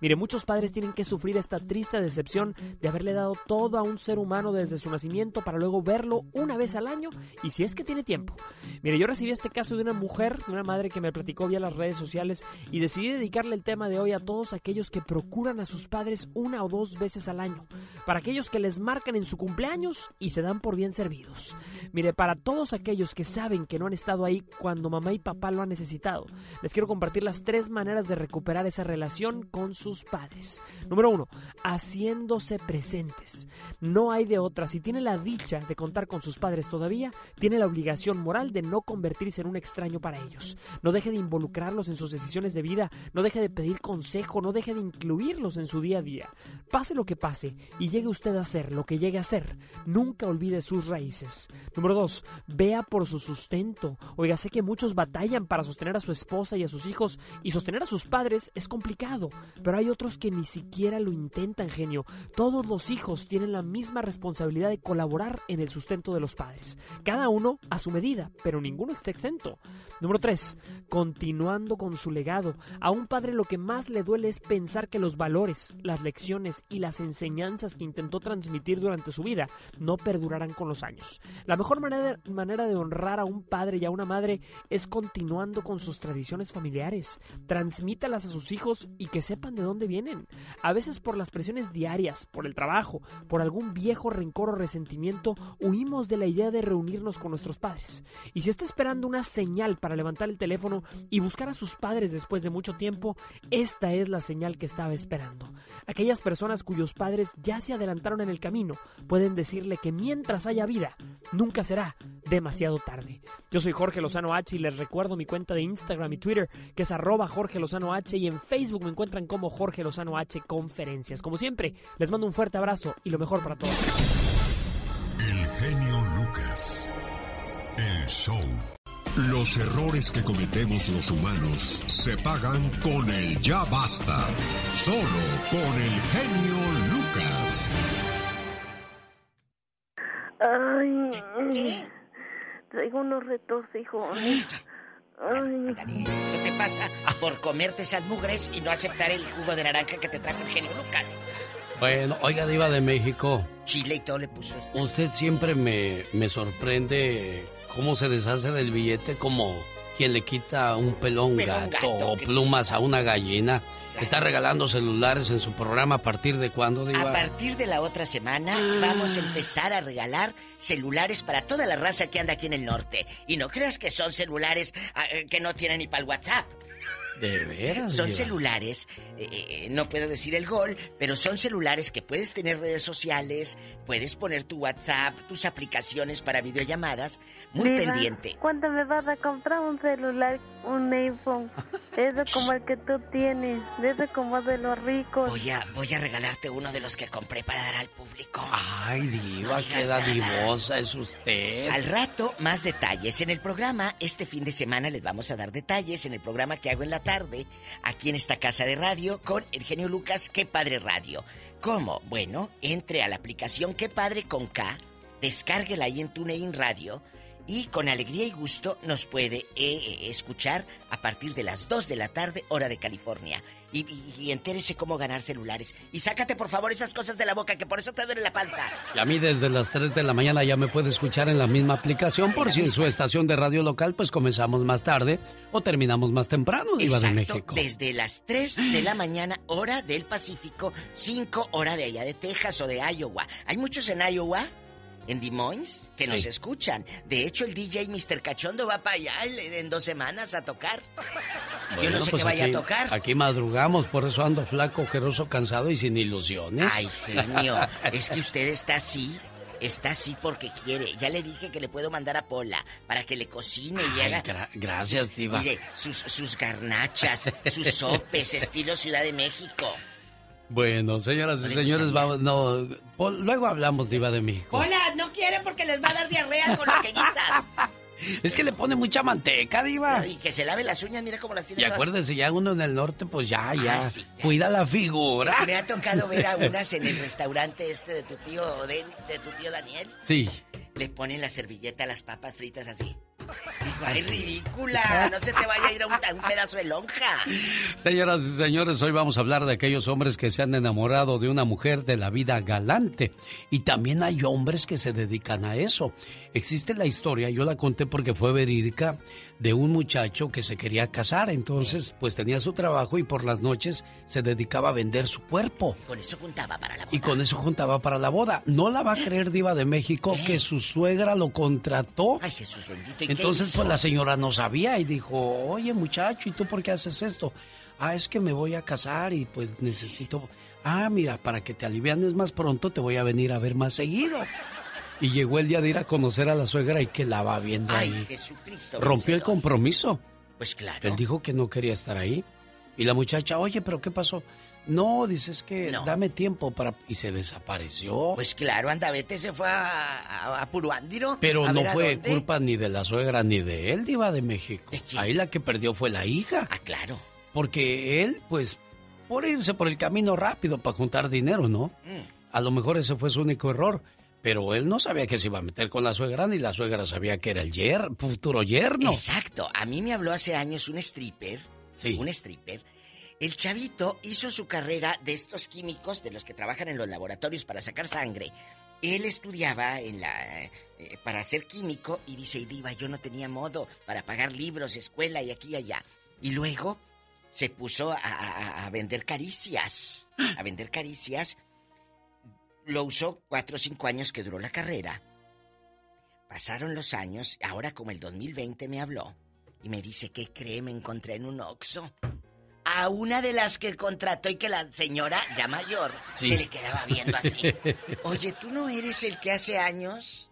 Mire, muchos padres tienen que sufrir esta triste decepción de haberle dado todo a un ser humano desde su nacimiento para luego verlo una vez al año y si es que tiene tiempo. Mire, yo recibí este caso de una mujer, de una madre que me platicó vía las redes sociales y decidí dedicarle el tema de hoy a todos aquellos que procuran a sus padres una o dos veces al año, para aquellos que les marcan en su cumpleaños y se dan por bien servidos. Mire, para todos aquellos que saben que no han estado ahí cuando mamá y papá lo han necesitado, les quiero compartir las tres maneras de recuperar esa relación con sus padres. Número uno, haciéndose presentes. No hay de otra. Si tiene la dicha de contar con sus padres todavía, tiene la obligación moral de no convertirse en un extraño para ellos. No deje de involucrarlos en sus decisiones de vida, no deje de pedir consejo, no deje de incluirlos en su día a día. Pase lo que pase y llegue usted a ser lo que llegue a ser, nunca olvide sus raíces. Número dos, vea por su sustento. Oiga, sé que muchos batallan para sostener a su esposa y a sus hijos y sostener a sus padres es complicado, pero hay otros que ni siquiera lo intentan, genio. Todos los hijos tienen la misma responsabilidad de colaborar en el sustento de los padres. Cada uno a su medida, pero ninguno está exento. Número 3. Continuando con su legado. A un padre lo que más le duele es pensar que los valores, las lecciones y las enseñanzas que intentó transmitir durante su vida no perdurarán con los años. La mejor manera, manera de honrar a un padre y a una madre es continuando con sus tradiciones familiares. Transmítalas a sus hijos y que sepan de dónde vienen. A veces por las presiones diarias, por el trabajo, por algún viejo rencor o resentimiento, huimos de la idea de reunirnos con nuestros padres. Y si está esperando una señal para levantar el teléfono y buscar a sus padres después de mucho tiempo, esta es la señal que estaba esperando. Aquellas personas cuyos padres ya se adelantaron en el camino pueden decirle que mientras haya vida, nunca será demasiado tarde. Yo soy Jorge Lozano H y les recuerdo mi cuenta de Instagram y Twitter que es arroba Jorge Lozano H y en Facebook me encuentran como Jorge Lozano H Conferencias. Como siempre, les mando un fuerte abrazo y lo mejor para todos. El genio Lucas. El show. Los errores que cometemos los humanos se pagan con el ya basta. Solo con el genio Lucas. Ay, traigo unos retos, hijo. Ay. Eso te pasa por comerte esas mugres y no aceptar el jugo de naranja que te trajo el genio Lucas. Bueno, oiga, Diva de México. Chile y todo le puso esto. Usted siempre me, me sorprende cómo se deshace del billete como quien le quita un pelón Pero un gato, gato o plumas a una gallina. Está regalando celulares en su programa a partir de cuándo, Diva. A partir de la otra semana vamos a empezar a regalar celulares para toda la raza que anda aquí en el norte. Y no creas que son celulares ah, eh, que no tienen ni para el WhatsApp. De veras. Son Diva? celulares, eh, eh, no puedo decir el gol, pero son celulares que puedes tener redes sociales, puedes poner tu WhatsApp, tus aplicaciones para videollamadas, muy Diva, pendiente. ¿Cuándo me vas a comprar un celular, un iPhone? Eso como el que tú tienes, eso como de los ricos. Voy a, voy a regalarte uno de los que compré para dar al público. Ay, Diva, No qué dadivosa es usted. Al rato, más detalles. En el programa, este fin de semana les vamos a dar detalles en el programa que hago en la tarde, aquí en esta casa de radio, con el genio Lucas, Qué Padre Radio. ¿Cómo? Bueno, entre a la aplicación Qué Padre con K, descárguela ahí en TuneIn Radio y con alegría y gusto nos puede eh, eh, escuchar a partir de las 2 de la tarde, hora de California. Y, y- y entérese cómo ganar celulares. Y sácate por favor esas cosas de la boca, que por eso te duele la panza. Y a mí desde las 3 de la mañana ya me puede escuchar en la misma aplicación por si en su estación de radio local pues comenzamos más tarde o terminamos más temprano, Diva de Exacto, México. desde las 3 de la mañana, hora del Pacífico, 5 hora de allá de Texas o de Iowa. Hay muchos en Iowa, en Des Moines, que nos Sí. escuchan. De hecho, el DJ Mr. Cachondo va para allá en, dos semanas a tocar. Yo no sé pues qué vaya aquí- a tocar. Aquí madrugamos, por eso ando flaco, ojeroso, cansado y sin ilusiones. Ay, genio, es que usted está así. Está así porque quiere. Ya le dije que le puedo mandar a Pola para que le cocine y haga. gra- gracias, sus- diva. Mire, sus, sus garnachas, sus sopes, estilo Ciudad de México. Bueno, señoras y señores, vamos, no, luego hablamos, Diva de México. Pola, no quiere porque les va a dar diarrea con lo que guisas. Es que le pone mucha manteca, Diva. Y que se lave las uñas, mira cómo las tiene Y todas. acuérdese, ya uno en el norte, pues ya, ya. Ah, sí, Cuida la figura. Me ha tocado ver a unas en el restaurante este de tu tío de, de tu tío Daniel. Sí. Le ponen la servilleta a las papas fritas así. Ay, ridícula, no se te vaya a ir a un, a un pedazo de lonja. Señoras y señores, hoy vamos a hablar de aquellos hombres que se han enamorado de una mujer de la vida galante. Y también hay hombres que se dedican a eso. Existe la historia, yo la conté porque fue verídica, de un muchacho que se quería casar. Entonces, pues tenía su trabajo y por las noches se dedicaba a vender su cuerpo. Con eso juntaba para la boda. Y con eso juntaba para la boda. No la va a creer Diva de México que su suegra lo contrató. Ay, Jesús bendito. ¿y Entonces, pues la señora no sabía y dijo, oye muchacho, ¿y tú por qué haces esto? Ah, es que me voy a casar y pues necesito... Ah, mira, para que te alivianes más pronto te voy a venir a ver más seguido. Y llegó el día de ir a conocer a la suegra y que la va viendo Ay, ahí. Jesucristo. Rompió el compromiso. Pues claro. Él dijo que no quería estar ahí. Y la muchacha, oye, pero ¿qué pasó? No, dices que No. dame tiempo para... Y se desapareció. Pues claro, Andavete se fue a, a, a Puruándiro. Pero a no fue culpa ni de la suegra ni de él, Diva de México. Ahí la que perdió fue la hija. Ah, claro. Porque él, pues, por irse por el camino rápido para juntar dinero, ¿no? Mm. A lo mejor ese fue su único error. Pero él no sabía que se iba a meter con la suegra, ni la suegra sabía que era el yer, futuro yerno. Exacto. A mí me habló hace años un stripper. Sí. Un stripper. El chavito hizo su carrera de estos químicos, de los que trabajan en los laboratorios para sacar sangre. Él estudiaba en la eh, para ser químico y dice, "Y diva, yo no tenía modo para pagar libros, escuela y aquí y allá. Y luego se puso a, a- a vender caricias. A vender caricias. Lo usó cuatro o cinco años que duró la carrera. Pasaron los años, ahora como el 2020 me habló y me dice, ¿qué cree? Me encontré en un Oxxo. A una de las que contrató y que la señora, ya mayor, Sí. se le quedaba viendo así. Oye, ¿tú no eres el que hace años?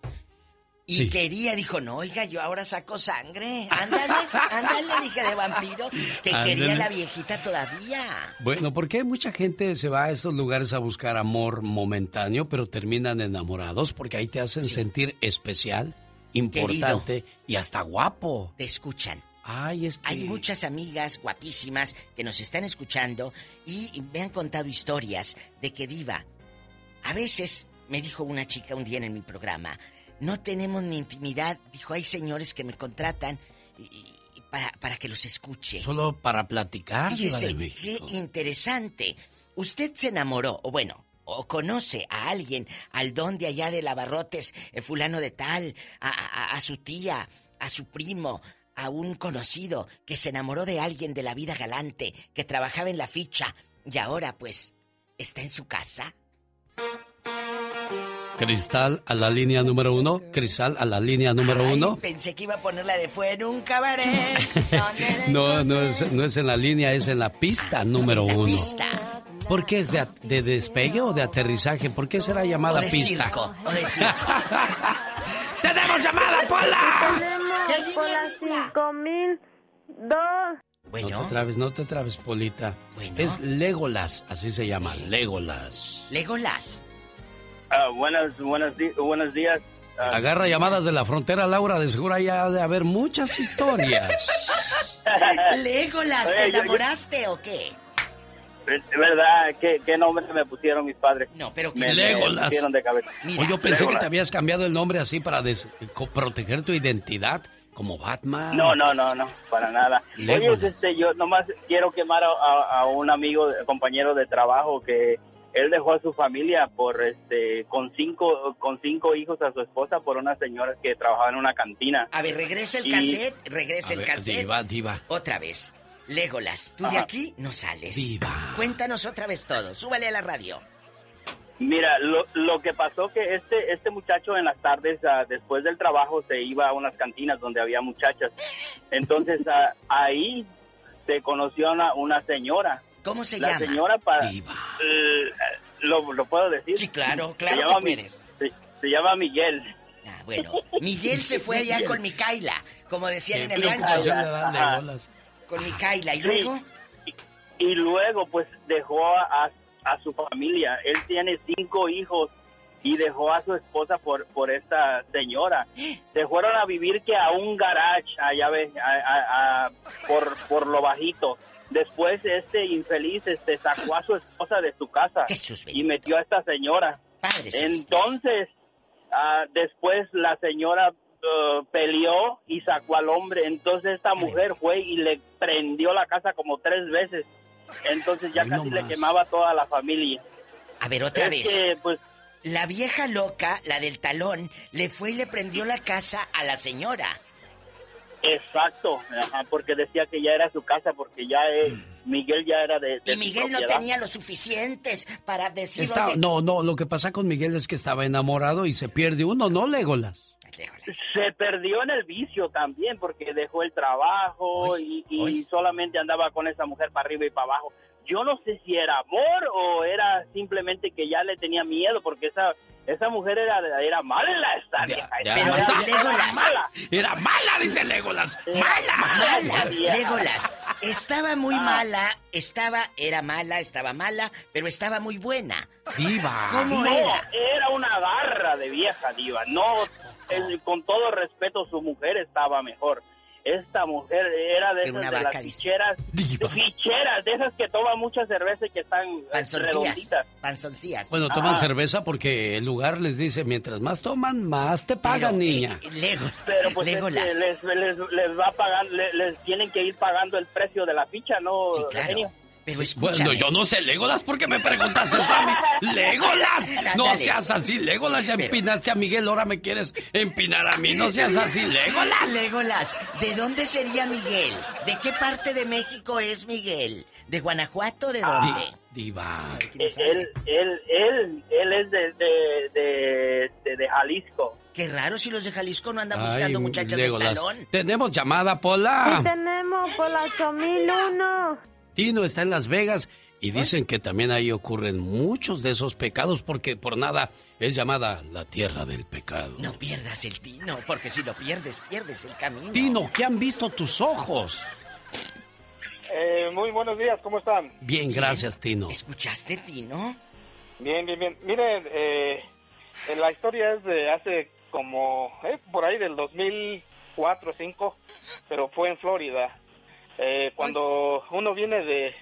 Y Sí. quería, dijo, no, oiga, yo ahora saco sangre. Ándale, ándale, dije de vampiro, que quería la viejita todavía. Bueno, porque mucha gente se va a estos lugares a buscar amor momentáneo, pero terminan enamorados porque ahí te hacen sentir especial, importante y hasta guapo. Te escuchan. Ay, es que... Hay muchas amigas guapísimas que nos están escuchando y me han contado historias de que viva. A veces, me dijo una chica un día en mi programa, no tenemos ni intimidad. Dijo, hay señores que me contratan y- y- y para, para que los escuche. Solo para platicar, Fíjese, qué interesante. Usted se enamoró, o bueno, o conoce a alguien, al don de allá de Labarrotes, eh, fulano de tal, a, a- a su tía, a su primo, a un conocido que se enamoró de alguien de la vida galante, que trabajaba en la ficha y ahora pues está en su casa. Cristal a la línea número uno. Cristal a la línea número Ay, uno. Pensé que iba a poner la de fue en un cabaret. No, no es, no es en la línea, es en la pista número uno. pista. ¿Por qué es de, de despegue o de aterrizaje? ¿Por qué será llamada O de pista? circo, o de circo. ¡Tenemos llamada, Pola! Tenemos por las 5002. No te trabes, no te trabes, Polita. Es Legolas, así se llama, Legolas. Legolas. Ah, buenas, buenas di- buenos días. Ah, Agarra llamadas de la frontera, Laura, de seguro ya ha de haber muchas historias. Legolas, ¿te Oye, yo- yo- enamoraste o qué? Es verdad, ¿qué, qué nombre me pusieron mis padres? No, pero me, me Legolas. pusieron de cabeza. Oye, yo pensé que Legolas. te habías cambiado el nombre así para proteger tu identidad, como Batman. No, no, no, no, para nada. Legolas. Oye, este, yo nomás quiero quemar a, a- a un amigo, compañero de trabajo que él dejó a su familia por este con cinco con cinco hijos a su esposa por una señora que trabajaba en una cantina. A ver, regresa el Y- cassette, regresa A el ver, cassette. diva, diva. Otra vez. Legolas, tú de aquí no sales. Diva. Cuéntanos otra vez todo. Súbale a la radio. Mira, lo, lo que pasó que este este muchacho en las tardes ah, después del trabajo se iba a unas cantinas donde había muchachas. Entonces ah, ahí se conoció a una, una señora. ¿Cómo se La llama? señora para lo, lo puedo decir. Sí, claro, Se claro llama que Mi- puedes. Se, se llama Miguel. Ah, bueno, Miguel se fue allá con Micaela, como decían en el rancho. Con Micaela, ¿y Sí. luego? Y luego pues dejó a, a su familia. Él tiene cinco hijos y dejó a su esposa por, por esta señora. Se fueron a vivir que a un garage, allá ves, a- a- a- por, por lo bajito. Después este infeliz este sacó a su esposa de su casa y metió a esta señora. Entonces, ah, después la señora ah, peleó y sacó al hombre. Entonces esta mujer fue y le prendió la casa como tres veces. Entonces ya Ay, no casi le quemaba a toda la familia. A ver, otra Es vez. que, pues, La vieja loca, la del talón, le fue y le prendió la casa a la señora. Exacto, ajá, porque decía que ya era su casa, porque ya eh, Miguel ya era de, de Y Miguel no tenía lo suficientes para decir Está- no, no, lo que pasa con Miguel es que estaba enamorado y se pierde uno, ¿no, Legolas? Se perdió en el vicio también porque dejó el trabajo y, y solamente andaba con esa mujer para arriba y para abajo. Yo no sé si era amor o era simplemente que ya le tenía miedo porque esa esa mujer era, era mala esta vieja. ya. vieja era Legolas. mala. Era mala, dice Legolas. Mala. Mala. Legolas. Estaba Ah. muy mala, estaba, era mala, estaba mala, pero estaba muy buena. Diva. ¿Cómo No, era? era una garra de vieja diva. No, el- con todo respeto, su mujer estaba mejor. Esta mujer era de esas una de vaca, las ficheras, ficheras, de esas que toman mucha cerveza y que están eh, redonditas. Panzoncillas. Bueno, toman Ah. cerveza porque el lugar les dice, mientras más toman, más te pagan, niña. Lego, Pero pues es que Legolas. les, les, les va a pagar, les, les tienen que ir pagando el precio de la ficha, ¿no? genio? Pero Bueno, yo no sé, Legolas, ¿por qué me preguntas eso a mí? ¡Legolas! No seas así, Legolas. Ya empinaste a Miguel, ahora me quieres empinar a mí. No seas así, Legolas. Legolas, ¿de dónde sería Miguel? ¿De qué parte de México es Miguel? ¿De Guanajuato? ¿De Ah. dónde? Diva. Él, él, él, él es de, de, de, de- de Jalisco. Qué raro si los de Jalisco no andan Ay, buscando muchachas de Legolas. talón. Tenemos llamada, Pola. tenemos por la 8001. Tino está en Las Vegas y dicen que también ahí ocurren muchos de esos pecados porque por nada es llamada la tierra del pecado. No pierdas el tino, porque si lo pierdes, pierdes el camino. Tino, ¿qué han visto tus ojos? Eh, muy buenos días, ¿cómo están? Bien, gracias, Tino. ¿Escuchaste, Tino? Bien, bien, bien. Miren, eh, eh, la historia es de hace como, eh, por ahí del 2004 o 2005, pero fue en Florida. Eh, cuando uno viene de,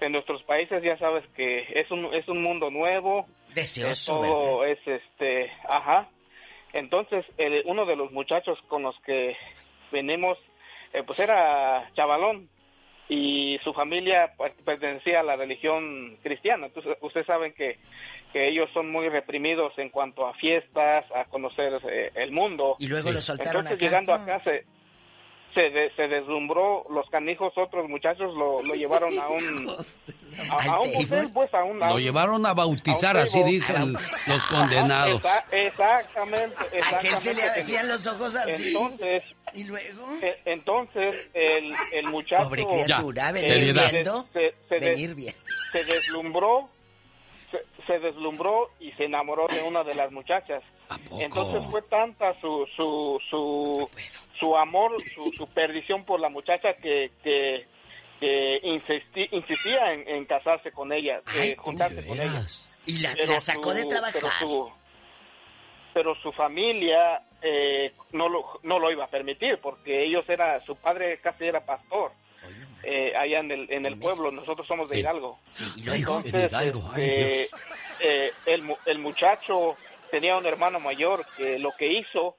de nuestros países, ya sabes que es un, es un mundo nuevo. Deseoso, Todo es este, ajá. Entonces, el- uno de los muchachos con los que venimos, eh, pues era chavalón y su familia pues, pertenecía a la religión cristiana. Entonces, ustedes saben que, que ellos son muy reprimidos en cuanto a fiestas, a conocer eh, el mundo. Y luego lo soltaron Entonces, acá. llegando acá, se, se, de- se deslumbró, los canijos, otros muchachos lo, lo llevaron a un... A, a un pues, a un... a Lo llevaron a bautizar, a así dicen los condenados. Exa- exactamente, exactamente. Aquel se le hacían los ojos así. Entonces, ¿Y luego? eh, entonces el, el muchacho... Pobre criatura, venir viendo, se, se des- venir bien. se deslumbró, se, se deslumbró y se enamoró de una de las muchachas. Entonces fue tanta su su su, su amor, su, su perdición por la muchacha que que, que insisti- insistía en, en casarse con ella, de juntarse con ella. Y la, sacó de trabajar. Pero su, pero su familia eh, no lo no lo iba a permitir porque ellos era su padre casi era pastor. eh, allá en el, en el pueblo. Nosotros somos de Sí. Hidalgo. y luego. Entonces, En Hidalgo, ay, Dios. eh, el, el muchacho tenía un hermano mayor que lo que hizo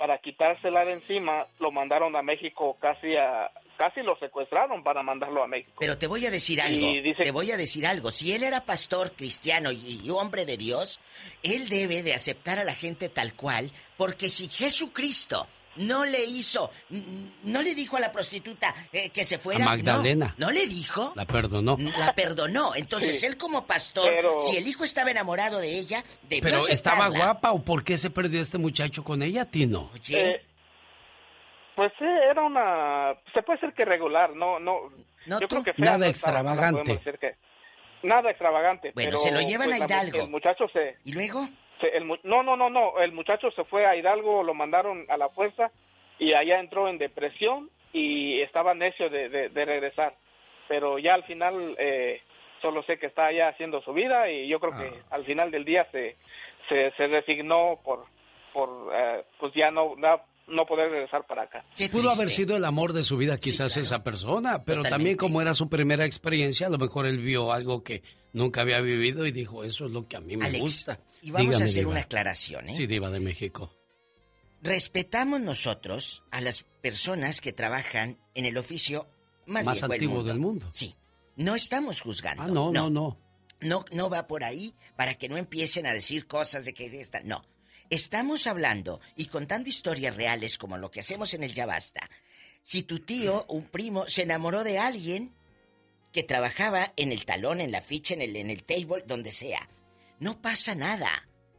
para quitársela de encima lo mandaron a México casi a casi lo secuestraron para mandarlo a México. Pero te voy a decir algo. Dice- Te voy a decir algo. Si él era pastor cristiano y, y hombre de Dios, él debe de aceptar a la gente tal cual, porque si Jesucristo no le hizo, no le dijo a la prostituta eh, que se fuera, A Magdalena. No, no le dijo, La perdonó. la perdonó. Entonces Sí. él como pastor, Pero- si el hijo estaba enamorado de ella, debió Pero estaba guapa o por qué se perdió este muchacho con ella, Tino? Eh, pues sí, era una se puede decir que regular, no no, yo creo que fea Nada no estaba, no extravagante. que- nada extravagante, Bueno, pero, se lo llevan pues, a la- Hidalgo. El muchacho se ¿Y luego? Se- el mu- no, no, no, no, el muchacho se fue a Hidalgo, lo mandaron a la fuerza y allá entró en depresión y estaba necio de, de- de regresar. Pero ya al final eh, solo sé que está allá haciendo su vida y yo creo que al final del día se, se, se resignó por, por eh, pues ya no, no, no poder regresar para acá. Pudo haber sido el amor de su vida quizás esa persona, pero también como era su primera experiencia, a lo mejor él vio algo que nunca había vivido y dijo, eso es lo que a mí me Alex, gusta. Y vamos a hacer Diva. una aclaración, ¿eh? Sí, Diva de México. Respetamos nosotros a las personas que trabajan en el oficio más, Más del antiguo mundo. del mundo. Sí. No estamos juzgando. Ah, no, no, no. No, no va por ahí para que no empiecen a decir cosas de que esta. No. Estamos hablando y contando historias reales como lo que hacemos en el Ya Basta. Si tu tío, un primo, se enamoró de alguien que trabajaba en el talón, en la ficha, en el, en el table, donde sea, no pasa nada.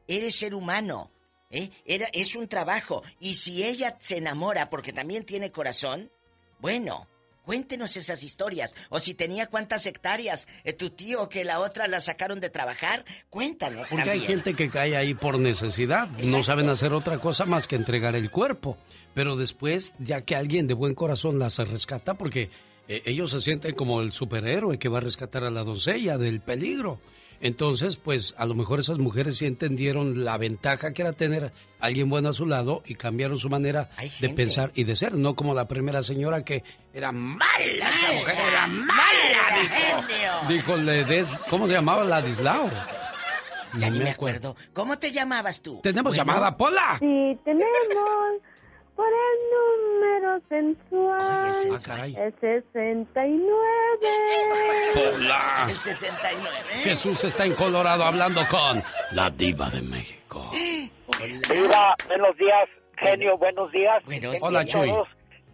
Eres ser humano. ¿eh? Era, es un trabajo. Y si ella se enamora porque también tiene corazón, bueno, cuéntenos esas historias. O si tenía cuántas hectáreas, eh, tu tío que la otra la sacaron de trabajar, cuéntanos Porque hay también. gente que cae ahí por necesidad, no saben hacer otra cosa más que entregar el cuerpo. Pero después, ya que alguien de buen corazón las rescata, porque eh, ellos se sienten como el superhéroe que va a rescatar a la doncella del peligro. Entonces, pues a lo mejor esas mujeres sí entendieron la ventaja que era tener a alguien bueno a su lado y cambiaron su manera de pensar y de ser, no como la primera señora que era mala, esa mujer era mala, genio! dijo Ledes, ¿cómo se llamaba? Ladislao. Ya No ni me acuerdo. ¿Cómo te llamabas tú? Tenemos Bueno, llamada, Pola. Sí, tenemos por el número sensual. Ah, caray. El 69. Pola. El 69. Jesús está en Colorado hablando con la diva de México. Viva, buenos días, genio, buenos días. Buenos Hola, Chuy.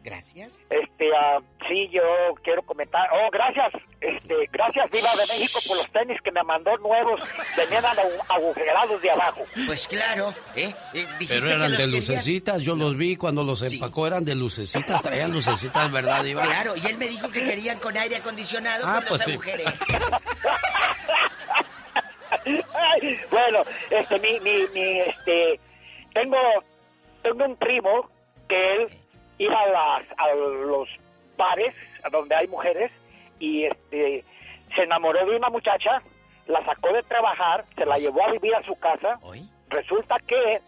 Gracias. Este, ah, sí, yo quiero comentar. Oh, gracias, este, gracias, Viva de México, por los tenis que me mandó nuevos. Venían agu- agujerados de abajo. Pues claro, ¿eh? Eh, dijiste Pero que eran los de querías- lucecitas, yo los vi cuando los empacó, eran de lucecitas, traían lucecitas, ¿verdad, diva? Claro, y él me dijo que querían con aire acondicionado Ah, cuando pues se sí. agujeré. Ay, bueno, este, mi, mi, mi, este, tengo, tengo un primo que él iba a, las, a los bares a donde hay mujeres y este, se enamoró de una muchacha, la sacó de trabajar, se la llevó a vivir a su casa. Resulta que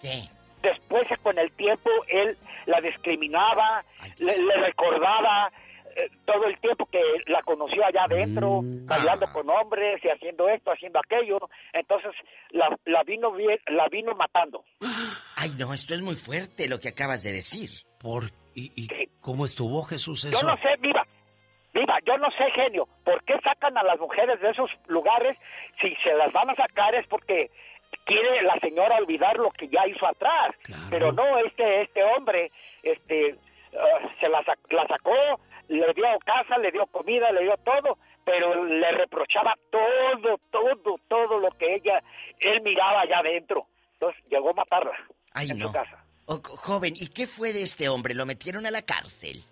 después con el tiempo él la discriminaba, le, le recordaba eh, todo el tiempo que la conoció allá adentro, bailando con hombres y haciendo esto, haciendo aquello. Entonces la, la vino la vino matando. Ay, no, esto es muy fuerte lo que acabas de decir. ¿Por y, y cómo estuvo Jesús eso? Yo no sé, viva, viva, yo no sé, genio, ¿por qué sacan a las mujeres de esos lugares? Si se las van a sacar es porque quiere la señora olvidar lo que ya hizo atrás. Pero no, este este hombre, este, ah, se la, la sacó, le dio casa, le dio comida, le dio todo, pero le reprochaba todo, todo, todo lo que ella, él miraba allá adentro. Entonces llegó a matarla Ay, en no. su casa. Oh, joven, ¿y qué fue de este hombre? ¿Lo metieron a la cárcel?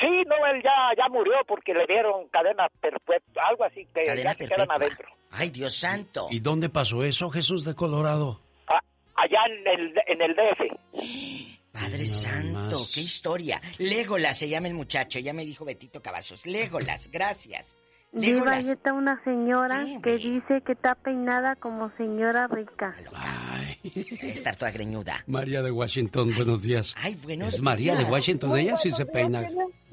Sí, no, él ya, ya murió porque le dieron cadena perpetua, algo así, que Cadena ya se quedan perpetua. adentro. Ay, Dios santo. ¿Y dónde pasó eso, Jesús de Colorado? Allá en el, en el DF. Padre Santo, qué historia. Légolas se llama el muchacho, ya me dijo Betito Cavazos. Légolas, gracias. Viva, ahí está una señora que dice que está peinada como señora rica. Debe estar toda greñuda. María de Washington, buenos días. Ay, buenos Es María de días. Washington, ella sí se peina.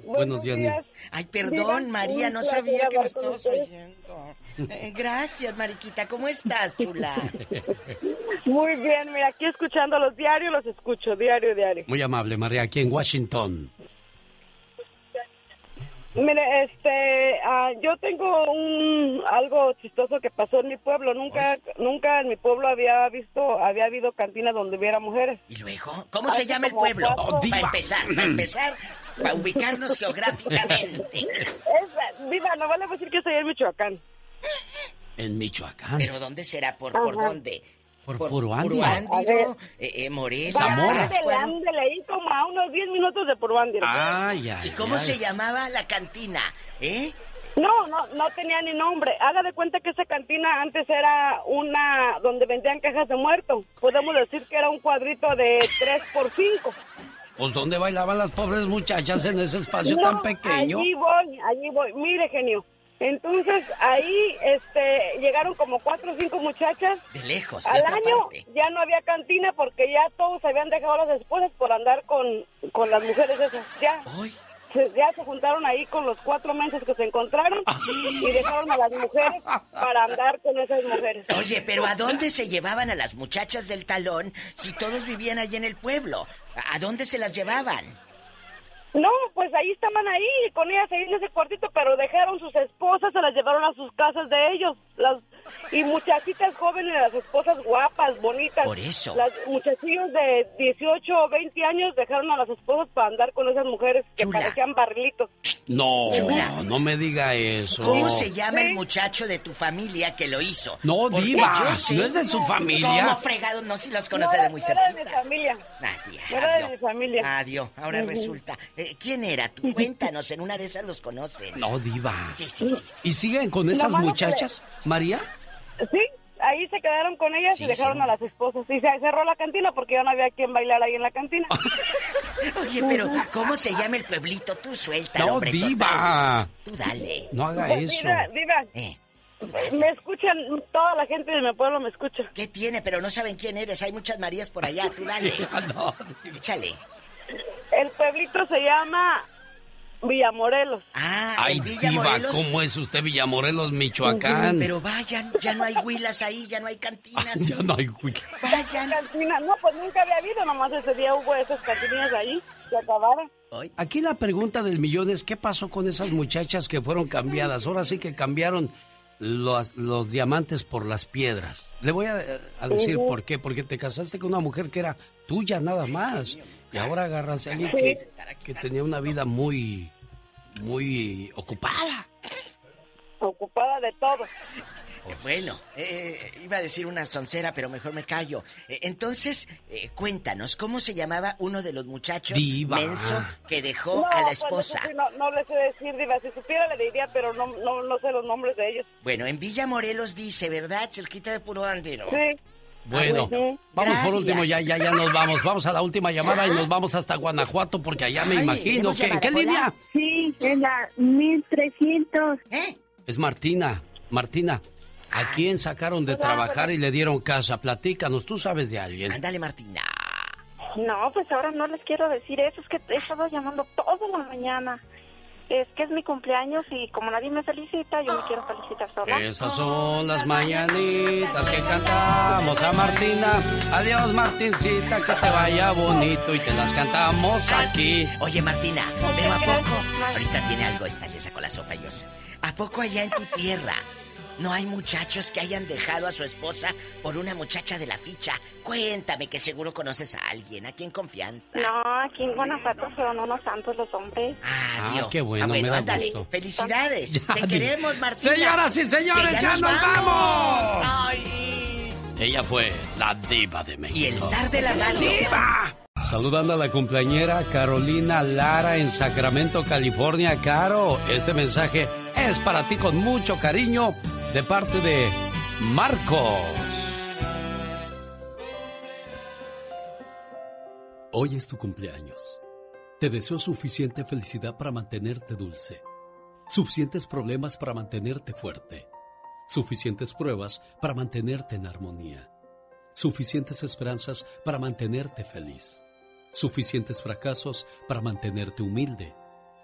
Buenos días, Nidia. Ay, perdón, María, no sabía que me estabas oyendo. Eh, gracias, Mariquita. ¿Cómo estás, chula? Muy bien, mira, aquí escuchando los diarios, los escucho, diario, diario. Muy amable, María, aquí en Washington. Mire, este, ah, yo tengo un algo chistoso que pasó en mi pueblo. Nunca, nunca en mi pueblo había visto, había habido cantina donde hubiera mujeres. ¿Y luego? ¿Cómo se llama el pueblo? para empezar, para empezar, para ubicarnos geográficamente. Es, viva, no vale decir que soy en Michoacán. En Michoacán. ¿Pero dónde será? ¿Por, por dónde? Por Puruándiro, Puruándiro. A eh, eh, Morelos, Zamora. Ándele, ahí como a unos 10 minutos de Purbándir. Ay, ay, ¿Y cómo ay. se llamaba la cantina? ¿Eh? No, no, no tenía ni nombre. Haga de cuenta que esa cantina antes era una donde vendían cajas de muerto. Podemos decir que era un cuadrito de 3 por 5. Pues ¿dónde bailaban las pobres muchachas en ese espacio tan pequeño? Allí voy, allí voy. Mire, genio. Entonces ahí este, llegaron como cuatro o cinco muchachas. De lejos, de Al otra año parte. ya no había cantina porque ya todos habían dejado a las esposas por andar con, con las mujeres esas. Ya. Se, ya se juntaron ahí con los cuatro meses que se encontraron y dejaron a las mujeres para andar con esas mujeres. Oye, pero ¿a dónde se llevaban a las muchachas del talón si todos vivían allí en el pueblo? ¿A a dónde se las llevaban? No, pues ahí estaban ahí, con ellas ahí en ese cuartito, pero dejaron sus esposas, se las llevaron a sus casas de ellos. Las Y muchachitas jóvenes, las esposas guapas, bonitas. Por eso. Las muchachillos de 18 o 20 años dejaron a las esposas para andar con esas mujeres que parecían barrilitos. No, Chula. no me diga eso. ¿Cómo se llama el muchacho de tu familia que lo hizo? No, Porque diva, yo sé- no es de su familia. ¿Cómo fregado? No, si los conoce no, de muy no era de familia. Nadia, No era de adiós. mi familia. Adiós. Ahora resulta. Eh, ¿Quién era? Tú cuéntanos, en una de esas los conocen. No, diva. Sí, sí, sí. sí. ¿Y siguen con esas no le- muchachas, María? Sí, ahí se quedaron con ellas Sí, y dejaron sí. a las esposas. Y se cerró la cantina porque ya no había quien bailar ahí en la cantina. Oye, pero ¿cómo se llama el pueblito? Tú suelta, No, hombre. diva. total. Tú dale. No haga Pues, eso. Diva, diva, Eh, me escuchan, toda la gente de mi pueblo me escucha. ¿Qué tiene? Pero no saben quién eres. Hay muchas Marías por allá. Tú dale. no, Échale. El pueblito se llama Villamorelos. Ah, Ay, en Villa diva, Morelos. ¿cómo es usted Villamorelos, Michoacán? Pero vayan, ya no hay huilas ahí, ya no hay cantinas. Ya no hay güey. Vayan. Cantina, no, pues nunca había habido, nomás ese día hubo esas cantinas ahí, se acabaron. Aquí la pregunta del millón es, ¿qué pasó con esas muchachas que fueron cambiadas? Ahora sí que cambiaron los, los diamantes por las piedras. Le voy a, a decir por qué. Porque te casaste con una mujer que era tuya nada más. Y ahora agarras a alguien que, que tenía una vida muy, muy ocupada. Ocupada de todo. Eh, Bueno, eh, iba a decir una soncera, pero mejor me callo. Eh, entonces, eh, cuéntanos, ¿cómo se llamaba uno de los muchachos Diva. menso que dejó No, a la pues, esposa? sí, no, no le sé decir, Diva. Si supiera le diría, pero no, no, no sé los nombres de ellos. Bueno, en Villa Morelos dice, ¿verdad? Cerquita de Puro Andero. Sí. Bueno, bueno. vamos por último, ya, ya, ya nos vamos. Vamos a la última llamada y nos vamos hasta Guanajuato porque allá me Ay, imagino ¿tenemos que... ¿En llamada, qué Pola? línea? Sí, en la 1300. ¿Eh? Es Martina. Martina, ¿a quién sacaron de trabajar y le dieron casa? Platícanos, tú sabes de alguien. Ándale, Martina. No, pues ahora no les quiero decir eso, es que he estado llamando toda la mañana. Es que es mi cumpleaños y como nadie me felicita, yo me quiero felicitar sola. Esas son las mañanitas que cantamos a Martina. Adiós, Martincita, que te vaya bonito y te las cantamos aquí. Oye, Martina, pero ¿a poco? Ahorita tiene algo esta, le sacó la sopa yo sé. ¿A poco allá en tu tierra no hay muchachos que hayan dejado a su esposa por una muchacha de la ficha? Cuéntame que seguro conoces a alguien, aquí en confianza. No, aquí en Guanajuato son unos santos los hombres. Adiós. Ah, qué bueno, me da ándale. gusto. Felicidades. Ya, Te queremos, Martina. Señoras y señores, ya nos vamos. Ay. Ella fue la diva de México. Y el zar de la radio. ¡Diva! Saludando a la cumpleañera Carolina Lara en Sacramento, California. Caro, este mensaje es para ti con mucho cariño de parte de Marcos. Hoy es tu cumpleaños. Te deseo suficiente felicidad para mantenerte dulce, suficientes problemas para mantenerte fuerte, suficientes pruebas para mantenerte en armonía, suficientes esperanzas para mantenerte feliz, suficientes fracasos para mantenerte humilde,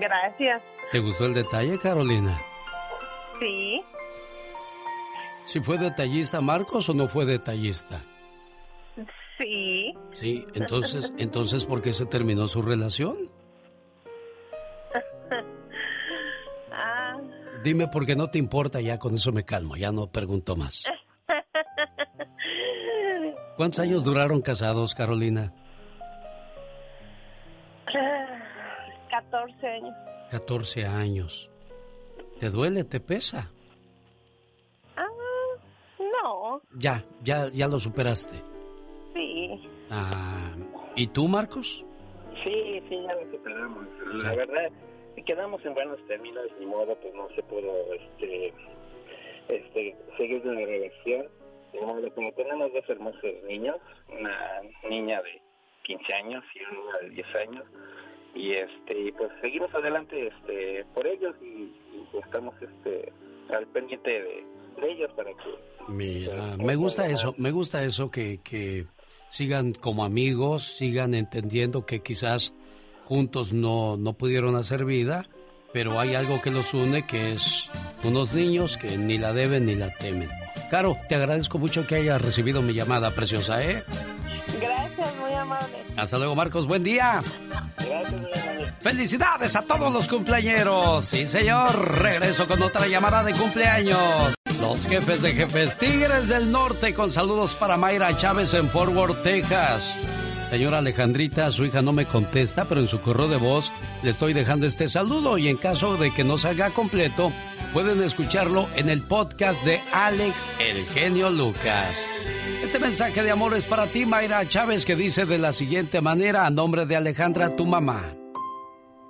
Gracias. ¿Te gustó el detalle, Carolina? Sí. ¿Si fue detallista Marcos o no fue detallista? Sí. Sí, entonces, entonces ¿por qué se terminó su relación? Ah. Dime por qué no te importa, ya con eso me calmo, ya no pregunto más. ¿Cuántos años duraron casados, Carolina? 14 años. 14 años. ¿Te duele, te pesa? Ah, no. Ya, ya, ya lo superaste. Sí. Ah, ¿Y tú, Marcos? Sí, sí, ya lo superamos. La verdad, quedamos en buenos términos, ni modo, pues no se pudo este, este, seguir de la relación. De modo, como tenemos dos hermosos niños, una niña de 15 años y un niño de 10 años, y este pues seguimos adelante este por ellos y, y estamos este al pendiente de, de ellos para que Mira, me gusta eso, me gusta eso que, que sigan como amigos, sigan entendiendo que quizás juntos no, no pudieron hacer vida, pero hay algo que los une que es unos niños que ni la deben ni la temen. Caro, te agradezco mucho que hayas recibido mi llamada preciosa, ¿eh? Gracias, muy amable. Hasta luego, Marcos, buen día. Gracias. Felicidades a todos los cumpleañeros. Sí, señor. Regreso con otra llamada de cumpleaños. Los jefes de jefes Tigres del Norte con saludos para Mayra Chávez en Fort Worth, Texas. Señora Alejandrita, su hija no me contesta, pero en su correo de voz le estoy dejando este saludo y en caso de que no salga completo, pueden escucharlo en el podcast de Alex El Genio Lucas. Este mensaje de amor es para ti, Mayra Chávez, que dice de la siguiente manera a nombre de Alejandra, tu mamá.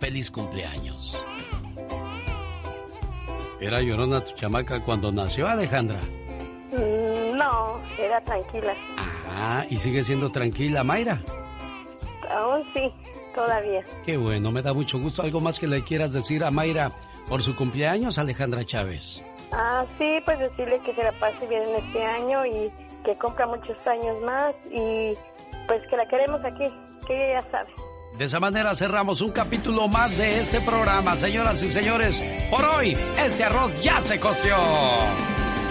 Feliz cumpleaños. ¿Era llorona tu chamaca cuando nació Alejandra? Mm, No, era tranquila. Ah, y sigue siendo tranquila, Mayra. Aún sí, todavía. Qué bueno, me da mucho gusto. ¿Algo más que le quieras decir a Mayra por su cumpleaños, Alejandra Chávez? Ah, sí, pues decirle que se la pase bien en este año y que cumpla muchos años más y pues que la queremos aquí, que ella ya sabe. De esa manera cerramos un capítulo más de este programa. Señoras y señores, por hoy, este arroz ya se coció.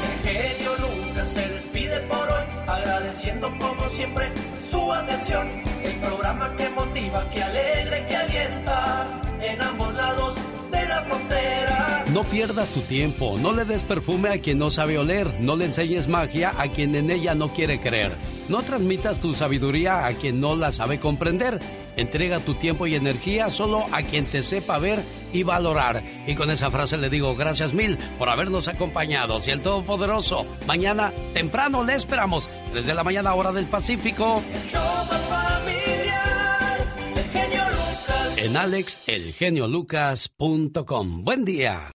El genio Lucas se despide por hoy, agradeciendo como siempre su atención. El programa que motiva, que alegra y que alienta en ambos lados de la frontera. No pierdas tu tiempo, no le des perfume a quien no sabe oler, no le enseñes magia a quien en ella no quiere creer. No transmitas tu sabiduría a quien no la sabe comprender. Entrega tu tiempo y energía solo a quien te sepa ver y valorar. Y con esa frase le digo gracias mil por habernos acompañado. Si el Todopoderoso, mañana temprano le esperamos, desde la mañana hora del Pacífico, en alexelgeniolucas.com. Buen día.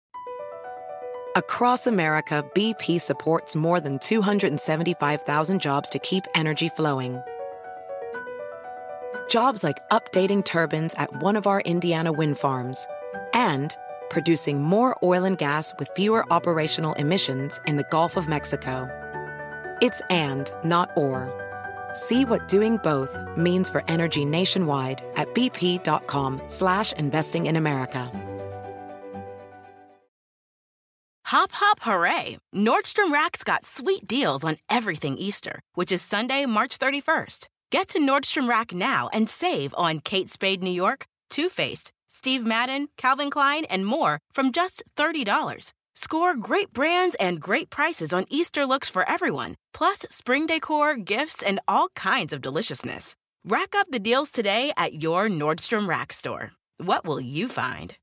Across America, BP supports more than 275,000 jobs to keep energy flowing. Jobs like updating turbines at one of our Indiana wind farms and producing more oil and gas with fewer operational emissions in the Gulf of Mexico. It's and, not or. See what doing both means for energy nationwide at bp.com slash investing in America. Hop, hop, hooray! Nordstrom Rack's got sweet deals on everything Easter, which is Sunday, March 31st. Get to Nordstrom Rack now and save on Kate Spade New York, Too Faced, Steve Madden, Calvin Klein, and more from just $30. Score great brands and great prices on Easter looks for everyone, plus spring decor, gifts, and all kinds of deliciousness. Rack up the deals today at your Nordstrom Rack store. What will you find?